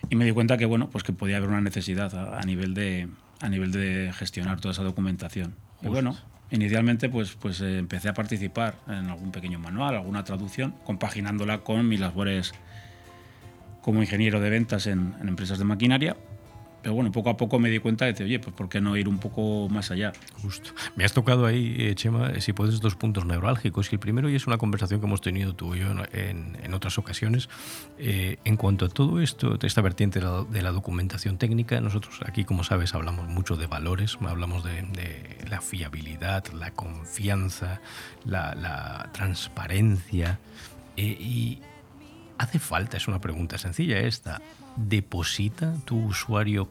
Speaker 15: Y me di cuenta que bueno pues que podía haber una necesidad a, nivel de a nivel de gestionar toda esa documentación. Y bueno inicialmente pues pues eh, empecé a participar en algún pequeño manual alguna traducción compaginándola con mis labores como ingeniero de ventas en empresas de maquinaria pero bueno, poco a poco me di cuenta de, oye, pues ¿por qué no ir un poco más allá?
Speaker 14: Justo. Me has tocado ahí, eh, Chema, eh, si puedes, dos puntos neurálgicos. Y el primero, y es una conversación que hemos tenido tú y yo en, en otras ocasiones, eh, en cuanto a todo esto, esta vertiente de la, documentación técnica, nosotros aquí, como sabes, hablamos mucho de valores, hablamos de, la fiabilidad, la confianza, la, la transparencia. y hace falta, es una pregunta sencilla esta, ¿deposita tu usuario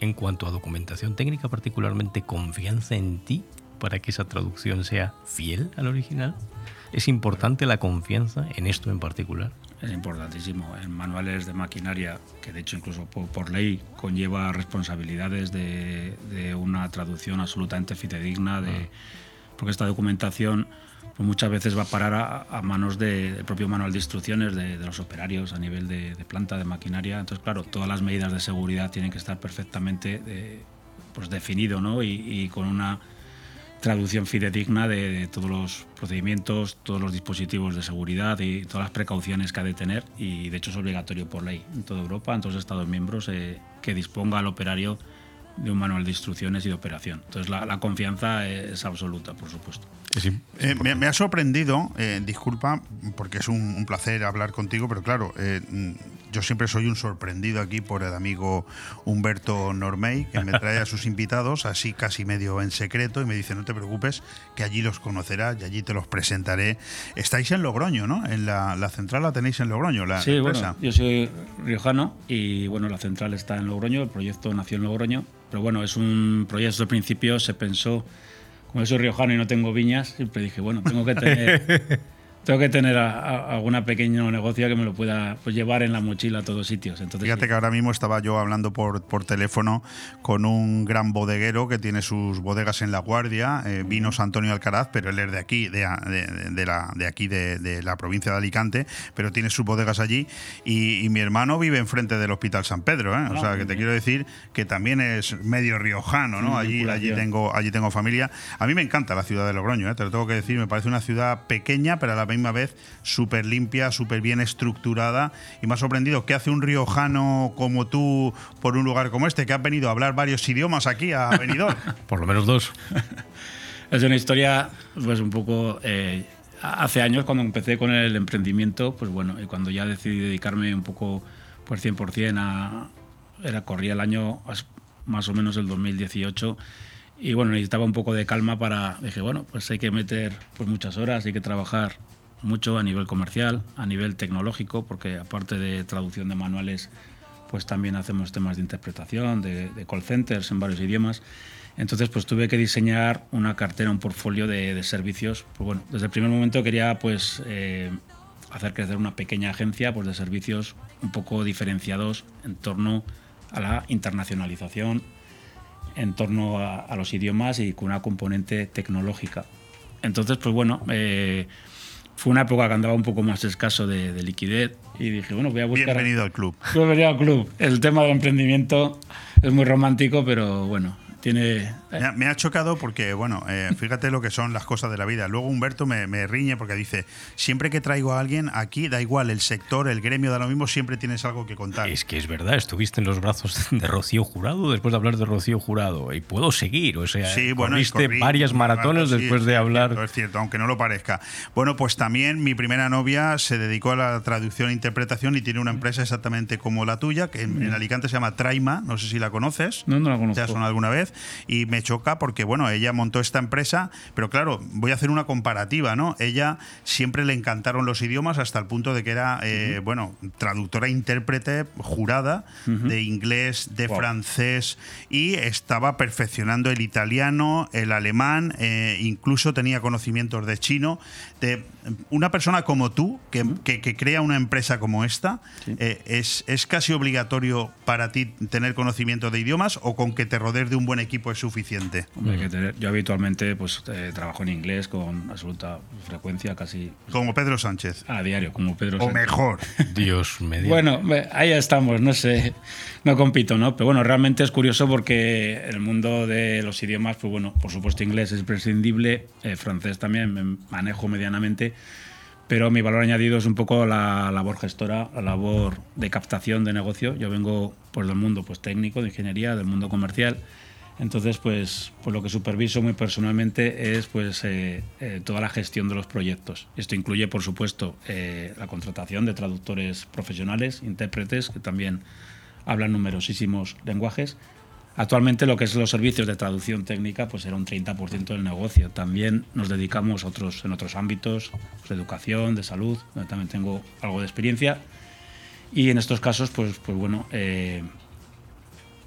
Speaker 14: en cuanto a documentación técnica, particularmente confianza en ti para que esa traducción sea fiel al original? ¿Es importante la confianza en esto en particular?
Speaker 15: Es importantísimo. En manuales de maquinaria, que de hecho incluso por, ley conlleva responsabilidades de, una traducción absolutamente fidedigna, de, ah. porque esta documentación pues muchas veces va a parar a, manos del propio manual de instrucciones de, los operarios a nivel de, planta, de maquinaria. Entonces, claro, todas las medidas de seguridad tienen que estar perfectamente eh, pues definido ¿no? y, con una traducción fidedigna de, todos los procedimientos, todos los dispositivos de seguridad y todas las precauciones que ha de tener. Y de hecho es obligatorio por ley en toda Europa, en todos los Estados miembros, eh, que disponga al operario de un manual de instrucciones y de operación. Entonces la confianza es absoluta, por supuesto.
Speaker 1: Eh, me, ha sorprendido, eh, disculpa, porque es un, placer hablar contigo, pero claro, eh, yo siempre soy un sorprendido aquí por el amigo Humberto Normey, que me trae a sus *laughs* invitados así casi medio en secreto y me dice, no te preocupes, que allí los conocerás y allí te los presentaré. Estáis en Logroño, ¿no? En la, central la tenéis en Logroño, la
Speaker 15: sí, empresa. yo soy riojano y bueno, la central está en Logroño, el proyecto nació en Logroño, pero bueno, es un proyecto al principio se pensó como soy riojano y no tengo viñas, siempre dije, bueno, tengo que tener *laughs* tengo que tener alguna pequeño negocio que me lo pueda pues, llevar en la mochila a todos sitios. Entonces,
Speaker 1: Fíjate que ahora mismo estaba yo hablando por, por teléfono con un gran bodeguero que tiene sus bodegas en La Guardia, eh, Vinos Antonio Alcaraz, pero él es de aquí, de, de, la, de aquí, de, la provincia de Alicante, pero tiene sus bodegas allí. Y, mi hermano vive enfrente del Hospital San Pedro, ¿eh? o ah, sea, que te quiero decir que también es medio riojano, ¿no? Allí, allí, tengo, allí tengo familia. A mí me encanta la ciudad de Logroño, ¿eh? te lo tengo que decir, me parece una ciudad pequeña, pero a la vez misma vez súper limpia, súper bien estructurada. Y me ha sorprendido, ¿qué hace un riojano como tú por un lugar como este, que ha venido a hablar varios idiomas aquí a Benidorm? *laughs*
Speaker 14: por lo menos dos. *laughs*
Speaker 15: es una historia, pues un poco... Eh, hace años cuando empecé con el emprendimiento, pues bueno, y cuando ya decidí dedicarme un poco pues 100% a... Era, corría el año más o menos el 2018 y bueno, necesitaba un poco de calma para, dije, bueno, pues hay que meter pues muchas horas, hay que trabajar mucho a nivel comercial, a nivel tecnológico, porque aparte de traducción de manuales, pues también hacemos temas de interpretación, de, call centers en varios idiomas. Entonces, pues tuve que diseñar una cartera, un portfolio de, servicios. Pues bueno, desde el primer momento quería pues eh, hacer crecer una pequeña agencia pues, de servicios un poco diferenciados en torno a la internacionalización, en torno a, los idiomas y con una componente tecnológica. Entonces, pues bueno, eh, fue una época que andaba un poco más escaso de, liquidez y dije, bueno, voy a buscar...
Speaker 1: Bienvenido al club.
Speaker 15: Bienvenido al club. El tema del emprendimiento es muy romántico, pero bueno, tiene...
Speaker 1: Me ha, chocado porque, bueno, eh, fíjate lo que son las cosas de la vida. Luego Humberto me, me, riñe porque dice, siempre que traigo a alguien aquí, da igual, el sector, el gremio, da lo mismo, siempre tienes algo que contar.
Speaker 14: Es que es verdad, estuviste en los brazos *laughs* de Rocío Jurado después de hablar de Rocío Jurado y puedo seguir, o sea, sí, bueno, corriste varias maratones después de hablar...
Speaker 1: Es cierto, es cierto, aunque no lo parezca. Bueno, pues también mi primera novia se dedicó a la traducción e interpretación y tiene una empresa exactamente como la tuya, que en, Alicante se llama Traima, no sé si la conoces.
Speaker 15: No, no la conozco.
Speaker 1: ¿Te ha sonado alguna vez? Y me choca porque, bueno, ella montó esta empresa, pero claro, voy a hacer una comparativa, ¿no? Ella siempre le encantaron los idiomas hasta el punto de que era, eh, bueno, traductora, intérprete, jurada de inglés, de francés y estaba perfeccionando el italiano, el alemán, eh, incluso tenía conocimientos de chino. De una persona como tú, que, que, crea una empresa como esta, eh, es, ¿es casi obligatorio para ti tener conocimiento de idiomas o con que te rodees de un buen equipo es suficiente?
Speaker 15: yo habitualmente pues eh, trabajo en inglés con absoluta frecuencia, casi...
Speaker 1: Como Pedro Sánchez.
Speaker 15: A diario, como Pedro
Speaker 1: Sánchez. O mejor. *laughs*
Speaker 14: Dios me
Speaker 15: Bueno, ahí estamos, no sé, no compito, ¿no? Pero bueno, realmente es curioso porque el mundo de los idiomas, pues bueno, por supuesto inglés es prescindible, eh, francés también me manejo medianamente pero mi valor añadido es un poco la labor gestora, la labor de captación de negocio. Yo vengo pues, del mundo pues, técnico, de ingeniería, del mundo comercial. Entonces, pues, pues lo que superviso muy personalmente es pues, eh, eh, toda la gestión de los proyectos. Esto incluye, por supuesto, eh, la contratación de traductores profesionales, intérpretes, que también hablan numerosísimos lenguajes, Actualmente lo que es los servicios de traducción técnica pues era un 30% del negocio. También nos dedicamos otros, en otros ámbitos, pues, de educación, de salud, donde también tengo algo de experiencia. Y en estos casos, pues, pues bueno,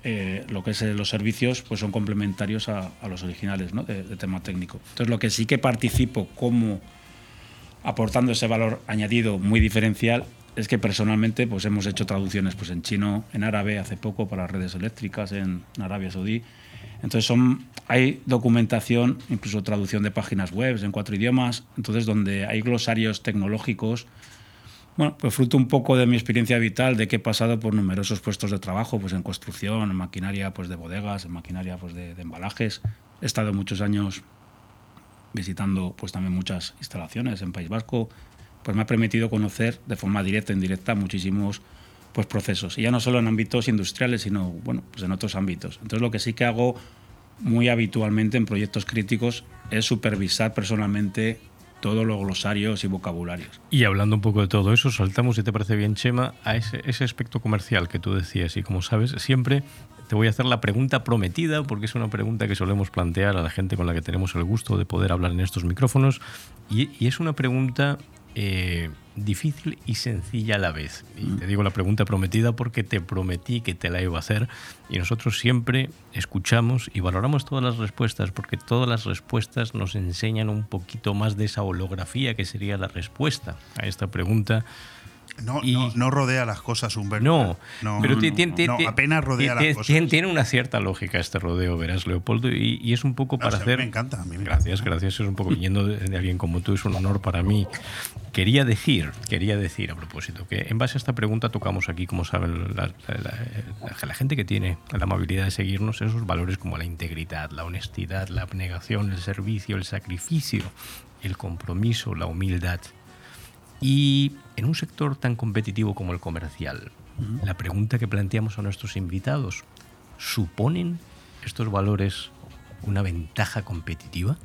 Speaker 15: eh, lo que es eh, los servicios pues son complementarios a, los originales ¿no? de, de, tema técnico. Entonces lo que sí que participo como aportando ese valor añadido muy diferencial es que personalmente pues hemos hecho traducciones pues en chino, en árabe hace poco para redes eléctricas en Arabia Saudí. Entonces son, hay documentación, incluso traducción de páginas web en cuatro idiomas, entonces donde hay glosarios tecnológicos. Bueno, pues fruto un poco de mi experiencia vital, de que he pasado por numerosos puestos de trabajo, pues en construcción, en maquinaria pues de bodegas, en maquinaria pues de, embalajes. He estado muchos años visitando pues también muchas instalaciones en País Vasco, pues me ha permitido conocer de forma directa e indirecta muchísimos pues, procesos. Y ya no solo en ámbitos industriales, sino bueno, pues en otros ámbitos. Entonces lo que sí que hago muy habitualmente en proyectos críticos es supervisar personalmente todos los glosarios y vocabularios.
Speaker 14: Y hablando un poco de todo eso, saltamos, si te parece bien, Chema, a ese, aspecto comercial que tú decías. Y como sabes, siempre te voy a hacer la pregunta prometida, porque es una pregunta que solemos plantear a la gente con la que tenemos el gusto de poder hablar en estos micrófonos. Y es una pregunta eh, difícil y sencilla a la vez. Y te digo la pregunta prometida porque te prometí que te la iba a hacer. Y nosotros siempre escuchamos y valoramos todas las respuestas porque todas las respuestas nos enseñan un poquito más de esa holografía que sería la respuesta a esta pregunta
Speaker 1: no, no, rodea las cosas, Humberto.
Speaker 14: No, no pero tiene,
Speaker 1: apenas rodea las cosas.
Speaker 14: Tiene una cierta lógica este rodeo, verás, Leopoldo, y, es un poco para hacer.
Speaker 1: me encanta.
Speaker 14: gracias, gracias. Es un poco viniendo de, alguien como tú, es un honor para mí. Quería decir, quería decir a propósito, que en base a esta pregunta tocamos aquí, como saben, la, la gente que tiene la amabilidad de seguirnos, esos valores como la integridad, la honestidad, la abnegación, el servicio, el sacrificio, el compromiso, la humildad. Y en un sector tan competitivo como el comercial, la pregunta que planteamos a nuestros invitados, ¿suponen estos valores una ventaja competitiva?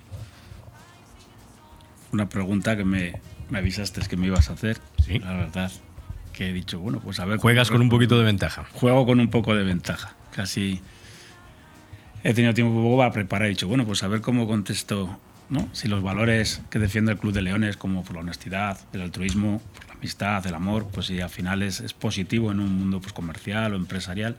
Speaker 15: Una pregunta que me, me avisaste que me ibas a hacer.
Speaker 14: Sí.
Speaker 15: La verdad, que he dicho, bueno, pues a ver.
Speaker 14: Juegas con un poquito de ventaja.
Speaker 15: Juego con un poco de ventaja. Casi he tenido tiempo para preparar. He dicho, bueno, pues a ver cómo contesto ¿no? Si los valores que defiende el Club de Leones, como por la honestidad, el altruismo, por la amistad, el amor, pues si al final es, es positivo en un mundo pues, comercial o empresarial.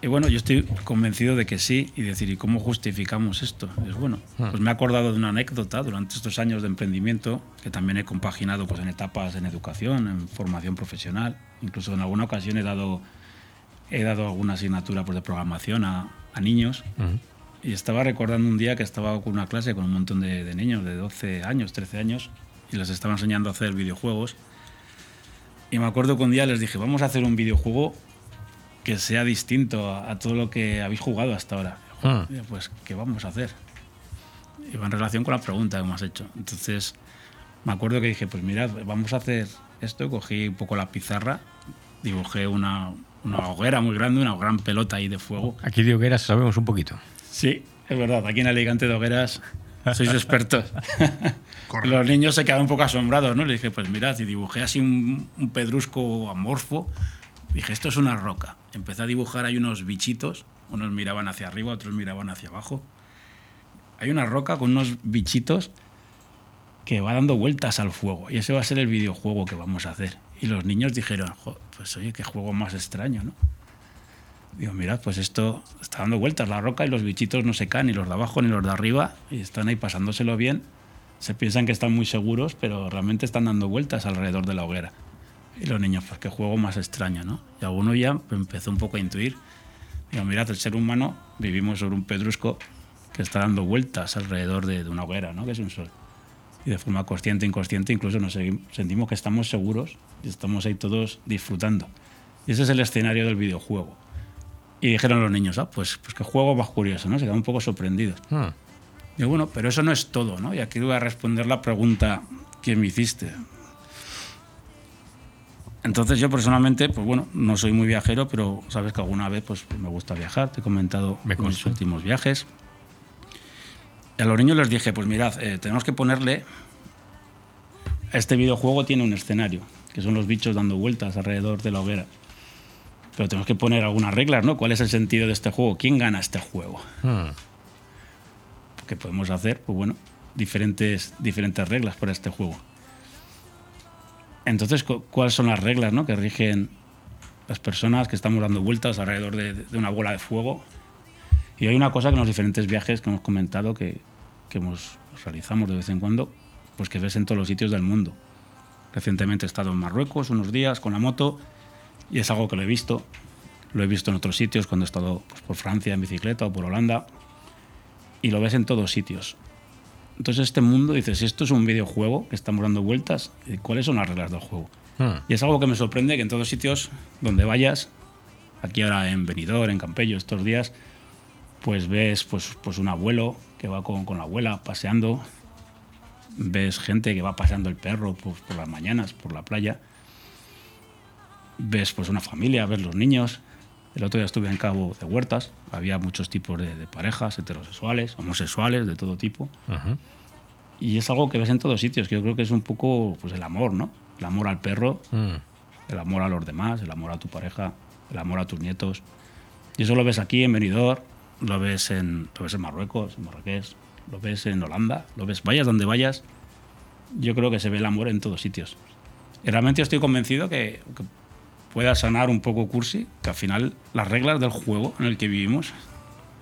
Speaker 15: Y bueno, yo estoy convencido de que sí, y decir, ¿y cómo justificamos esto? Es bueno, hmm. pues me he acordado de una anécdota durante estos años de emprendimiento, que también he compaginado pues, en etapas en educación, en formación profesional, incluso en alguna ocasión he dado, he dado alguna asignatura pues, de programación a, a niños. Y estaba recordando un día que estaba con una clase con un montón de, niños de 12 años, 13 años, y les estaba enseñando a hacer videojuegos. Y me acuerdo que un día les dije, vamos a hacer un videojuego que sea distinto a, todo lo que habéis jugado hasta ahora.
Speaker 14: Ah.
Speaker 15: Pues, ¿qué vamos a hacer? Y va en relación con la pregunta que me has hecho. Entonces, me acuerdo que dije, pues mirad, vamos a hacer esto. Cogí un poco la pizarra, dibujé una, una hoguera muy grande, una gran pelota ahí de fuego.
Speaker 14: Aquí de hogueras sabemos un poquito.
Speaker 15: Sí, es verdad. Aquí en Alicante de hogueras sois expertos. Los niños se quedaron un poco asombrados, ¿no? Le dije, pues mirad, y dibujé así un, un pedrusco amorfo. Dije, esto es una roca. Empecé a dibujar ahí unos bichitos. Unos miraban hacia arriba, otros miraban hacia abajo. Hay una roca con unos bichitos que va dando vueltas al fuego. Y ese va a ser el videojuego que vamos a hacer. Y los niños dijeron, "Jo, pues oye, qué juego más extraño, ¿no? Digo, mirad, pues esto está dando vueltas la roca y los bichitos no se caen, ni los de abajo ni los de arriba, y están ahí pasándoselo bien. Se piensan que están muy seguros, pero realmente están dando vueltas alrededor de la hoguera. Y los niños, pues qué juego más extraño, ¿no? Y alguno ya empezó un poco a intuir. Digo, mirad, el ser humano vivimos sobre un pedrusco que está dando vueltas alrededor de, una hoguera, ¿no? Que es un sol. Y de forma consciente e inconsciente incluso nos sentimos que estamos seguros y estamos ahí todos disfrutando. Y ese es el escenario del videojuego. Y dijeron los niños, ah, pues, pues qué juego más curioso, ¿no? Se quedaron un poco sorprendidos.
Speaker 14: Ah.
Speaker 15: Digo, bueno, pero eso no es todo, ¿no? Y aquí voy a responder la pregunta que me hiciste. Entonces yo personalmente, pues bueno, no soy muy viajero, pero sabes que alguna vez pues me gusta viajar, te he comentado mis últimos viajes. Y a los niños les dije, pues mirad, eh, tenemos que ponerle... Este videojuego tiene un escenario, que son los bichos dando vueltas alrededor de la hoguera. Pero tenemos que poner algunas reglas, ¿no? ¿Cuál es el sentido de este juego? ¿Quién gana este juego?
Speaker 14: Ah.
Speaker 15: que podemos hacer, pues bueno, diferentes, diferentes reglas para este juego. Entonces, cu- ¿cuáles son las reglas ¿no? que rigen las personas que estamos dando vueltas alrededor de, de una bola de fuego? Y hay una cosa que en los diferentes viajes que hemos comentado, que, que hemos, realizamos de vez en cuando, pues que ves en todos los sitios del mundo. Recientemente he estado en Marruecos unos días con la moto y es algo que lo he visto. Lo he visto en otros sitios cuando he estado pues, por Francia en bicicleta o por Holanda y lo ves en todos sitios. Entonces este mundo dices, esto es un videojuego que estamos dando vueltas, ¿cuáles son las reglas del juego?
Speaker 14: Ah.
Speaker 15: Y es algo que me sorprende que en todos sitios donde vayas, aquí ahora en Benidorm, en Campello, estos días, pues ves pues, pues un abuelo que va con, con la abuela paseando, ves gente que va paseando el perro pues, por las mañanas, por la playa, ves pues una familia, ves los niños. El otro día estuve en Cabo de Huertas, había muchos tipos de, de parejas, heterosexuales, homosexuales, de todo tipo.
Speaker 14: Ajá.
Speaker 15: Y es algo que ves en todos sitios, que yo creo que es un poco pues, el amor, ¿no? El amor al perro,
Speaker 14: Mm.
Speaker 15: el amor a los demás, el amor a tu pareja, el amor a tus nietos. Y eso lo ves aquí en Benidorm, lo ves en, lo ves en Marruecos, en Marrakech, lo ves en Holanda, lo ves, vayas donde vayas, yo creo que se ve el amor en todos sitios. Y realmente estoy convencido que, que pueda sonar un poco cursi, que al final las reglas del juego en el que vivimos,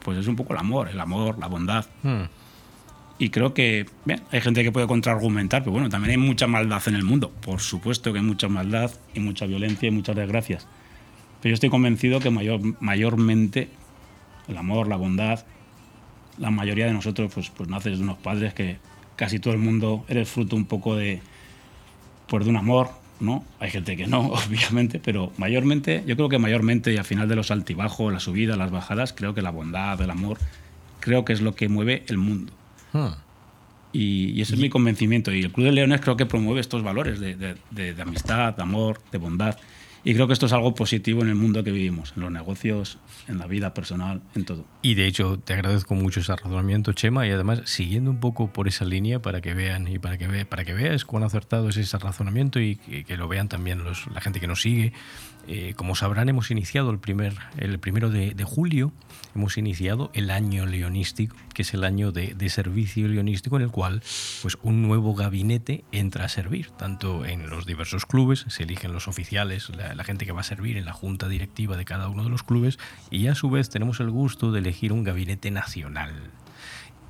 Speaker 15: pues es un poco el amor, el amor, la bondad.
Speaker 14: Mm.
Speaker 15: Y creo que bien, hay gente que puede contraargumentar, pero bueno, también hay mucha maldad en el mundo. Por supuesto que hay mucha maldad y mucha violencia y muchas desgracias. Pero yo estoy convencido que mayor, mayormente el amor, la bondad, la mayoría de nosotros pues, pues nace de unos padres que casi todo el mundo eres fruto un poco de, pues, de un amor, ¿no? Hay gente que no, *laughs* obviamente, pero mayormente, yo creo que mayormente y al final de los altibajos, las subidas, las bajadas, creo que la bondad, el amor, creo que es lo que mueve el mundo.
Speaker 14: Ah.
Speaker 15: Y, y ese es mi convencimiento. Y el Club de Leones creo que promueve estos valores de, de- de- de amistad, de amor, de bondad. Y creo que esto es algo positivo en el mundo que vivimos, en los negocios, en la vida personal, en todo.
Speaker 14: Y de hecho te agradezco mucho ese razonamiento, Chema, y además siguiendo un poco por esa línea para que vean y para que ve, para que veas cuán acertado es ese razonamiento y que, lo vean también los- la gente que nos sigue. Eh, como sabrán, hemos iniciado el primer, el primero de, julio, hemos iniciado el año leonístico, que es el año de, servicio leonístico en el cual pues un nuevo gabinete entra a servir, tanto en los diversos clubes, se eligen los oficiales, la, la gente que va a servir en la junta directiva de cada uno de los clubes, y a su vez tenemos el gusto de elegir un gabinete nacional.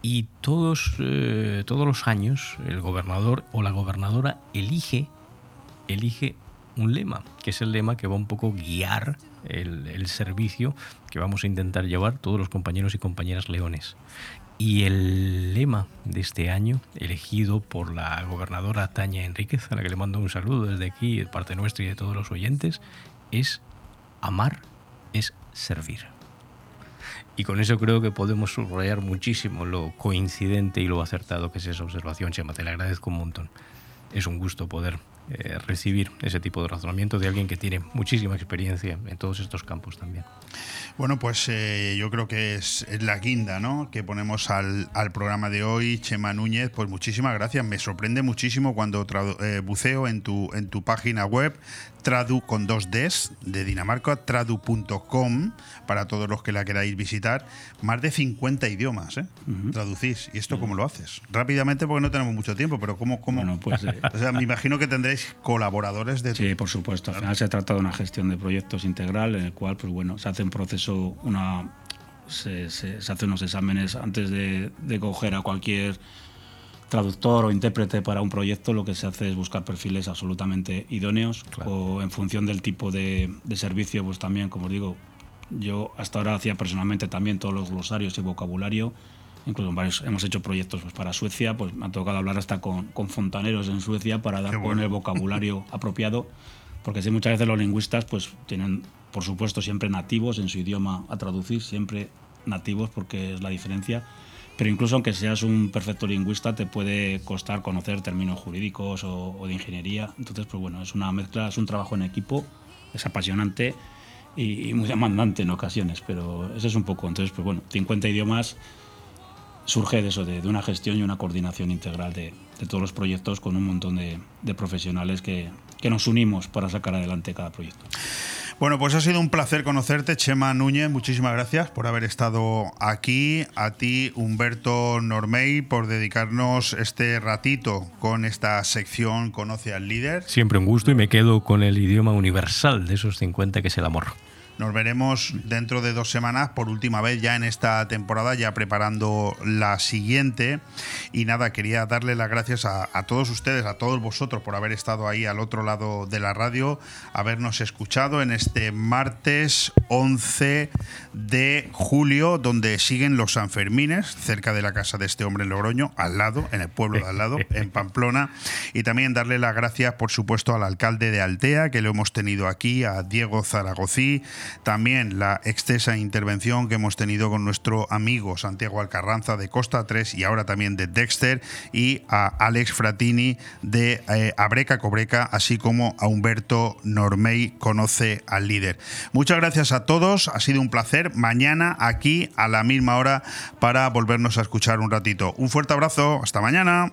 Speaker 14: Y todos, eh, todos los años el gobernador o la gobernadora elige, elige un lema, que es el lema que va un poco guiar el, el servicio que vamos a intentar llevar todos los compañeros y compañeras leones. Y el lema de este año, elegido por la gobernadora Tania Enríquez, a la que le mando un saludo desde aquí, de parte nuestra y de todos los oyentes, es amar es servir. Y con eso creo que podemos subrayar muchísimo lo coincidente y lo acertado que es esa observación, Chema. Te le agradezco un montón. Es un gusto poder eh, recibir ese tipo de razonamiento de alguien que tiene muchísima experiencia en todos estos campos también.
Speaker 1: Bueno, pues eh, yo creo que es, la guinda ¿no? que ponemos al, programa de hoy. Chema Núñez, pues muchísimas gracias. Me sorprende muchísimo cuando eh, buceo en tu, en tu página web, tradu con dos Ds de Dinamarca, tradu.com, para todos los que la queráis visitar. Más de 50 idiomas, ¿eh? Traducís. ¿Y esto cómo lo haces? Rápidamente, porque no tenemos mucho tiempo, pero ¿cómo? cómo?
Speaker 15: Bueno, pues,
Speaker 1: eh, *laughs* o sea, me imagino que tendréis colaboradores de.
Speaker 15: Sí, por supuesto. Al final se trata de una gestión de proyectos integral en el cual, pues bueno, se hace un proceso, una. Se, se, hace unos exámenes antes de, de coger a cualquier traductor o intérprete para un proyecto, lo que se hace es buscar perfiles absolutamente idóneos o en función del tipo de, servicio, pues también, como digo, yo hasta ahora hacía personalmente también todos los glosarios y vocabulario. Incluso varios, hemos hecho proyectos pues, para Suecia, pues me ha tocado hablar hasta con, con fontaneros en Suecia para dar con el vocabulario *laughs* apropiado, porque sí, muchas veces los lingüistas pues tienen, por supuesto, siempre nativos en su idioma a traducir, siempre nativos porque es la diferencia, pero incluso aunque seas un perfecto lingüista te puede costar conocer términos jurídicos o, de ingeniería. Entonces, pues bueno, es una mezcla, es un trabajo en equipo, es apasionante y, muy demandante en ocasiones, pero eso es un poco. Entonces, pues bueno, 50 idiomas surge de eso, de, una gestión y una coordinación integral de, todos los proyectos con un montón de, profesionales que, que nos unimos para sacar adelante cada proyecto.
Speaker 1: Bueno, pues ha sido un placer conocerte, Chema Núñez. Muchísimas gracias por haber estado aquí. A ti, Humberto Normey, por dedicarnos este ratito con esta sección Conoce al líder.
Speaker 14: Siempre un gusto y me quedo con el idioma universal de esos 50 que es el amor.
Speaker 1: Nos veremos dentro de dos semanas por última vez ya en esta temporada, ya preparando la siguiente. Y nada, quería darle las gracias a, todos ustedes, a todos vosotros por haber estado ahí al otro lado de la radio, habernos escuchado en este martes 11 de julio, donde siguen los Sanfermines, cerca de la casa de este hombre en Logroño, al lado, en el pueblo de al lado, *laughs* en Pamplona. Y también darle las gracias, por supuesto, al alcalde de Altea, que lo hemos tenido aquí, a Diego Zaragozí también la extensa intervención que hemos tenido con nuestro amigo Santiago Alcarranza de Costa 3 y ahora también de Dexter y a Alex Fratini de eh, Abreca Cobreca, así como a Humberto Normey, conoce al líder. Muchas gracias a todos, ha sido un placer. Mañana aquí a la misma hora para volvernos a escuchar un ratito. Un fuerte abrazo, hasta mañana.